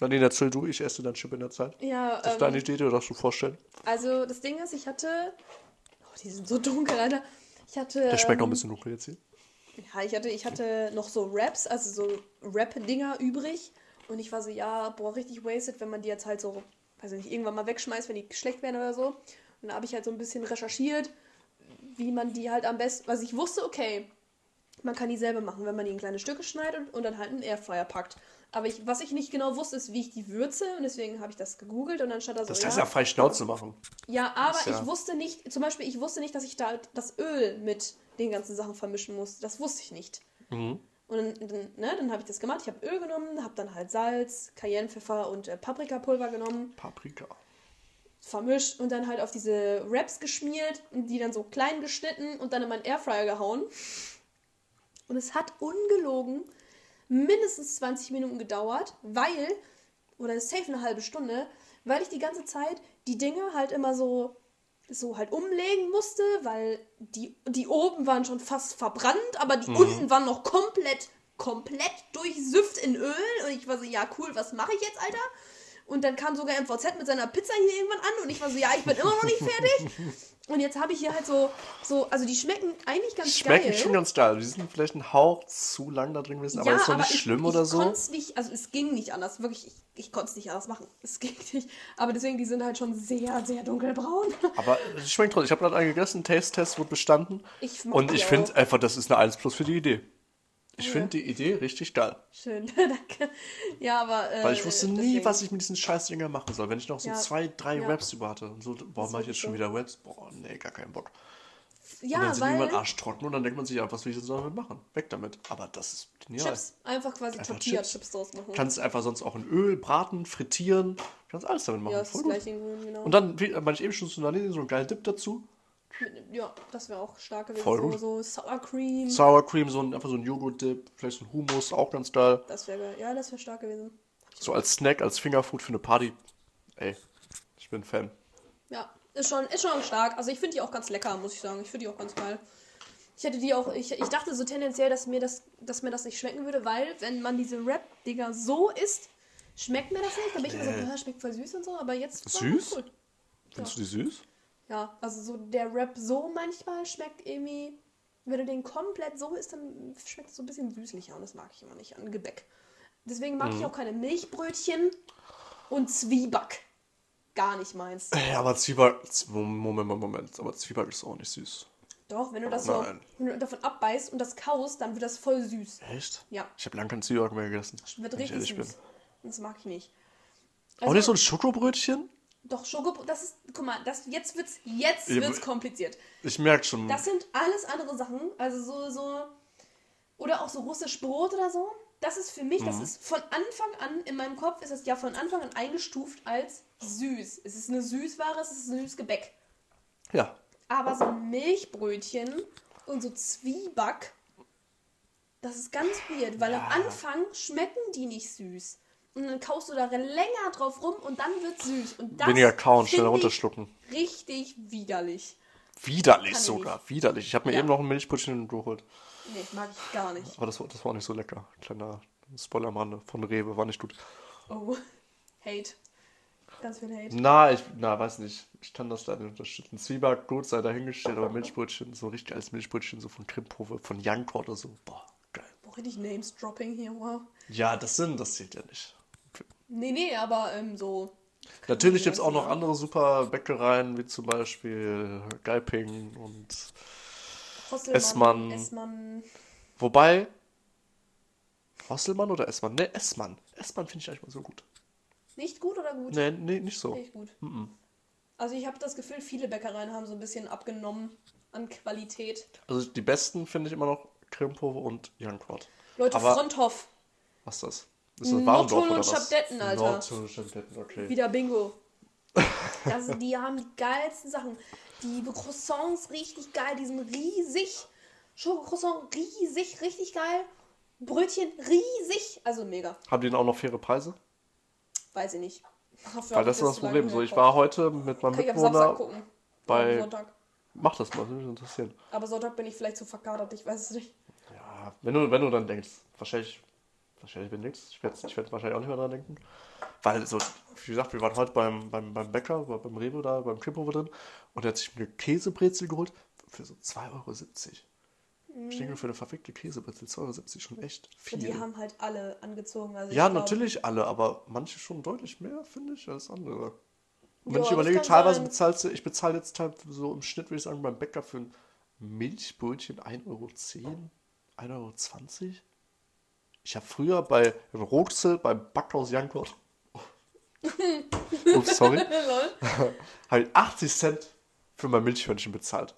Nadine, erzähl du, ich esse deinen Chip in der Zeit. ja, Das ist ähm, deine Idee, dir darfst du vorstellen. Also, das Ding ist, ich hatte. Oh, die sind so dunkel, Alter. Ich hatte. Der schmeckt noch ein ähm, bisschen dunkel jetzt hier. Ja, ich hatte, ich hatte noch so Raps, also so Rap-Dinger übrig. Und ich war so, ja, boah, richtig wasted, wenn man die jetzt halt so, weiß ich nicht, irgendwann mal wegschmeißt, wenn die schlecht werden oder so. Und da habe ich halt so ein bisschen recherchiert, wie man die halt am besten. Also ich wusste, okay, man kann die selber machen, wenn man die in kleine Stücke schneidet und, und dann halt in den Airfryer packt. Aber ich, was ich nicht genau wusste, ist, wie ich die würze. Und deswegen habe ich das gegoogelt und dann stand da so. Das ja, heißt ja frei Schnauze machen. ja, aber ja- ich wusste nicht, zum Beispiel, ich wusste nicht, dass ich da das Öl mit den ganzen Sachen vermischen muss. Das wusste ich nicht. Mhm. Und dann, dann, ne, dann habe ich das gemacht. Ich habe Öl genommen, habe dann halt Salz, Cayennepfeffer und äh, Paprikapulver genommen, Paprika. vermischt und dann halt auf diese Wraps geschmiert und die dann so klein geschnitten und dann in meinen Airfryer gehauen. Und es hat ungelogen mindestens 20 Minuten gedauert, weil, oder safe eine halbe Stunde, weil ich die ganze Zeit die Dinge halt immer so, so halt umlegen musste, weil die, die oben waren schon fast verbrannt, aber die unten waren noch komplett, komplett durchsüfft in Öl. Und ich war so, ja cool, was mache ich jetzt, Alter? Und dann kam sogar MVZ mit seiner Pizza hier irgendwann an und ich war so, ja, ich bin immer noch nicht fertig. Und jetzt habe ich hier halt so, so, also die schmecken eigentlich ganz Schmecken geil. schon ganz geil. Die sind vielleicht ein Hauch zu lang da drin gewesen, aber ist doch nicht ich, schlimm ich oder so. konnte nicht, also es ging nicht anders, wirklich, ich, ich konnte es nicht anders machen. Es ging nicht. Aber deswegen, die sind halt schon sehr, sehr dunkelbraun. Aber es schmeckt trotzdem. Ich habe gerade einen gegessen, Taste-Test wurde bestanden. Ich Und ich finde einfach, das ist eine 1 plus für die Idee. Ich Ja. finde die Idee richtig geil. Schön, danke. Ja, aber. Äh, Weil ich wusste nie, deswegen. was ich mit diesen Scheißdingern machen soll. Wenn ich noch so Ja. zwei, drei Ja. Raps über hatte. Und so, boah, mache ich ist jetzt schon so. wieder Raps? Boah, nee, gar keinen Bock. Ja, und dann sind weil. irgendwann arschtrocken und dann denkt man sich, ja, was will ich jetzt damit machen? Weg damit. Aber das ist genial. Chips, einfach quasi Tortilla-Chips draus machen. Kannst einfach sonst auch in Öl braten, frittieren. Kannst alles damit machen. ja, das ist Voll das gut. gleiche in Grün, genau. Und dann, wie meine ich eben schon zu Vanille, so einen geilen Dip dazu. Ja, das wäre auch stark gewesen. Voll so, gut. so Sour Cream. Sour Cream, so ein, einfach so ein Joghurt-Dip, vielleicht so ein Hummus, auch ganz geil. das wäre. Ja, das wäre stark gewesen. So als Snack, als Fingerfood für eine Party. Ey, ich bin Fan. Ja, ist schon, ist schon stark. Also ich finde die auch ganz lecker, muss ich sagen. Ich finde die auch ganz geil. Ich hätte die auch, ich, ich dachte so tendenziell, dass mir, das, dass mir das nicht schmecken würde, weil wenn man diese Rap-Dinger so isst, schmeckt mir das nicht. Da bin ich immer so. "Ah, schmeckt voll süß und so, aber jetzt Süß? Cool. Findest du die süß? Ja, also so der Rap so manchmal schmeckt irgendwie, wenn du den komplett so isst, dann schmeckt es so ein bisschen süßlicher und das mag ich immer nicht an Gebäck. Deswegen mag ich auch keine Milchbrötchen und Zwieback. Gar nicht meins. Ey, aber Zwieback. Moment, Moment, Moment. Aber Zwieback ist auch nicht süß. Doch, wenn du das so, Nein. wenn du davon abbeißt und das kaust, dann wird das voll süß. Echt? Ja. Ich habe lange keinen Zwieback mehr gegessen. Wird wenn ich richtig süß. Das mag ich nicht. Auch nicht so ein Schokobrötchen? Doch, Schokobrot, das ist, guck mal, das, jetzt wird's, jetzt wird's kompliziert. Ich merke schon. Das sind alles andere Sachen, also so, so, oder auch so russisch Brot oder so. Das ist für mich, Mhm. das ist von Anfang an, in meinem Kopf ist es ja von Anfang an eingestuft als süß. Es ist eine Süßware, es ist ein süßes Gebäck. ja. Aber so Milchbrötchen und so Zwieback, das ist ganz weird, weil am Ja. Anfang schmecken die nicht süß. Und dann kaust du da länger drauf rum und dann wird süß. Und das Weniger kauen, schneller ich runterschlucken. Richtig widerlich. Widerlich Kann ich sogar. Widerlich. Ich habe mir Ja. eben noch ein Milchbrötchen geholt. Nee, mag ich gar nicht. Aber das war, das war auch nicht so lecker. Kleiner Spoiler am Rande. Von Rewe. War nicht gut. Oh, Hate. Ganz viel Hate. Na, ich, na, weiß nicht. Ich kann das leider nicht unterstützen. Zwieback, gut, sei dahingestellt, aber Milchbrötchen, so richtig als Milchbrötchen, so von Krimphofe, von Janko oder so. Boah, geil. Boah, richtig Names-Dropping hier, wow. Ja, das sind, das zählt ja nicht. Nee, nee, aber ähm, so. Natürlich gibt es auch noch andere super Bäckereien, wie zum Beispiel Geiping und. Hosselmann, Essmann. Essmann. Wobei. Hosselmann oder Essmann? Ne, Essmann. Essmann finde ich eigentlich mal so gut. Nicht gut oder gut? Ne, nee, nicht so. Nicht gut. Also ich habe das Gefühl, viele Bäckereien haben so ein bisschen abgenommen an Qualität. Also die besten finde ich immer noch Krimpo und Jankrot. Leute, Aber- Fronthof. Was ist das? Ist das Warendorf und oder was? Schabdetten, Alter. Nordturm und Schabdetten, okay. Wieder Bingo. Das, die haben die geilsten Sachen. Die Croissants richtig geil, die sind riesig. Schokocroissant riesig, richtig geil. Brötchen riesig. Also mega. Haben die denn auch noch faire Preise? Weiß ich nicht. Weil das ist das so Problem. So, ich war heute mit meinem Kann ich am Samstag Mitbewohner. gucken. bei- Sonntag. Mach das mal, das würde mich interessieren. Aber Sonntag bin ich vielleicht zu verkadert, ich weiß es nicht. Ja, wenn du, wenn du dann denkst, wahrscheinlich, wahrscheinlich bin nichts. Ich werde ich werd wahrscheinlich auch nicht mehr dran denken. Weil, so, wie gesagt, wir waren heute beim, beim, beim Bäcker, bei- beim Rewe da, beim Krimpo drin und der hat sich eine Käsebrezel geholt für so 2,70 Euro. Ich denke, für eine verfickte Käsebrezel 2,70 Euro schon echt viel. Und die haben halt alle angezogen. Also ich ja, glaub- natürlich alle, aber manche schon deutlich mehr, finde ich, als andere. Und wenn ich das überlege, teilweise sein. bezahlst du, ich bezahle jetzt halt so im Schnitt, würde ich sagen, beim Bäcker für ein Milchbrötchen 1,10 Euro, 1,20 Euro. Ich habe früher bei Rotzel beim Backhaus Jankot, ups, sorry, habe ich 80 Cent für mein Milchhörnchen bezahlt.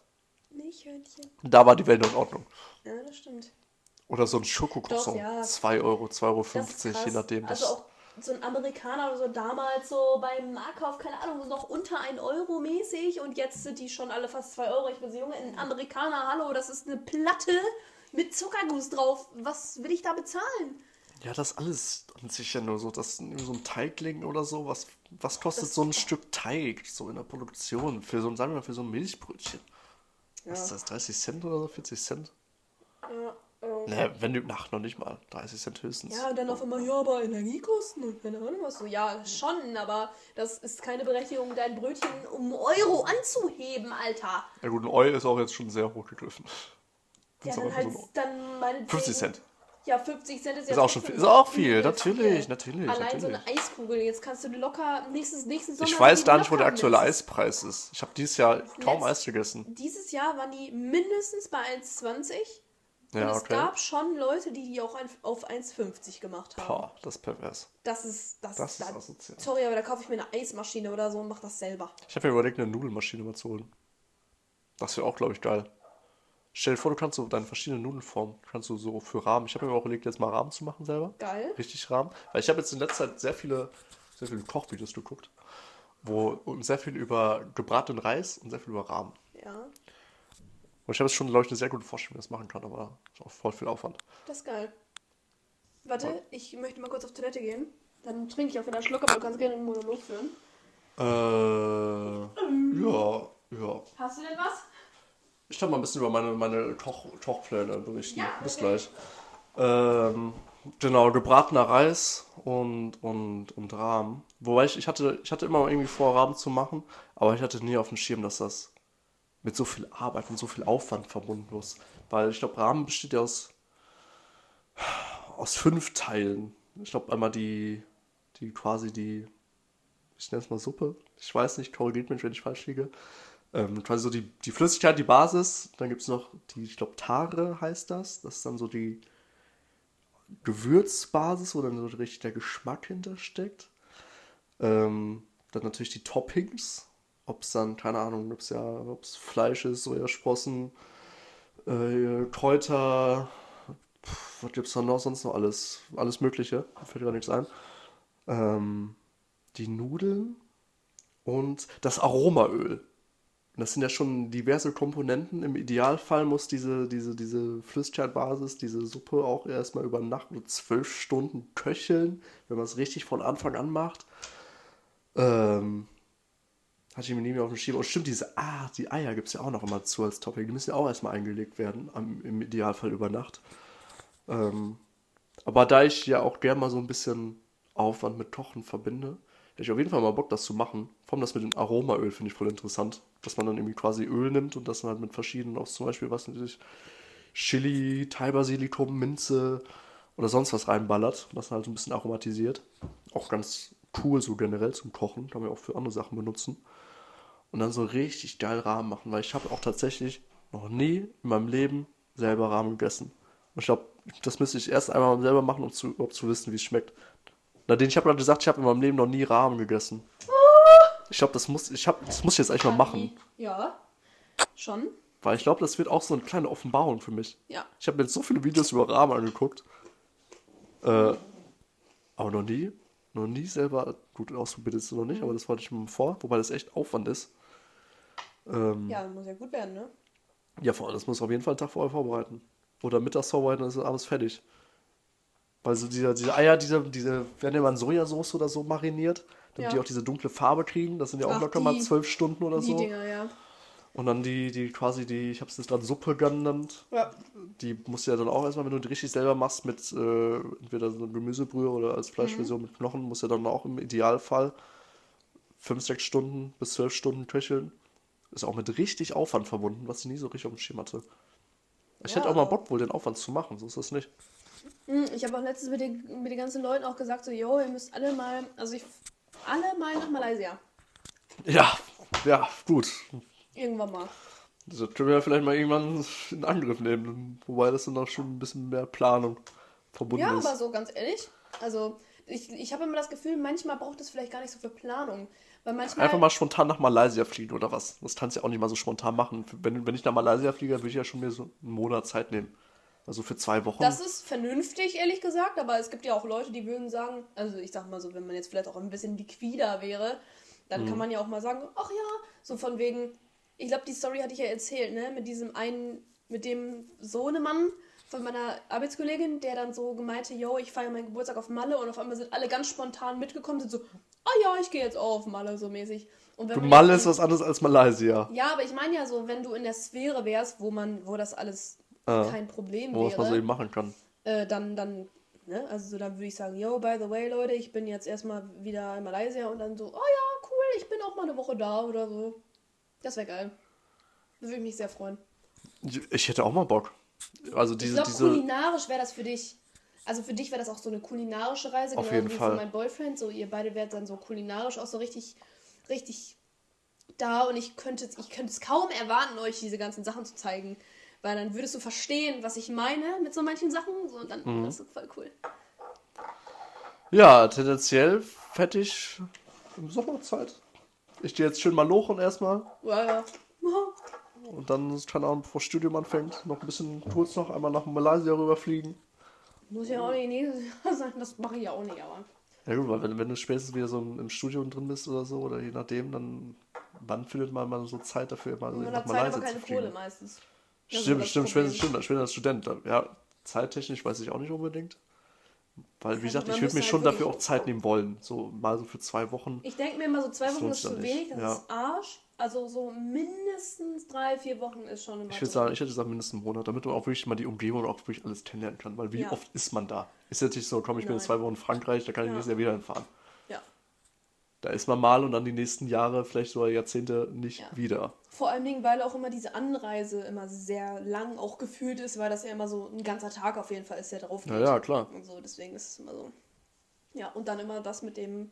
Milchhörnchen. Und da war die Welt in Ordnung. Ja, das stimmt. Oder so ein Schokocroissant, Doch, ja. 2 Euro, 2,50 Euro, Das ist krass. je nachdem. Also auch so ein Amerikaner oder so damals so beim Marktkauf, keine Ahnung, noch unter 1 Euro mäßig und jetzt sind die schon alle fast 2 Euro. Ich bin so, Junge, ein Amerikaner, hallo, das ist eine Platte mit Zuckerguss drauf. Was will ich da bezahlen? Ja, das alles an sich ja nur so, das ist so ein Teigling oder so. Was, was kostet Das- so ein Stück Teig so in der Produktion? Für so ein, sagen wir mal, für so ein Milchbrötchen. Was ist das, 30 Cent oder so, 40 Cent? Ja, ähm, Ne, wenn du, ach, noch nicht mal, 30 Cent höchstens. ja, und dann auf einmal, ja, aber Energiekosten und keine Ahnung was so. Ja, schon, aber das ist keine Berechtigung, dein Brötchen um Euro anzuheben, Alter. Ja gut, ein Eu ist auch jetzt schon sehr hochgegriffen. Ja, dann halt, so dann meinetwegen... 50 Cent. Ja, 50 Cent ist ja Ist auch schon viel. Ist auch viel, natürlich, natürlich, Allein so eine natürlich. Eiskugel, jetzt kannst du locker nächstes, nächsten Sommer... Ich weiß gar nicht, wo der aktuelle. Eispreis ist. Ich habe dieses Jahr kaum Letzt- Eis gegessen. Dieses Jahr waren die mindestens bei 1,20 und Ja, es okay. gab schon Leute, die die auch auf 1,50 gemacht haben. Boah, das ist pervers. Das ist... Das, Das ist asozial. Sorry, aber da kaufe ich mir eine Eismaschine oder so und mache das selber. Ich habe mir überlegt, eine Nudelmaschine mal zu holen. Das wäre auch, glaube ich, geil. Stell dir vor, du kannst so deine verschiedenen Nudelformen, kannst du so für Rahmen. Ich habe mir auch überlegt, jetzt mal Rahmen zu machen selber. Geil. Richtig Rahmen. Weil ich habe jetzt in letzter Zeit sehr viele, sehr viele Kochvideos geguckt, wo und sehr viel über gebratenen Reis und sehr viel über Rahmen. Ja, Und ich habe jetzt schon, glaube ich, eine sehr gute Vorstellung, wie ich das machen kann, aber ist auch voll viel Aufwand. das ist geil. Warte, ich möchte mal kurz auf Toilette gehen. Dann trinke ich auch wieder einen Schluck, aber du kannst gerne einen Monolog führen. Äh, ja, ja. Hast du denn was? Ich kann mal ein bisschen über meine, meine Koch, Kochpläne berichten. Ja, Bis gleich. Ähm, genau, gebratener Reis und, und, und Rahmen. Wobei ich, ich, hatte, ich hatte immer irgendwie vor, Rahmen zu machen, aber ich hatte nie auf dem Schirm, dass das mit so viel Arbeit, mit so viel Aufwand verbunden ist. Weil ich glaube, Rahmen besteht ja aus, aus fünf Teilen. Ich glaube, einmal die, die quasi die, ich nenne es mal Suppe. Ich weiß nicht, korrigiert mich, wenn ich falsch liege. Ähm, quasi so die, die Flüssigkeit, die Basis. Dann gibt es noch die, ich glaube, Tare heißt das. Das ist dann so die Gewürzbasis, wo dann so richtig der Geschmack hintersteckt. Ähm, dann natürlich die Toppings. Ob es dann, keine Ahnung, ob es ja, ob Fleisch ist, Sojasprossen, äh, Kräuter, pf, was gibt es da noch sonst noch alles? Alles Mögliche. Fällt gar nichts ein. Ähm, die Nudeln und das Aromaöl. Das sind ja schon diverse Komponenten. Im Idealfall muss diese, diese, diese Flüssigkeitbasis, diese Suppe auch erstmal über Nacht nur zwölf Stunden köcheln, wenn man es richtig von Anfang an macht. Ähm, hatte ich mir nie mehr auf dem Schirm. Und stimmt, diese, ah, die Eier gibt es ja auch noch immer zu als Topping. Die müssen ja auch erstmal eingelegt werden, am, im Idealfall über Nacht. Ähm, aber da ich ja auch gern mal so ein bisschen Aufwand mit Kochen verbinde, hätte ich auf jeden Fall mal Bock, das zu machen. Vor allem das mit dem Aromaöl finde ich voll interessant. Dass man dann irgendwie quasi Öl nimmt und das dann halt mit verschiedenen, auch zum Beispiel, was natürlich Chili, Thai-Basilikum, Minze oder sonst was reinballert und das dann halt so ein bisschen aromatisiert. Auch ganz cool so generell zum Kochen, kann man ja auch für andere Sachen benutzen. Und dann so richtig geil Rahmen machen, weil ich habe auch tatsächlich noch nie in meinem Leben selber Rahmen gegessen. Und ich glaube, das müsste ich erst einmal selber machen, um zu, überhaupt zu wissen, wie es schmeckt. Nadine, ich habe gerade gesagt, ich habe in meinem Leben noch nie Rahmen gegessen. Ich glaube, das muss ich hab, das muss ich jetzt eigentlich mal machen. Ja, schon. Weil ich glaube, das wird auch so eine kleine Offenbarung für mich. Ja. Ich habe mir jetzt so viele Videos über Rahmen angeguckt. Äh, aber noch nie, noch nie selber, gut, ausprobiert ist es noch nicht, aber das wollte ich mir vor, wobei das echt Aufwand ist. Ähm, Ja, muss ja gut werden, ne? ja, vor allem, das muss auf jeden Fall einen Tag vorher vorbereiten. Oder mittags vorbereiten, dann ist abends fertig. Weil so diese, diese Eier, diese, diese werden ja mal in Sojasauce oder so mariniert, damit Ja. die auch diese dunkle Farbe kriegen. Das sind ja auch Ach, locker mal die- zwölf Stunden oder so. Dinger, ja. Und dann die, die quasi die, ich habe es jetzt gerade Suppe genannt, Ja. die musst du ja dann auch erstmal, wenn du die richtig selber machst, mit äh, entweder so einer Gemüsebrühe oder als Fleischversion mit Knochen, musst du ja dann auch im Idealfall fünf, sechs Stunden bis zwölf Stunden köcheln. Ist auch mit richtig Aufwand verbunden, was ich nie so richtig auf dem Schirm hatte. Ich Ja. hätte auch mal Bock, wohl den Aufwand zu machen, so ist das nicht. Hm, Ich habe auch letztens mit den, mit den ganzen Leuten auch gesagt, so, yo, ihr müsst alle mal, also ich, alle mal nach Malaysia. Ja, ja, gut. Irgendwann mal. Das können wir ja vielleicht mal irgendwann in Angriff nehmen. Wobei das dann auch schon ein bisschen mehr Planung verbunden Ja, ist. aber so ganz ehrlich, also ich, ich habe immer das Gefühl, manchmal braucht es vielleicht gar nicht so viel Planung. Weil manchmal. Einfach mal spontan nach Malaysia fliegen oder was? Das kannst du ja auch nicht mal so spontan machen. Wenn, wenn ich nach Malaysia fliege, würde ich ja schon mir so einen Monat Zeit nehmen. Also für zwei Wochen. Das ist vernünftig, ehrlich gesagt, aber es gibt ja auch Leute, die würden sagen, also ich sag mal so, wenn man jetzt vielleicht auch ein bisschen liquider wäre, dann Mhm. kann man ja auch mal sagen, ach ja, so von wegen, ich glaube, die Story hatte ich ja erzählt, ne, mit diesem einen, mit dem Sohnemann von meiner Arbeitskollegin, der dann so gemeinte, yo, ich feiere meinen Geburtstag auf Malle und auf einmal sind alle ganz spontan mitgekommen, sind so, ah ja, ich gehe jetzt auch auf Malle, so mäßig. Und wenn Malle ist was anderes als Malaysia. ja, aber ich meine ja so, wenn du in der Sphäre wärst, wo man, wo das alles Ah. kein Problem Wo was man so wäre, eben machen kann. äh, dann, dann, ne, also so, dann würde ich sagen, yo, by the way, Leute, ich bin jetzt erstmal wieder in Malaysia und dann so, oh ja, cool, ich bin auch mal eine Woche da oder so. Das wäre geil. Da würde ich mich sehr freuen. Ich hätte auch mal Bock. Also Ich diese, glaube, diese. kulinarisch wäre das für dich. Also für dich wäre das auch so eine kulinarische Reise, Auf genau jeden wie Fall. für meinen Boyfriend. So, ihr beide wärt dann so kulinarisch auch so richtig, richtig da und ich könnte, ich könnte es kaum erwarten, euch diese ganzen Sachen zu zeigen. Weil dann würdest du verstehen, was ich meine mit so manchen Sachen. So, und dann, Mhm. das ist voll cool. Ja, tendenziell ich im Sommer Zeit. Ich gehe jetzt schön mal lochen erstmal. Ja, ja. Und dann, keine Ahnung, bevor das Studium anfängt, noch ein bisschen kurz noch einmal nach Malaysia rüberfliegen. Muss ja auch nicht nächstes Jahr sein, das mache ich ja auch nicht, aber. Ja gut, weil wenn, wenn du spätestens wieder so im, im Studium drin bist oder so, oder je nachdem, dann wann findet man mal so Zeit dafür, mal so Man nach hat Zeit, aber Malaysia keine zu fliegen? Kohle meistens. Das Stimmt, stimmt, Problem. stimmt, stimmt, als Student. Ja, zeittechnisch weiß ich auch nicht unbedingt. Weil, wie Also gesagt, ich würde mir müsste schon halt dafür auch Zeit nehmen wollen. So mal so für zwei Wochen. Ich denke mir immer so, zwei Wochen ist zu wenig, das Ja. ist Arsch. Also so mindestens drei, vier Wochen ist schon immer Ich würde sagen, ich hätte gesagt mindestens einen Monat, damit man auch wirklich mal die Umgebung auch wirklich alles kennenlernen kann. Weil wie Ja. oft ist man da? Ist jetzt nicht so, komm, ich bin Nein. jetzt zwei Wochen in Frankreich, da kann ich Ja. nächstes Jahr wieder hinfahren. Ja. Da ist man mal und dann die nächsten Jahre, vielleicht sogar Jahrzehnte nicht Ja. wieder. Vor allen Dingen, weil auch immer diese Anreise immer sehr lang auch gefühlt ist, weil das ja immer so ein ganzer Tag auf jeden Fall ist, der drauf geht. Ja, ja, klar. Und so, deswegen ist es immer so. Ja, und dann immer das mit dem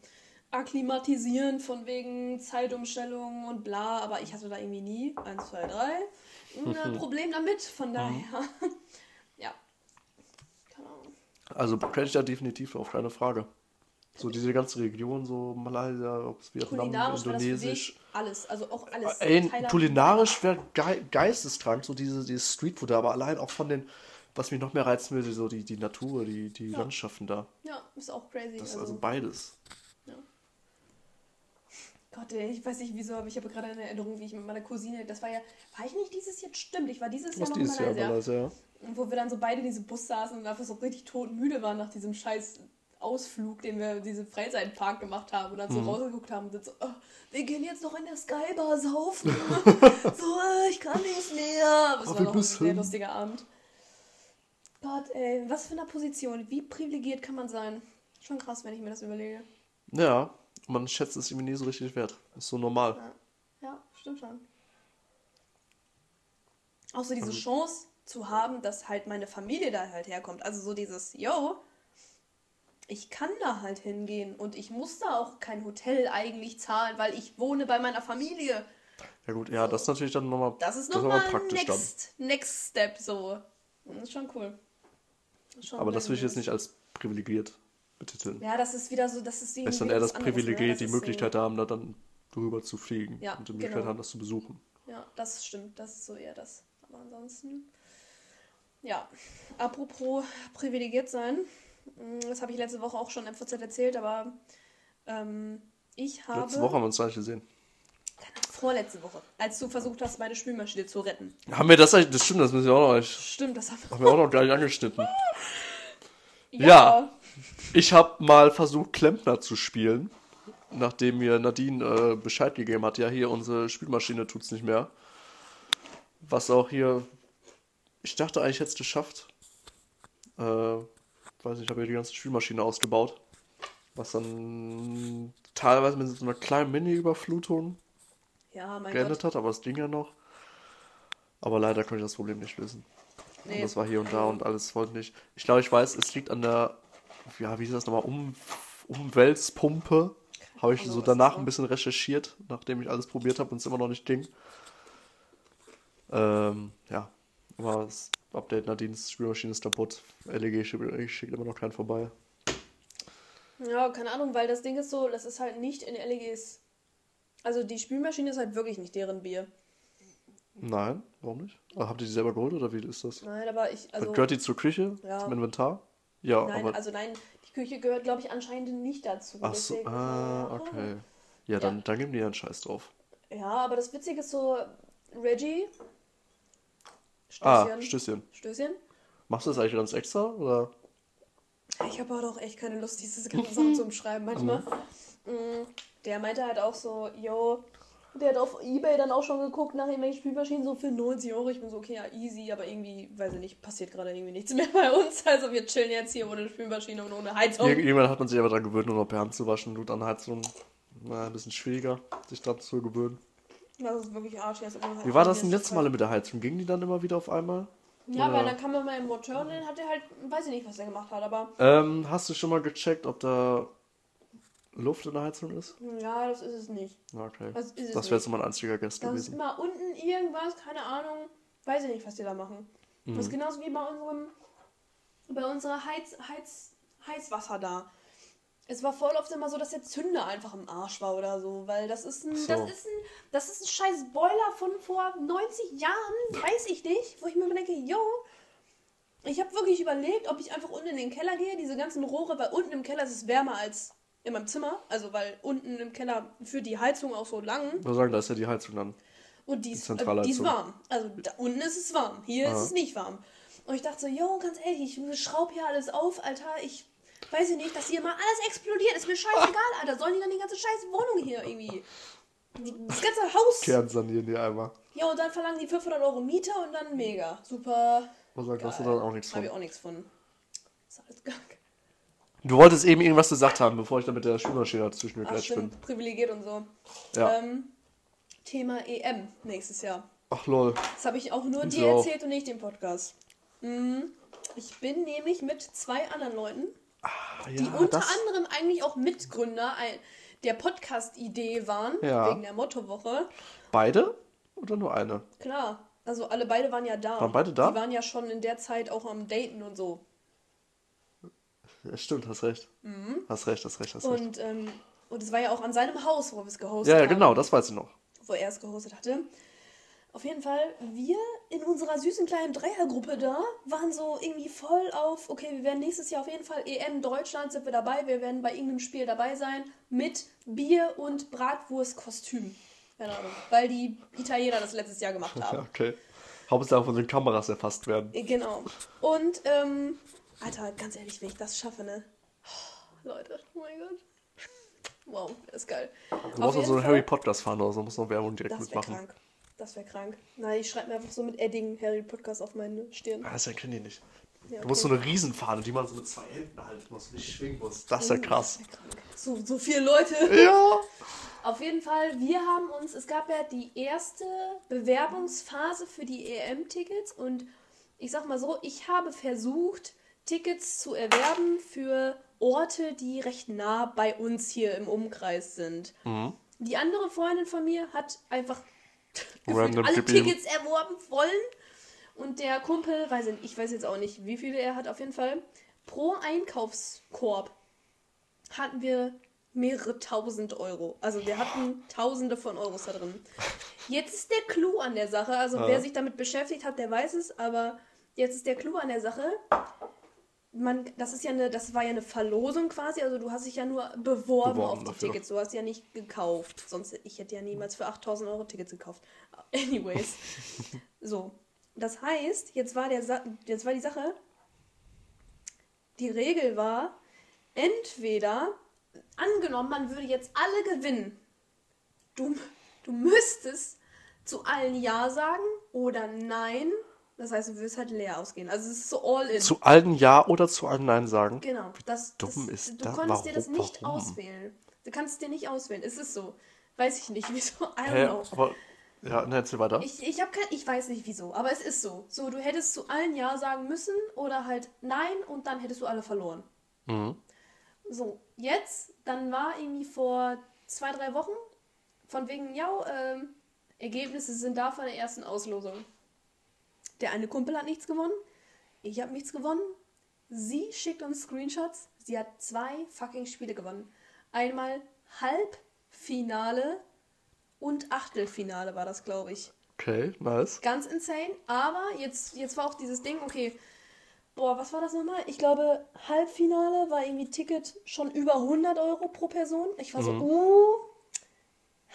Akklimatisieren von wegen Zeitumstellung und bla, aber ich hatte da irgendwie nie, eins, zwei, drei, ein Problem damit, von daher. ja. Keine Ahnung. Also ich da definitiv drauf, keine Frage. So diese ganze Region, so Malaysia, ob es Vietnam, Indonesisch. alles, also auch alles. Ey, kulinarisch wäre ge geisteskrank, so diese, dieses Streetfood, aber allein auch von den, was mich noch mehr reizen würde, so die, die Natur, die, die Ja. Landschaften da. Ja, ist auch crazy. Das, also, also beides. Gott, ey, ich weiß nicht wieso, aber ich habe gerade eine Erinnerung, wie ich mit meiner Cousine, das war ja, war ich nicht dieses Jahr, stimmt, ich war dieses Jahr noch dieses in Jahr Malaysia. Malaysia, ja. Wo wir dann so beide in diesem Bus saßen und einfach so richtig totmüde waren nach diesem scheiß Ausflug, den wir in diesem Freizeitpark gemacht haben und dann Mhm. so rausgeguckt haben und sind so, oh, wir gehen jetzt noch in der Skybar saufen. so, äh, ich kann nicht mehr. Aber es Oh, war noch ein sehr lustiger Abend. Gott, ey, was für eine Position. Wie privilegiert kann man sein? Schon krass, wenn ich mir das überlege. Ja, man schätzt es irgendwie nie so richtig wert. Ist so normal. Ja, ja stimmt schon. Auch so diese Also- Chance zu haben, dass halt meine Familie da halt herkommt. Also so dieses, yo, ich kann da halt hingehen und ich muss da auch kein Hotel eigentlich zahlen, weil ich wohne bei meiner Familie. Ja gut, ja, das ist natürlich dann nochmal Das ist nochmal praktisch next, next step so. Das ist schon cool. Ist schon dann. Aber das will ich jetzt nicht als privilegiert betiteln. Ja, das ist wieder so, das ist Es ist dann eher das anderes, ne? Privileg, Das die Möglichkeit haben, da dann drüber zu fliegen Ja, und die Möglichkeit genau. haben, das zu besuchen. Ja, das stimmt. Das ist so eher das. Aber ansonsten. Ja, apropos privilegiert sein. Mm, Das habe ich letzte Woche auch schon im FZ erzählt, aber ähm, ich habe. Letzte Woche haben wir uns gar nicht gesehen. Vorletzte Woche, als du versucht hast, meine Spülmaschine zu retten. Haben wir das eigentlich? Das stimmt, das müssen wir auch noch. Ich, Stimmt, das haben haben wir auch noch gar nicht angeschnitten. Ja. Ich habe mal versucht, Klempner zu spielen, nachdem mir Nadine äh, Bescheid gegeben hat, ja, hier unsere Spielmaschine tut's nicht mehr. Was auch hier, ich dachte eigentlich, hätte es geschafft. Äh, weiß nicht, ich habe hier die ganze Spielmaschine ausgebaut. Was dann teilweise mit so einer kleinen Mini-Überflutung Ja, geendet Gott. hat, aber es ging ja noch. Aber leider konnte ich das Problem nicht lösen. Nee. Und das war hier und da und alles wollte nicht. Ich glaube, ich weiß, es liegt an der, ja, wie ist das nochmal, um, Umwälzpumpe. Habe ich so danach ein bisschen recherchiert, nachdem ich alles probiert habe und es immer noch nicht ging. Ähm, ja, aber das Update Nadines Spielmaschine ist kaputt. LEG schickt immer noch keinen vorbei. Ja, keine Ahnung, weil das Ding ist so, das ist halt nicht in LEGs. Also die Spülmaschine ist halt wirklich nicht deren Bier. Nein, warum nicht? Ah, Habt ihr die selber geholt oder wie ist das? Nein, aber ich, also. Gehört die zur Küche? Ja. Zum Inventar? Ja, Nein, aber. also nein, die Küche gehört, glaube ich, anscheinend nicht dazu. Ach so, ah, ja. okay. Ja, dann, dann geben die ja einen Scheiß drauf. Ja, aber das Witzige ist so, Reggie. Ah, Stößchen. Stößchen. Stößchen. Machst du das eigentlich ganz extra? Oder? Ich habe aber auch echt keine Lust, diese ganzen Sachen zu umschreiben manchmal. Mhm. Mm, Der meinte halt auch so, yo, der hat auf Ebay dann auch schon geguckt nach irgendwelchen Spülmaschinen so für 90 Euro. Ich bin so, okay, ja, easy, aber irgendwie, weiß ich nicht, passiert gerade irgendwie nichts mehr bei uns. Also wir chillen jetzt hier ohne Spülmaschine und ohne Heizung. Ir irgendwann hat man sich aber daran gewöhnt, nur noch per Hand zu waschen. Du dann halt so na, ein bisschen schwieriger, sich daran zu gewöhnen. Das ist wirklich arsch. Wie war das denn letztes Mal mit der Heizung? Ging die dann immer wieder auf einmal? Ja, Oder- weil dann kam er mal im Motor und dann hat er halt, weiß ich nicht, was er gemacht hat, aber Ähm, hast du schon mal gecheckt, ob da Luft in der Heizung ist? ja, das ist es nicht. Okay. Das Das wäre jetzt nicht. mal ein einziger Gast Das ist gewesen. immer unten irgendwas, keine Ahnung. Weiß ich nicht, was die da machen. Mhm. Das ist genauso wie bei unserem, bei unserer Heiz, Heiz, Heißwasser da. Es war voll oft immer so, dass der Zünder einfach im Arsch war oder so, weil das ist ein, So. das ist ein, das ist ein scheiß Boiler von vor 90 Jahren, weiß ich nicht, wo ich mir denke, yo, ich habe wirklich überlegt, ob ich einfach unten in den Keller gehe, diese ganzen Rohre, weil unten im Keller ist es wärmer als in meinem Zimmer, also weil unten im Keller führt die Heizung auch so lang Ich würde sagen, da ist ja die Heizung dann. und die ist, Die äh, die ist warm. Also da unten ist es warm. Hier Aha. ist es nicht warm. Und ich dachte so, yo, ganz ehrlich, ich schraube hier alles auf, Alter. Ich weiß ja nicht, dass hier mal alles explodiert. Ist mir scheißegal, Alter. Sollen die dann die ganze scheiß Wohnung hier irgendwie. Das ganze Haus. Kern sanieren die einmal. Ja, und dann verlangen die 500 Euro Miete und dann mega. Super. Was sagt, hast du dann auch nichts Hab ich von. auch nichts von. Ist alles gar Du wolltest eben irgendwas gesagt haben, bevor ich da mit der Spülmaschine dazwischen Ach, geklatscht bin. Privilegiert und so. Ja. Ähm, Thema EM nächstes Jahr. Ach lol. Das habe ich auch nur Ich dir auch. erzählt und nicht dem Podcast. Mhm. Ich bin nämlich mit zwei anderen Leuten, Die ja, unter das, anderem eigentlich auch Mitgründer der Podcast-Idee waren, Ja. wegen der Mottowoche. beide oder nur eine? Klar, also alle beide waren ja da. Waren beide da? Die waren ja schon in der Zeit auch am Daten und so. Ja, stimmt, hast recht. Hast recht, hast recht, hast recht. Mhm. Und, ähm, und es war ja auch an seinem Haus, wo wir es gehostet Ja, ja, haben. genau, das weiß ich noch. wo er es gehostet hatte. Auf jeden Fall, wir in unserer süßen kleinen Dreiergruppe da waren so irgendwie voll auf, okay, wir werden nächstes Jahr auf jeden Fall EM Deutschland, sind wir dabei, wir werden bei irgendeinem Spiel dabei sein mit Bier und Bratwurstkostüm. Keine Ahnung, weil die Italiener das letztes Jahr gemacht haben. okay. Hauptsache von den Kameras erfasst werden. Äh, Genau. Und, ähm, Alter, ganz ehrlich, wenn ich das schaffe, ne? Oh, Leute, oh mein Gott. Wow, das ist geil. Du Auf noch jeden so einen Fall- Harry Podcast fahren oder so, musst noch Werbung direkt Das mitmachen. krank. Das wäre krank. Nein, ich schreibe mir einfach so mit Edding Harry Podcast auf meine Stirn. Ah, das erkennen die nicht. Ja, Du musst so okay. eine Riesenfahne, die man so mit zwei Händen halten muss, nicht schwingen muss. Das ist ja krass. Das wär krank. So, so viele Leute. Ja! Auf jeden Fall, wir haben uns, es gab ja die erste Bewerbungsphase für die EM-Tickets und ich sag mal so, ich habe versucht, Tickets zu erwerben für Orte, die recht nah bei uns hier im Umkreis sind. Mhm. Die andere Freundin von mir hat einfach Random alle ihm. Tickets erworben wollen. Und der Kumpel, weiß ich, ich weiß jetzt auch nicht, wie viele er hat, auf jeden Fall. Pro Einkaufskorb hatten wir mehrere tausend Euro. Also wir hatten tausende von Euros da drin. Jetzt ist der Clou an der Sache. Also Ja. wer sich damit beschäftigt hat, der weiß es, aber jetzt ist der Clou an der Sache. Man, das ist ja eine, das war ja eine Verlosung quasi, also du hast dich ja nur beworben, Beworben auf die dafür. Tickets, du hast ja nicht gekauft. Sonst, ich hätte ja niemals für 8000 Euro Tickets gekauft. Anyways. so. Das heißt, jetzt war, der Sa jetzt war die Sache, die Regel war, entweder, angenommen, man würde jetzt alle gewinnen, du, du müsstest zu allen Ja sagen oder Nein. Das heißt, du wirst halt leer ausgehen. Also es ist so all in. Zu allen Ja oder zu allen Nein sagen? genau. Das, dumm das, ist du das? konntest dir das Warum- nicht warum? auswählen. Du kannst es dir nicht auswählen. Es ist so. Weiß ich nicht, wieso. I don't know. Aber, ja, ne, erzähl weiter. Ich, ich, hab kein, ich weiß nicht wieso, aber es ist so. So, du hättest zu allen Ja sagen müssen oder halt Nein und dann hättest du alle verloren. Mhm. So, jetzt, dann war irgendwie vor zwei, drei Wochen von wegen, ja, ähm, Ergebnisse sind da von der ersten Auslosung. Der eine Kumpel hat nichts gewonnen, ich habe nichts gewonnen. Sie schickt uns Screenshots, sie hat zwei fucking Spiele gewonnen. Einmal Halbfinale und Achtelfinale war das, glaube ich. Okay, nice. Ganz insane, aber jetzt, jetzt war auch dieses Ding, okay, boah, was war das nochmal? Ich glaube, Halbfinale war irgendwie Ticket schon über 100 Euro pro Person. Ich war so, Mhm. uh,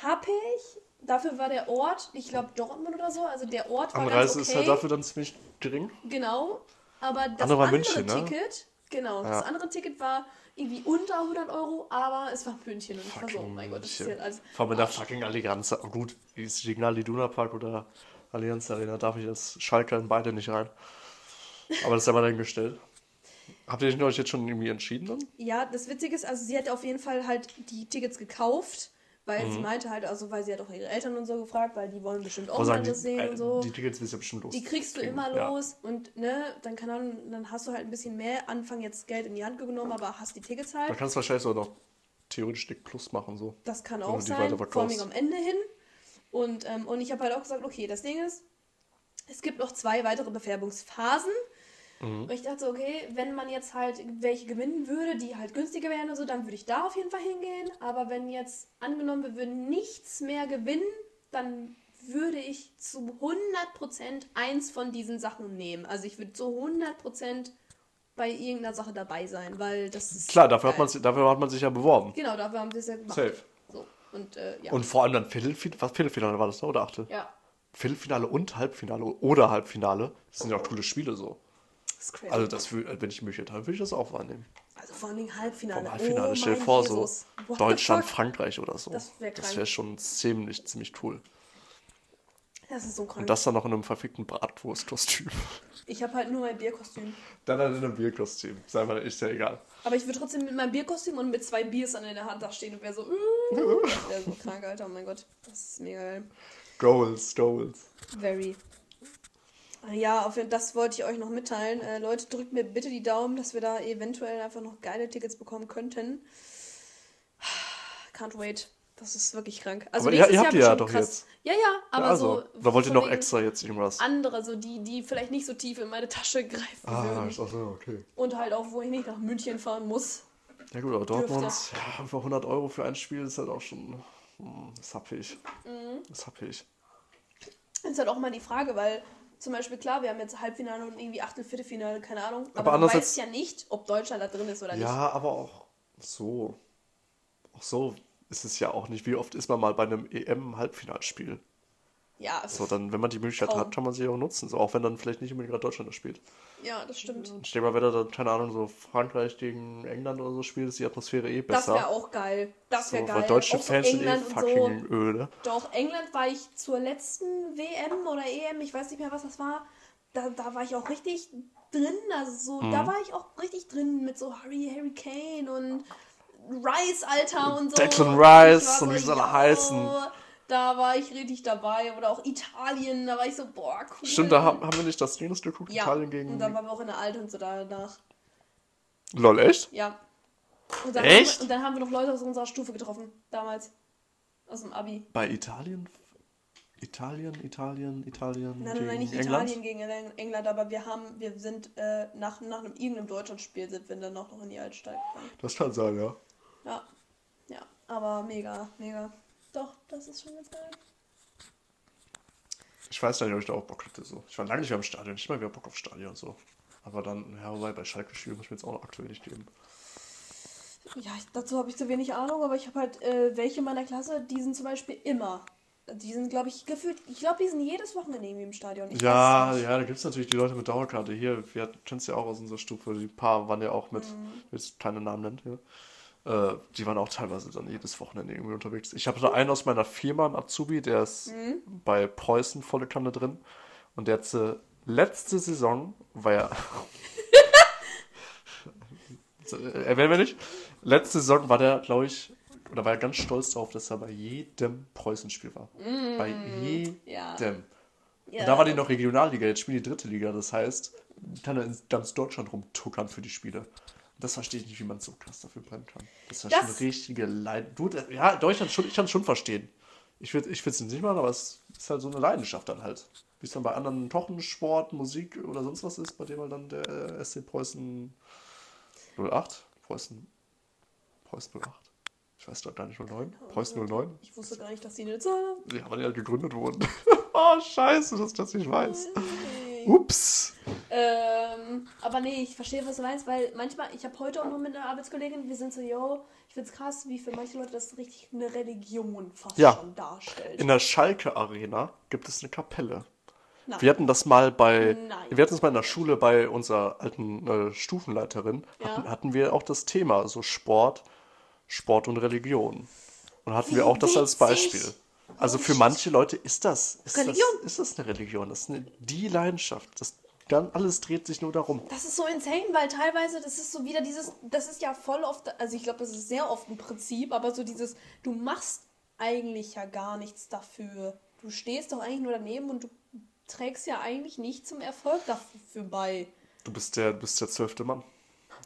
hab ich. Dafür war der Ort, ich glaube Dortmund oder so, also der Ort war ganz Anreise okay. ist halt dafür dann ziemlich gering. Genau, aber das Andere war andere München, ne? Ticket, genau, das Ja. andere Ticket war irgendwie unter 100 Euro, aber es war München und ich war so, oh Fucking mein Gott, das ist München. ja alles allem in der fucking Allianz. Oh, Gut, ist Signal Iduna Park oder Allianz Arena darf ich als Schalker in beide nicht rein. Aber das ist ja mal dahingestellt. Habt ihr euch jetzt schon irgendwie entschieden dann? Ja, das Witzige ist, also sie hat auf jeden Fall halt die Tickets gekauft, weil Mhm. sie meinte halt, also weil sie hat auch ihre Eltern und so gefragt, weil die wollen bestimmt auch sagen die, das sehen äh, und so. die Tickets wirst du ja bestimmt los. Die kriegst du kriegen. immer Ja. los und ne, dann kann dann, dann hast du halt ein bisschen mehr Anfang jetzt Geld in die Hand genommen, aber hast die Tickets Da halt. kannst du wahrscheinlich so noch theoretisch Dick Plus machen so. Das kann auch die sein, vor allem am Ende hin. Und, ähm, und ich habe halt auch gesagt, okay, das Ding ist, es gibt noch zwei weitere Befärbungsphasen. Mhm. Und ich dachte, okay, wenn man jetzt halt welche gewinnen würde, die halt günstiger wären oder so, dann würde ich da auf jeden Fall hingehen. Aber wenn jetzt angenommen, wir würden nichts mehr gewinnen, dann würde ich zu 100% eins von diesen Sachen nehmen. Also ich würde zu 100% bei irgendeiner Sache dabei sein, weil das ist. Klar, dafür hat, man, dafür hat man sich ja beworben. Genau, dafür haben wir es ja gemacht. Safe. So, und äh, ja. Und vor allem dann Viertelfinale, was Viertelfinale war das, ne? oder Achtel? ja, Viertelfinale und Halbfinale oder Halbfinale, das sind ja auch coole Spiele so. Das ist crazy. Also das wür- wenn ich mich hätte, würde ich das auch wahrnehmen. Also vor allem Halbfinale. Vom Halbfinale, oh stell dir vor, Jesus. so What Deutschland? Frankreich oder so. Das wär wäre schon ziemlich, ziemlich cool. Das ist so krank. Und das dann noch in einem verfickten Bratwurstkostüm. ich habe halt nur mein Bierkostüm. Dann halt in einem Bierkostüm. Sei mal, ist ja egal. Aber ich würde trotzdem mit meinem Bierkostüm und mit zwei Biers an in der Hand da stehen und wäre so, mm, das wäre so krank, Alter. Oh mein Gott. Das ist mega geil. Goals, Goals. Very. Ja, auf jeden das wollte ich euch noch mitteilen. Äh, Leute, drückt mir bitte die Daumen, dass wir da eventuell einfach noch geile Tickets bekommen könnten. Can't wait. Das ist wirklich krank. Also Aber ihr- nächstes ihr habt Jahr ja doch krass. jetzt. Ja, ja, aber also, so. da wollt ihr noch extra jetzt irgendwas. Andere, so die, die vielleicht nicht so tief in meine Tasche greifen Ah, würden. ist auch so, okay. Und halt auch, wo ich nicht nach München fahren muss. Ja gut, aber Dortmund, Dürfte. ja, einfach 100 Euro für ein Spiel ist halt auch schon, hm, das hab ich. Mhm. Das hab ich. Das ist halt auch mal die Frage, weil zum Beispiel, klar, wir haben jetzt Halbfinale und irgendwie Achtel, Viertelfinale, keine Ahnung. Aber, Aber du andererseits- weißt ja nicht, ob Deutschland da drin ist oder nicht. Ja, aber auch so. Auch so ist es ja auch nicht. Wie oft ist man mal bei einem EM-Halbfinalspiel? Ja, So, dann, wenn man die Möglichkeit Kaum. hat, kann man sie auch nutzen. So, auch wenn dann vielleicht nicht unbedingt gerade Deutschland das spielt. ja, das stimmt. Ich denke mal, wenn er dann, keine Ahnung, so Frankreich gegen England oder so spielt, ist die Atmosphäre eh Das besser. wäre auch geil. Das wäre so, geil. weil deutsche Auch so Fans sind eh England und fucking öde. Doch, England war ich zur letzten WM oder EM, ich weiß nicht mehr, was das war. Da, da war ich auch richtig drin. Also so, Mhm. da war ich auch richtig drin mit so Harry, Harry Kane und Rice, Alter und so. Declan Und Rice und wie sie alle yo, heißen. Da war ich richtig dabei. Oder auch Italien, da war ich so, boah, cool. Stimmt, da haben, haben wir nicht das Dings geguckt, ja. Italien gegen. Und dann waren wir auch in der Alt und so danach. Lol, echt? Ja. Und dann Echt? Haben wir, und dann haben wir noch Leute aus unserer Stufe getroffen, damals. Aus dem Abi. Bei Italien? Italien, Italien, Italien. Nein, nein, gegen nein, nicht England? Italien gegen Eng- England, aber wir haben, wir sind äh, nach, nach einem irgendeinem Deutschlandspiel sind wir dann auch noch in die Altstadt gefahren. Das kann sein, ja. Ja. Ja, aber mega, mega. Doch, das ist schon ganz geil. Ich weiß nicht, ob ich da auch Bock hatte. So. Ich war lange nicht mehr im Stadion. Ich mal wieder Bock auf Stadion und so. Aber dann, ja, wobei bei Schalke spielen muss ich mir jetzt auch noch aktuell nicht geben. Ja, ich, dazu habe ich zu wenig Ahnung, aber ich habe halt äh, welche in meiner Klasse, die sind zum Beispiel immer. Die sind, glaube ich, gefühlt. Ich glaube, die sind jedes Wochenende irgendwie im Stadion. Ich Ja, nicht. ja, da gibt es natürlich die Leute mit Dauerkarte. Hier, wir kennen es ja auch aus unserer Stufe. Die paar waren ja auch mit, Mhm. ich will jetzt keine Namen nennen, ja. Äh, die waren auch teilweise dann jedes Wochenende irgendwie unterwegs. Ich habe da einen aus meiner Firma, einen Azubi, der ist Mhm. bei Preußen volle Kanne drin. Und der hat äh, letzte Saison, war ja. Äh, Erwähnen wir nicht. Letzte Saison war der, glaube ich, oder war er ganz stolz darauf, dass er bei jedem Preußenspiel war. Bei jedem. Mm, Ja. Und Ja. da war die noch Regionalliga, jetzt spielt die dritte Liga. Das heißt, kann er in ganz Deutschland rumtuckern für die Spiele. Das verstehe ich nicht, wie man so krass dafür brennen kann. Das ist ja schon eine richtige Leidenschaft. Du, das- ja, Deutschland schon, ich kann es schon verstehen. Ich würde ich es nicht machen, aber es ist halt so eine Leidenschaft dann halt. Wie es dann bei anderen Tochen, Sport, Musik oder sonst was ist, bei dem halt dann der äh, SC Preußen 08? Preußen, Preußen 08? Ich weiß doch gar nicht, 09? Preußen 09? Ich wusste gar nicht, dass die eine Zahl haben. Ja, weil die halt gegründet wurden. oh, scheiße, dass ich das nicht weiß. Ups. Ähm, aber nee, ich verstehe, was du meinst, weil manchmal, ich habe heute auch noch mit einer Arbeitskollegin, wir sind so, yo, ich find's krass, wie für manche Leute das richtig eine Religion fast Ja. schon darstellt. In der Schalke Arena gibt es eine Kapelle. Nein. Wir hatten das mal bei, Nein. wir hatten das mal in der Schule bei unserer alten äh, Stufenleiterin, Ja. hatten, hatten wir auch das Thema, so Sport, Sport und Religion. Und hatten wir Wie auch das als. Beispiel. Also für manche Leute ist das, ist Religion. das, ist das eine Religion, das ist eine, die Leidenschaft. Das, dann, alles dreht sich nur darum. Das ist so insane, weil teilweise, das ist so wieder dieses, das ist ja voll oft, also ich glaube, das ist sehr oft ein Prinzip, aber so dieses, du machst eigentlich ja gar nichts dafür. Du stehst doch eigentlich nur daneben und du trägst ja eigentlich nicht zum Erfolg dafür bei. Du bist der, bist der zwölfte Mann.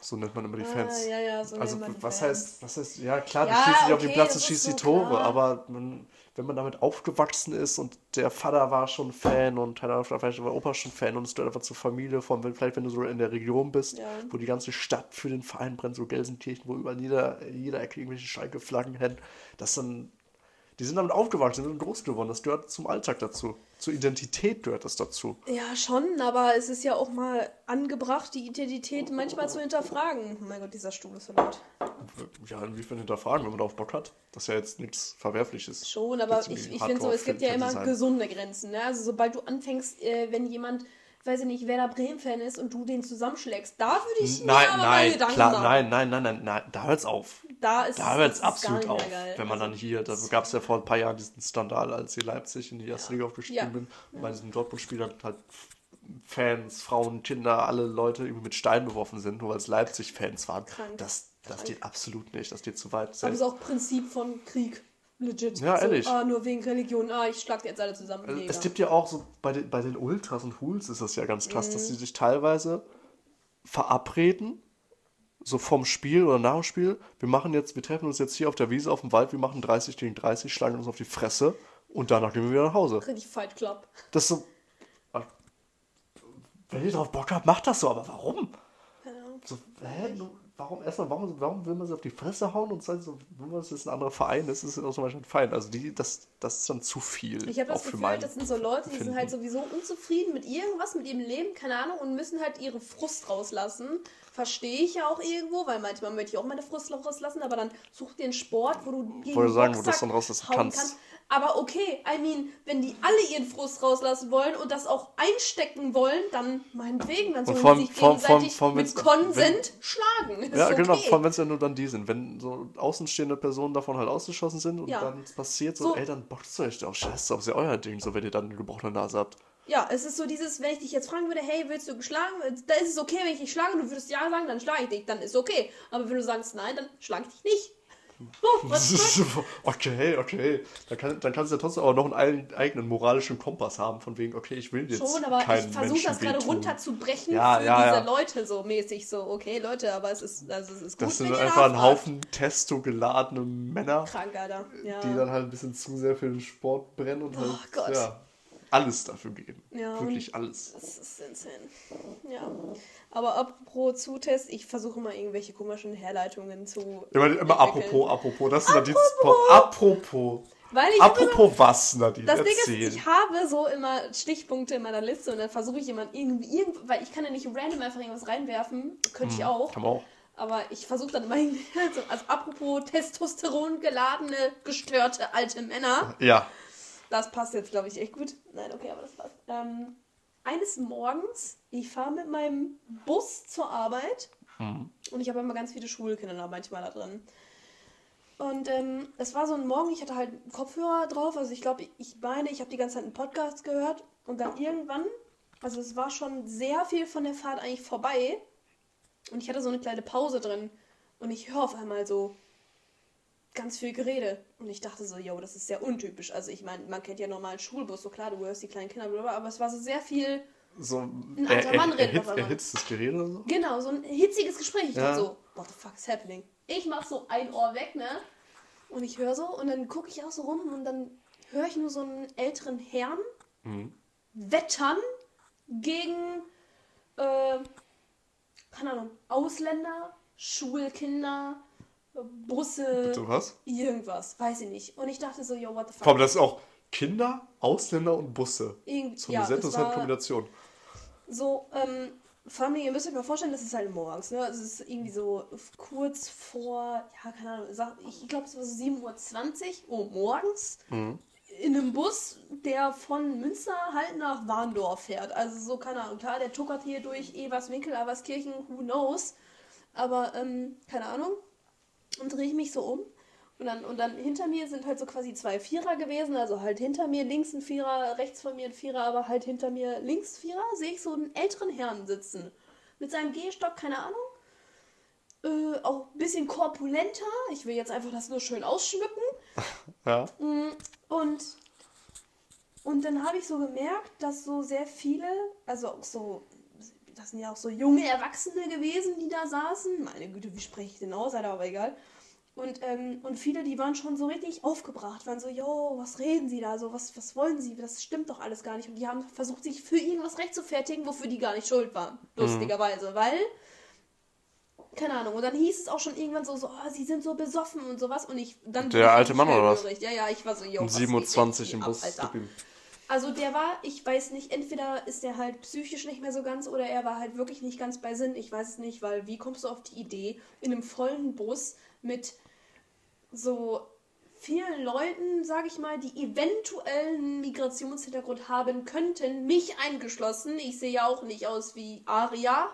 So nennt man immer die Fans. Ah, ja, ja, so also was Fans. heißt, was heißt, ja klar, Ja, du schießt nicht auf okay, den Platz und schießt so die Tore, klar. aber man, wenn man damit aufgewachsen ist und der Vater war schon Fan und keine Ahnung, vielleicht war Opa schon Fan und es gehört einfach zur Familie, von wenn, vielleicht wenn du so in der Region bist, Ja. wo die ganze Stadt für den Verein brennt, so Gelsenkirchen, wo überall jeder, jeder Ecke irgendwelche Schalke-Flaggen hängen, das dann, die sind damit aufgewachsen, sind groß geworden, das gehört zum Alltag dazu, zur Identität gehört das dazu. Ja, schon, aber es ist ja auch mal angebracht, die Identität manchmal zu hinterfragen. Oh mein Gott, dieser Stuhl ist so laut. Ja, inwiefern hinterfragen, wenn man darauf Bock hat. Das ist ja jetzt nichts Verwerfliches. Schon, aber ich, ich finde so, es gibt ja immer gesunde Grenzen. Ne? Also sobald du anfängst, äh, wenn jemand, weiß ich nicht, Werder Bremen-Fan ist und du den zusammenschlägst, da würde ich mir Nein, aber mal nein, Gedanken klar, machen. nein, nein, nein, nein, nein, da hört's auf. Da ist Da hört's absolut auf. geil. Wenn man Also, dann hier, da gab es ja vor ein paar Jahren diesen Skandal, als hier Leipzig in die erste Liga aufgestiegen Ja. bin. Und bei diesem Dortmund-Spiel halt halt Fans, Frauen, Kinder, alle Leute irgendwie mit Steinen beworfen sind, nur weil es Leipzig-Fans waren. Krank. Das, das Krank. geht absolut nicht, das geht zu weit. aber es Selbst, ist auch Prinzip von Krieg. Legit. Ja, so, ehrlich. Ah, nur wegen Religion. Ah, ich schlag die jetzt alle zusammen. Also, es gibt ja auch so, bei den, bei den Ultras und Hools ist das ja ganz krass, Mhm. dass sie sich teilweise verabreden, so vom Spiel oder nach dem Spiel. Wir machen jetzt, wir treffen uns jetzt hier auf der Wiese auf dem Wald, wir machen 30 gegen 30, schlagen uns auf die Fresse und danach gehen wir wieder nach Hause. Richtig Fight Club. Das ist so. Wenn ihr drauf Bock habt, macht das so, aber warum? Keine Ahnung. So, hä? Warum erstmal, warum, warum will man sie auf die Fresse hauen und sagen so, wenn man es jetzt ein anderer Verein ist, ist es auch zum Beispiel ein Verein. Also die, das, das ist dann zu viel. Ich habe das Gefühl, das sind so Leute, die sind Empfinden. halt sowieso unzufrieden mit irgendwas, mit ihrem Leben, keine Ahnung, und müssen halt ihre Frust rauslassen. Verstehe ich ja auch irgendwo, weil manchmal möchte ich auch meine Frust rauslassen, aber dann such dir einen Sport, wo du gegen Wollte sagen, wo du das dann rauslassen hauen kannst. Aber okay, I mean, wenn die alle ihren Frust rauslassen wollen und das auch einstecken wollen, dann meinetwegen, dann sollen allem- die sich allem- gegenseitig allem, mit Konsent schlagen. Ist Ja, okay. genau, vor allem wenn es ja nur dann die sind. Wenn so außenstehende Personen davon halt ausgeschossen sind und Ja. dann passiert, so, So. ey, dann boxt euch doch scheiße auf, ist ja euer Ding, so wenn ihr dann eine gebrochene Nase habt. Ja, es ist so dieses, wenn ich dich jetzt fragen würde, hey, willst du geschlagen? Da ist es okay, wenn ich dich schlage und du würdest ja sagen, dann schlage ich dich, dann ist okay. Aber wenn du sagst nein, dann schlage ich dich nicht. Was? okay, okay. Dann, kann, dann kannst du ja trotzdem aber noch einen eigenen moralischen Kompass haben, von wegen, okay, ich will jetzt Schon, aber keinen ich versuche das gerade runterzubrechen Ja, für ja, diese ja. Leute so mäßig so, okay, Leute, aber es ist, also es ist gut, Das sind einfach ein. Haufen testo-geladene Männer, Krank, Alter. Die dann halt ein bisschen zu sehr für den Sport brennen und halt Oh Gott. ja, alles dafür geben. Ja, Wirklich alles. Das ist insane. Ja. Aber apropos Zutest, ich versuche mal irgendwelche komischen Herleitungen zu. Immer, immer apropos, apropos, das ist dann dieses Pop. Apropos. Weil ich Apropos immer, was, Nadine? Das Erzähl. Ding ist, ich habe so immer Stichpunkte in meiner Liste und dann versuche ich jemand irgendwie, weil ich kann ja nicht random einfach irgendwas reinwerfen. Könnte hm, ich auch. Kann man auch. Aber ich versuche dann immer irgendwie, also, also apropos Testosteron geladene, gestörte alte Männer. Ja. Das passt jetzt, glaube ich, echt gut. Nein, okay, aber das passt. Ähm, eines Morgens, ich fahre mit meinem Bus zur Arbeit hm. und ich habe immer ganz viele Schulkinder da manchmal da drin. Und ähm, es war so ein Morgen, ich hatte halt Kopfhörer drauf, also ich glaube, ich meine, ich habe die ganze Zeit einen Podcast gehört und dann irgendwann, also es war schon sehr viel von der Fahrt eigentlich vorbei und ich hatte so eine kleine Pause drin und ich höre auf einmal so ganz viel Gerede und ich dachte so, yo, das ist sehr untypisch. Also ich meine, man kennt ja normalen Schulbus, so klar, du hörst die kleinen Kinder, aber es war so sehr viel so ein alter er, Mann redet erhitzt, erhitztes Gerede oder so? Genau, so ein hitziges Gespräch. Ich ja. dachte so, what the fuck is happening? ich mach so ein Ohr weg, ne? Und ich höre so und dann gucke ich auch so rum und dann höre ich nur so einen älteren Herrn mhm. wettern gegen, äh, keine Ahnung, Ausländer, Schulkinder, Busse. Bitte was? Irgendwas, weiß ich nicht. Und ich dachte so, yo, what the fuck. Allem, das ist auch Kinder, Ausländer und Busse. Irgend so eine ja, sehr interessante Kombination. So, ähm, vor allem, ihr müsst euch mal vorstellen, das ist halt morgens, ne? Also es ist irgendwie so kurz vor, ja, keine Ahnung, ich glaube, es war so 7.20 Uhr morgens. Mhm. In einem Bus, der von Münster halt nach Warndorf fährt. Also so, keine Ahnung, klar, der tuckert hier durch Everswinkel, Everskirchen, who knows. Aber, ähm, keine Ahnung. Und drehe ich mich so um und dann, und dann hinter mir sind halt so quasi zwei Vierer gewesen, also halt hinter mir links ein Vierer, rechts von mir ein Vierer, aber halt hinter mir links Vierer, sehe ich so einen älteren Herrn sitzen. Mit seinem Gehstock, keine Ahnung. Äh, auch ein bisschen korpulenter. Ich will jetzt einfach das nur schön ausschmücken. Ja. Mm, und, und dann habe ich so gemerkt, dass so sehr viele, also auch so, das sind ja auch so junge Erwachsene gewesen, die da saßen. Meine Güte, wie spreche ich denn aus, Alter, aber egal. Und, ähm, und viele, die waren schon so richtig aufgebracht, waren so, yo, was reden sie da so, was, was wollen sie, das stimmt doch alles gar nicht. Und die haben versucht, sich für irgendwas rechtfertigen, wofür die gar nicht schuld waren, mhm. lustigerweise, weil, keine Ahnung, und dann hieß es auch schon irgendwann so, so oh, sie sind so besoffen und sowas und ich, dann... Der alte Mann oder was? Ja, ja, ich war so, yo, um 27 im Bus, ab, Also der war, ich weiß nicht, entweder ist der halt psychisch nicht mehr so ganz oder er war halt wirklich nicht ganz bei Sinn. Ich weiß es nicht, weil wie kommst du auf die Idee, in einem vollen Bus mit so vielen Leuten, sage ich mal, die eventuell einen Migrationshintergrund haben könnten, mich eingeschlossen. Ich sehe ja auch nicht aus wie Aria.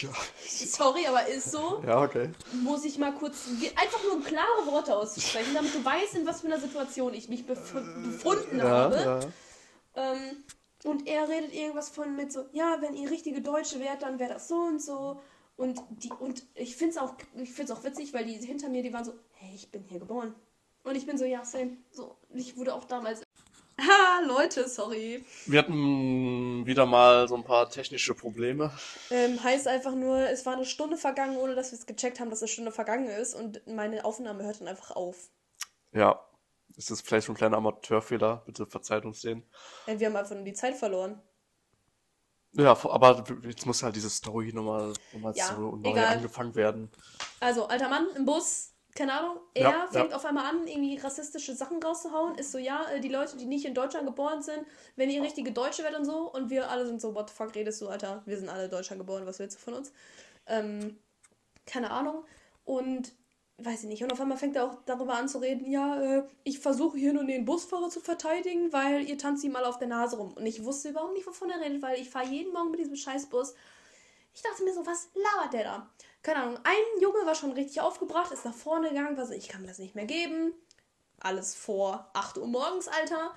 Ja. Sorry, aber ist so. Ja, okay. Muss ich mal kurz einfach nur klare Worte auszusprechen, damit du weißt, in was für einer Situation ich mich bef befunden ja, habe. Ja. Ähm, und er redet irgendwas von mit so, ja, wenn ihr richtige Deutsche wärt, dann wäre das so und so. Und, die, und ich finde es auch, auch witzig, weil die hinter mir, die waren so, hey, ich bin hier geboren. Und ich bin so, ja, same. So, ich wurde auch damals. Ha, Leute, sorry. Wir hatten wieder mal so ein paar technische Probleme. Ähm, heißt einfach nur, es war eine Stunde vergangen, ohne dass wir es gecheckt haben, dass eine Stunde vergangen ist und meine Aufnahme hört dann einfach auf. Ja, ist das vielleicht so ein kleiner Amateurfehler? Bitte verzeiht uns den. Ja, wir haben einfach nur die Zeit verloren. Ja, aber jetzt muss halt diese Story nochmal noch mal ja, so neu egal. angefangen werden. Also, alter Mann im Bus, keine Ahnung, er ja, fängt ja. auf einmal an, irgendwie rassistische Sachen rauszuhauen. Ist so, ja, äh, die Leute, die nicht in Deutschland geboren sind, wenn ihr richtige Deutsche werdet und so. Und wir alle sind so, what the fuck redest du, Alter? Wir sind alle in Deutschland geboren, was willst du von uns? Ähm, keine Ahnung. Und weiß ich nicht. Und auf einmal fängt er auch darüber an zu reden, ja, äh, ich versuche hier nur den Busfahrer zu verteidigen, weil ihr tanzt ihm mal auf der Nase rum. Und ich wusste überhaupt nicht, wovon er redet, weil ich fahre jeden Morgen mit diesem Scheißbus. Ich dachte mir so, was labert der da? Keine Ahnung. Ein Junge war schon richtig aufgebracht, ist nach vorne gegangen, war so, ich kann mir das nicht mehr geben. Alles vor 8 Uhr morgens, Alter.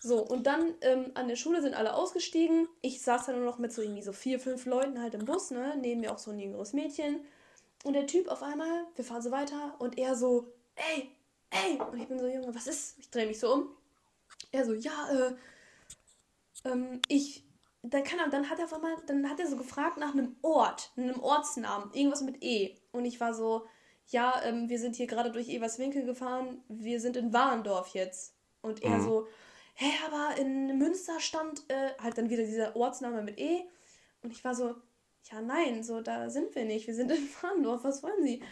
So, und dann ähm, an der Schule sind alle ausgestiegen. Ich saß dann nur noch mit so irgendwie so vier, fünf Leuten halt im Bus, ne? Neben mir auch so ein jüngeres Mädchen. Und der Typ auf einmal, wir fahren so weiter und er so, ey, ey. Und ich bin so, Junge, was ist? Ich drehe mich so um. Er so, ja, äh, ähm, ich, dann kann er, dann hat er auf einmal, dann hat er so gefragt nach einem Ort, einem Ortsnamen, irgendwas mit E. Und ich war so, ja, ähm, wir sind hier gerade durch Everswinkel gefahren, wir sind in Warendorf jetzt. Und er mhm. so, hä, aber in Münster stand äh, halt dann wieder dieser Ortsname mit E. Und ich war so, ja, nein, so, da sind wir nicht. Wir sind in Warndorf, was wollen Sie?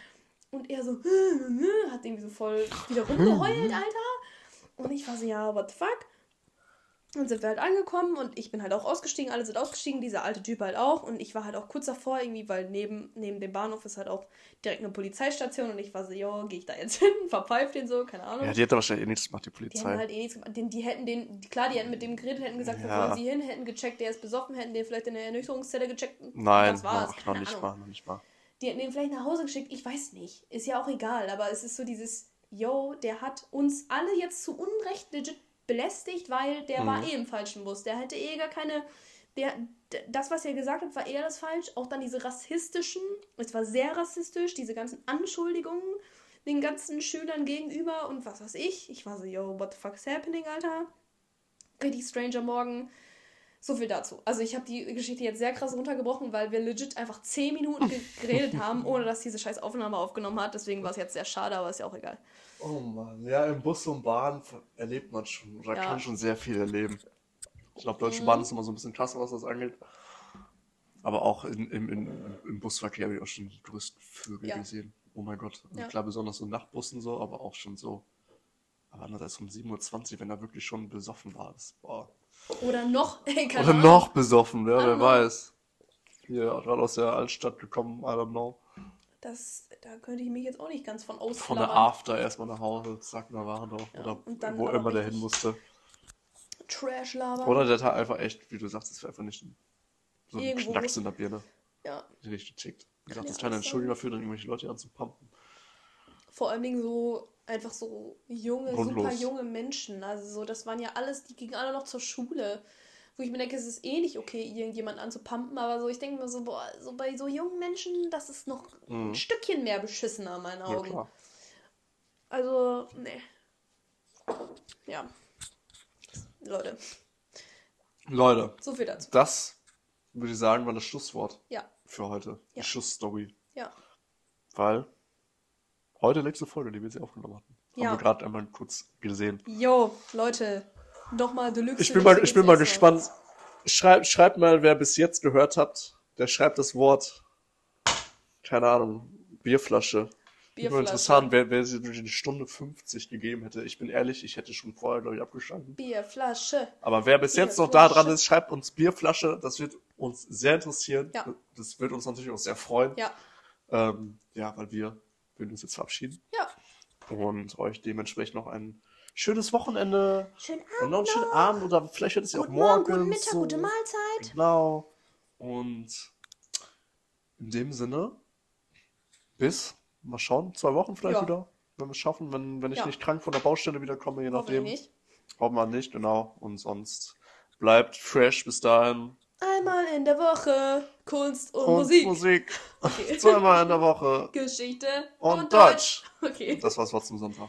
Und er so, hat irgendwie so voll wieder rumgeheult, Alter. Und ich war so, ja, what the fuck? Dann sind wir halt angekommen und ich bin halt auch ausgestiegen, alle sind ausgestiegen, dieser alte Typ halt auch. Und ich war halt auch kurz davor irgendwie, weil neben, neben dem Bahnhof ist halt auch direkt eine Polizeistation und ich war so, jo, gehe ich da jetzt hin, verpfeift den so, keine Ahnung. Ja, die hätte wahrscheinlich eh nichts gemacht, die Die hätten Polizei. halt eh nichts gemacht. Die, die hätten den, klar, die hätten mit dem geredet, hätten gesagt, wo Ja. wollen sie hin, hätten gecheckt, der ist besoffen, hätten den vielleicht in der Ernüchterungszelle gecheckt. Nein, das war's. noch, noch nicht Ahnung. mal, noch nicht mal. Die hätten den vielleicht nach Hause geschickt, ich weiß nicht. Ist ja auch egal, aber es ist so dieses, yo, der hat uns alle jetzt zu Unrecht legit belästigt, weil der war Mhm. eh im falschen Bus. Der hätte eh gar keine. Der, das, was er gesagt hat, war eher das falsch. Auch dann diese rassistischen, es war sehr rassistisch, diese ganzen Anschuldigungen den ganzen Schülern gegenüber und was weiß ich. Ich war so, yo, what the fuck is happening, Alter? Richtig stranger Morgen. So viel dazu. Also ich habe die Geschichte jetzt sehr krass runtergebrochen, weil wir legit einfach 10 Minuten ge geredet haben, ohne dass diese scheiß Aufnahme aufgenommen hat. Deswegen war es jetzt sehr schade, aber ist ja auch egal. Oh Mann, ja, im Bus und Bahn erlebt man schon, oder Ja. kann schon sehr viel erleben. Ich glaube, Deutsche Mhm. Bahn ist immer so ein bisschen krasser, was das angeht. Aber auch in, im, in, im Busverkehr habe ich auch schon die größten Vögel Ja. gesehen. Oh mein Gott. Ja. Klar, besonders so Nachtbussen so, aber auch schon so. Aber andererseits um 7.20 Uhr, wenn er wirklich schon besoffen war. Das, boah. Oder noch, ey, Oder noch besoffen, ja, wer weiß. Hier, gerade aus der Altstadt gekommen, I don't know. Das, da könnte ich mich jetzt auch nicht ganz von Von der. After erstmal nach Hause, waren doch. Ja, Oder dann wo immer der hin musste. Trash labern. Oder der hat einfach echt, wie du sagst, ist einfach nicht so ein Knacks in der Birne, Ja, die richtig tickt. Wie gesagt, das ist keine Entschuldigung dafür, dann irgendwelche Leute anzupumpen. vor allen Dingen so einfach so junge, Grundlos. super junge Menschen. Also so, das waren ja alles, die gingen alle noch zur Schule. Wo ich mir denke, es ist eh nicht okay, irgendjemanden anzupumpen, aber so, ich denke mir so, boah, so bei so jungen Menschen, das ist noch ein Mhm. Stückchen mehr beschissener in meinen Ja, Augen. klar. Also, nee. Ja. Leute, Leute, so viel dazu. das würde ich sagen, war das Schlusswort Ja, für heute. Ja. Die Schlussstory. ja. Weil heute letzte Folge, die wir sie aufgenommen hatten. Ja. Haben wir gerade einmal kurz gesehen. Jo, Leute, nochmal Deluxe. Ich bin mal, ich bin mal gespannt. Schreibt, schreibt mal, wer bis jetzt gehört hat. Der schreibt das Wort, keine Ahnung, Bierflasche. Bierflasche. Bierflasche. interessant, wer, wer sie durch eine Stunde 50 gegeben hätte. Ich bin ehrlich, ich hätte schon vorher, glaube ich, abgestanden. Bierflasche. Aber wer bis jetzt noch da Bierflasche. dran ist, schreibt uns Bierflasche. Das wird uns sehr interessieren. Ja. Das wird uns natürlich auch sehr freuen. Ja, Ähm, ja, weil wir würden uns jetzt verabschieden ja. und euch dementsprechend noch ein schönes Wochenende Schönen und noch einen schönen Abend oder vielleicht hört es ja auch Morgen, morgen. guten Mittag, gute Mahlzeit. Genau. Und in dem Sinne, bis, mal schauen, zwei Wochen vielleicht Ja. wieder, wenn wir es schaffen, wenn, wenn ich Ja. nicht krank von der Baustelle wiederkomme, je nachdem. nicht. Hoffen wir nicht, genau. Und sonst bleibt fresh bis dahin. Einmal in der Woche Kunst und, Und Musik. Musik. Okay. Zweimal in der Woche. Geschichte Und und, Deutsch. Deutsch. Okay. Das war's Wort zum Sonntag.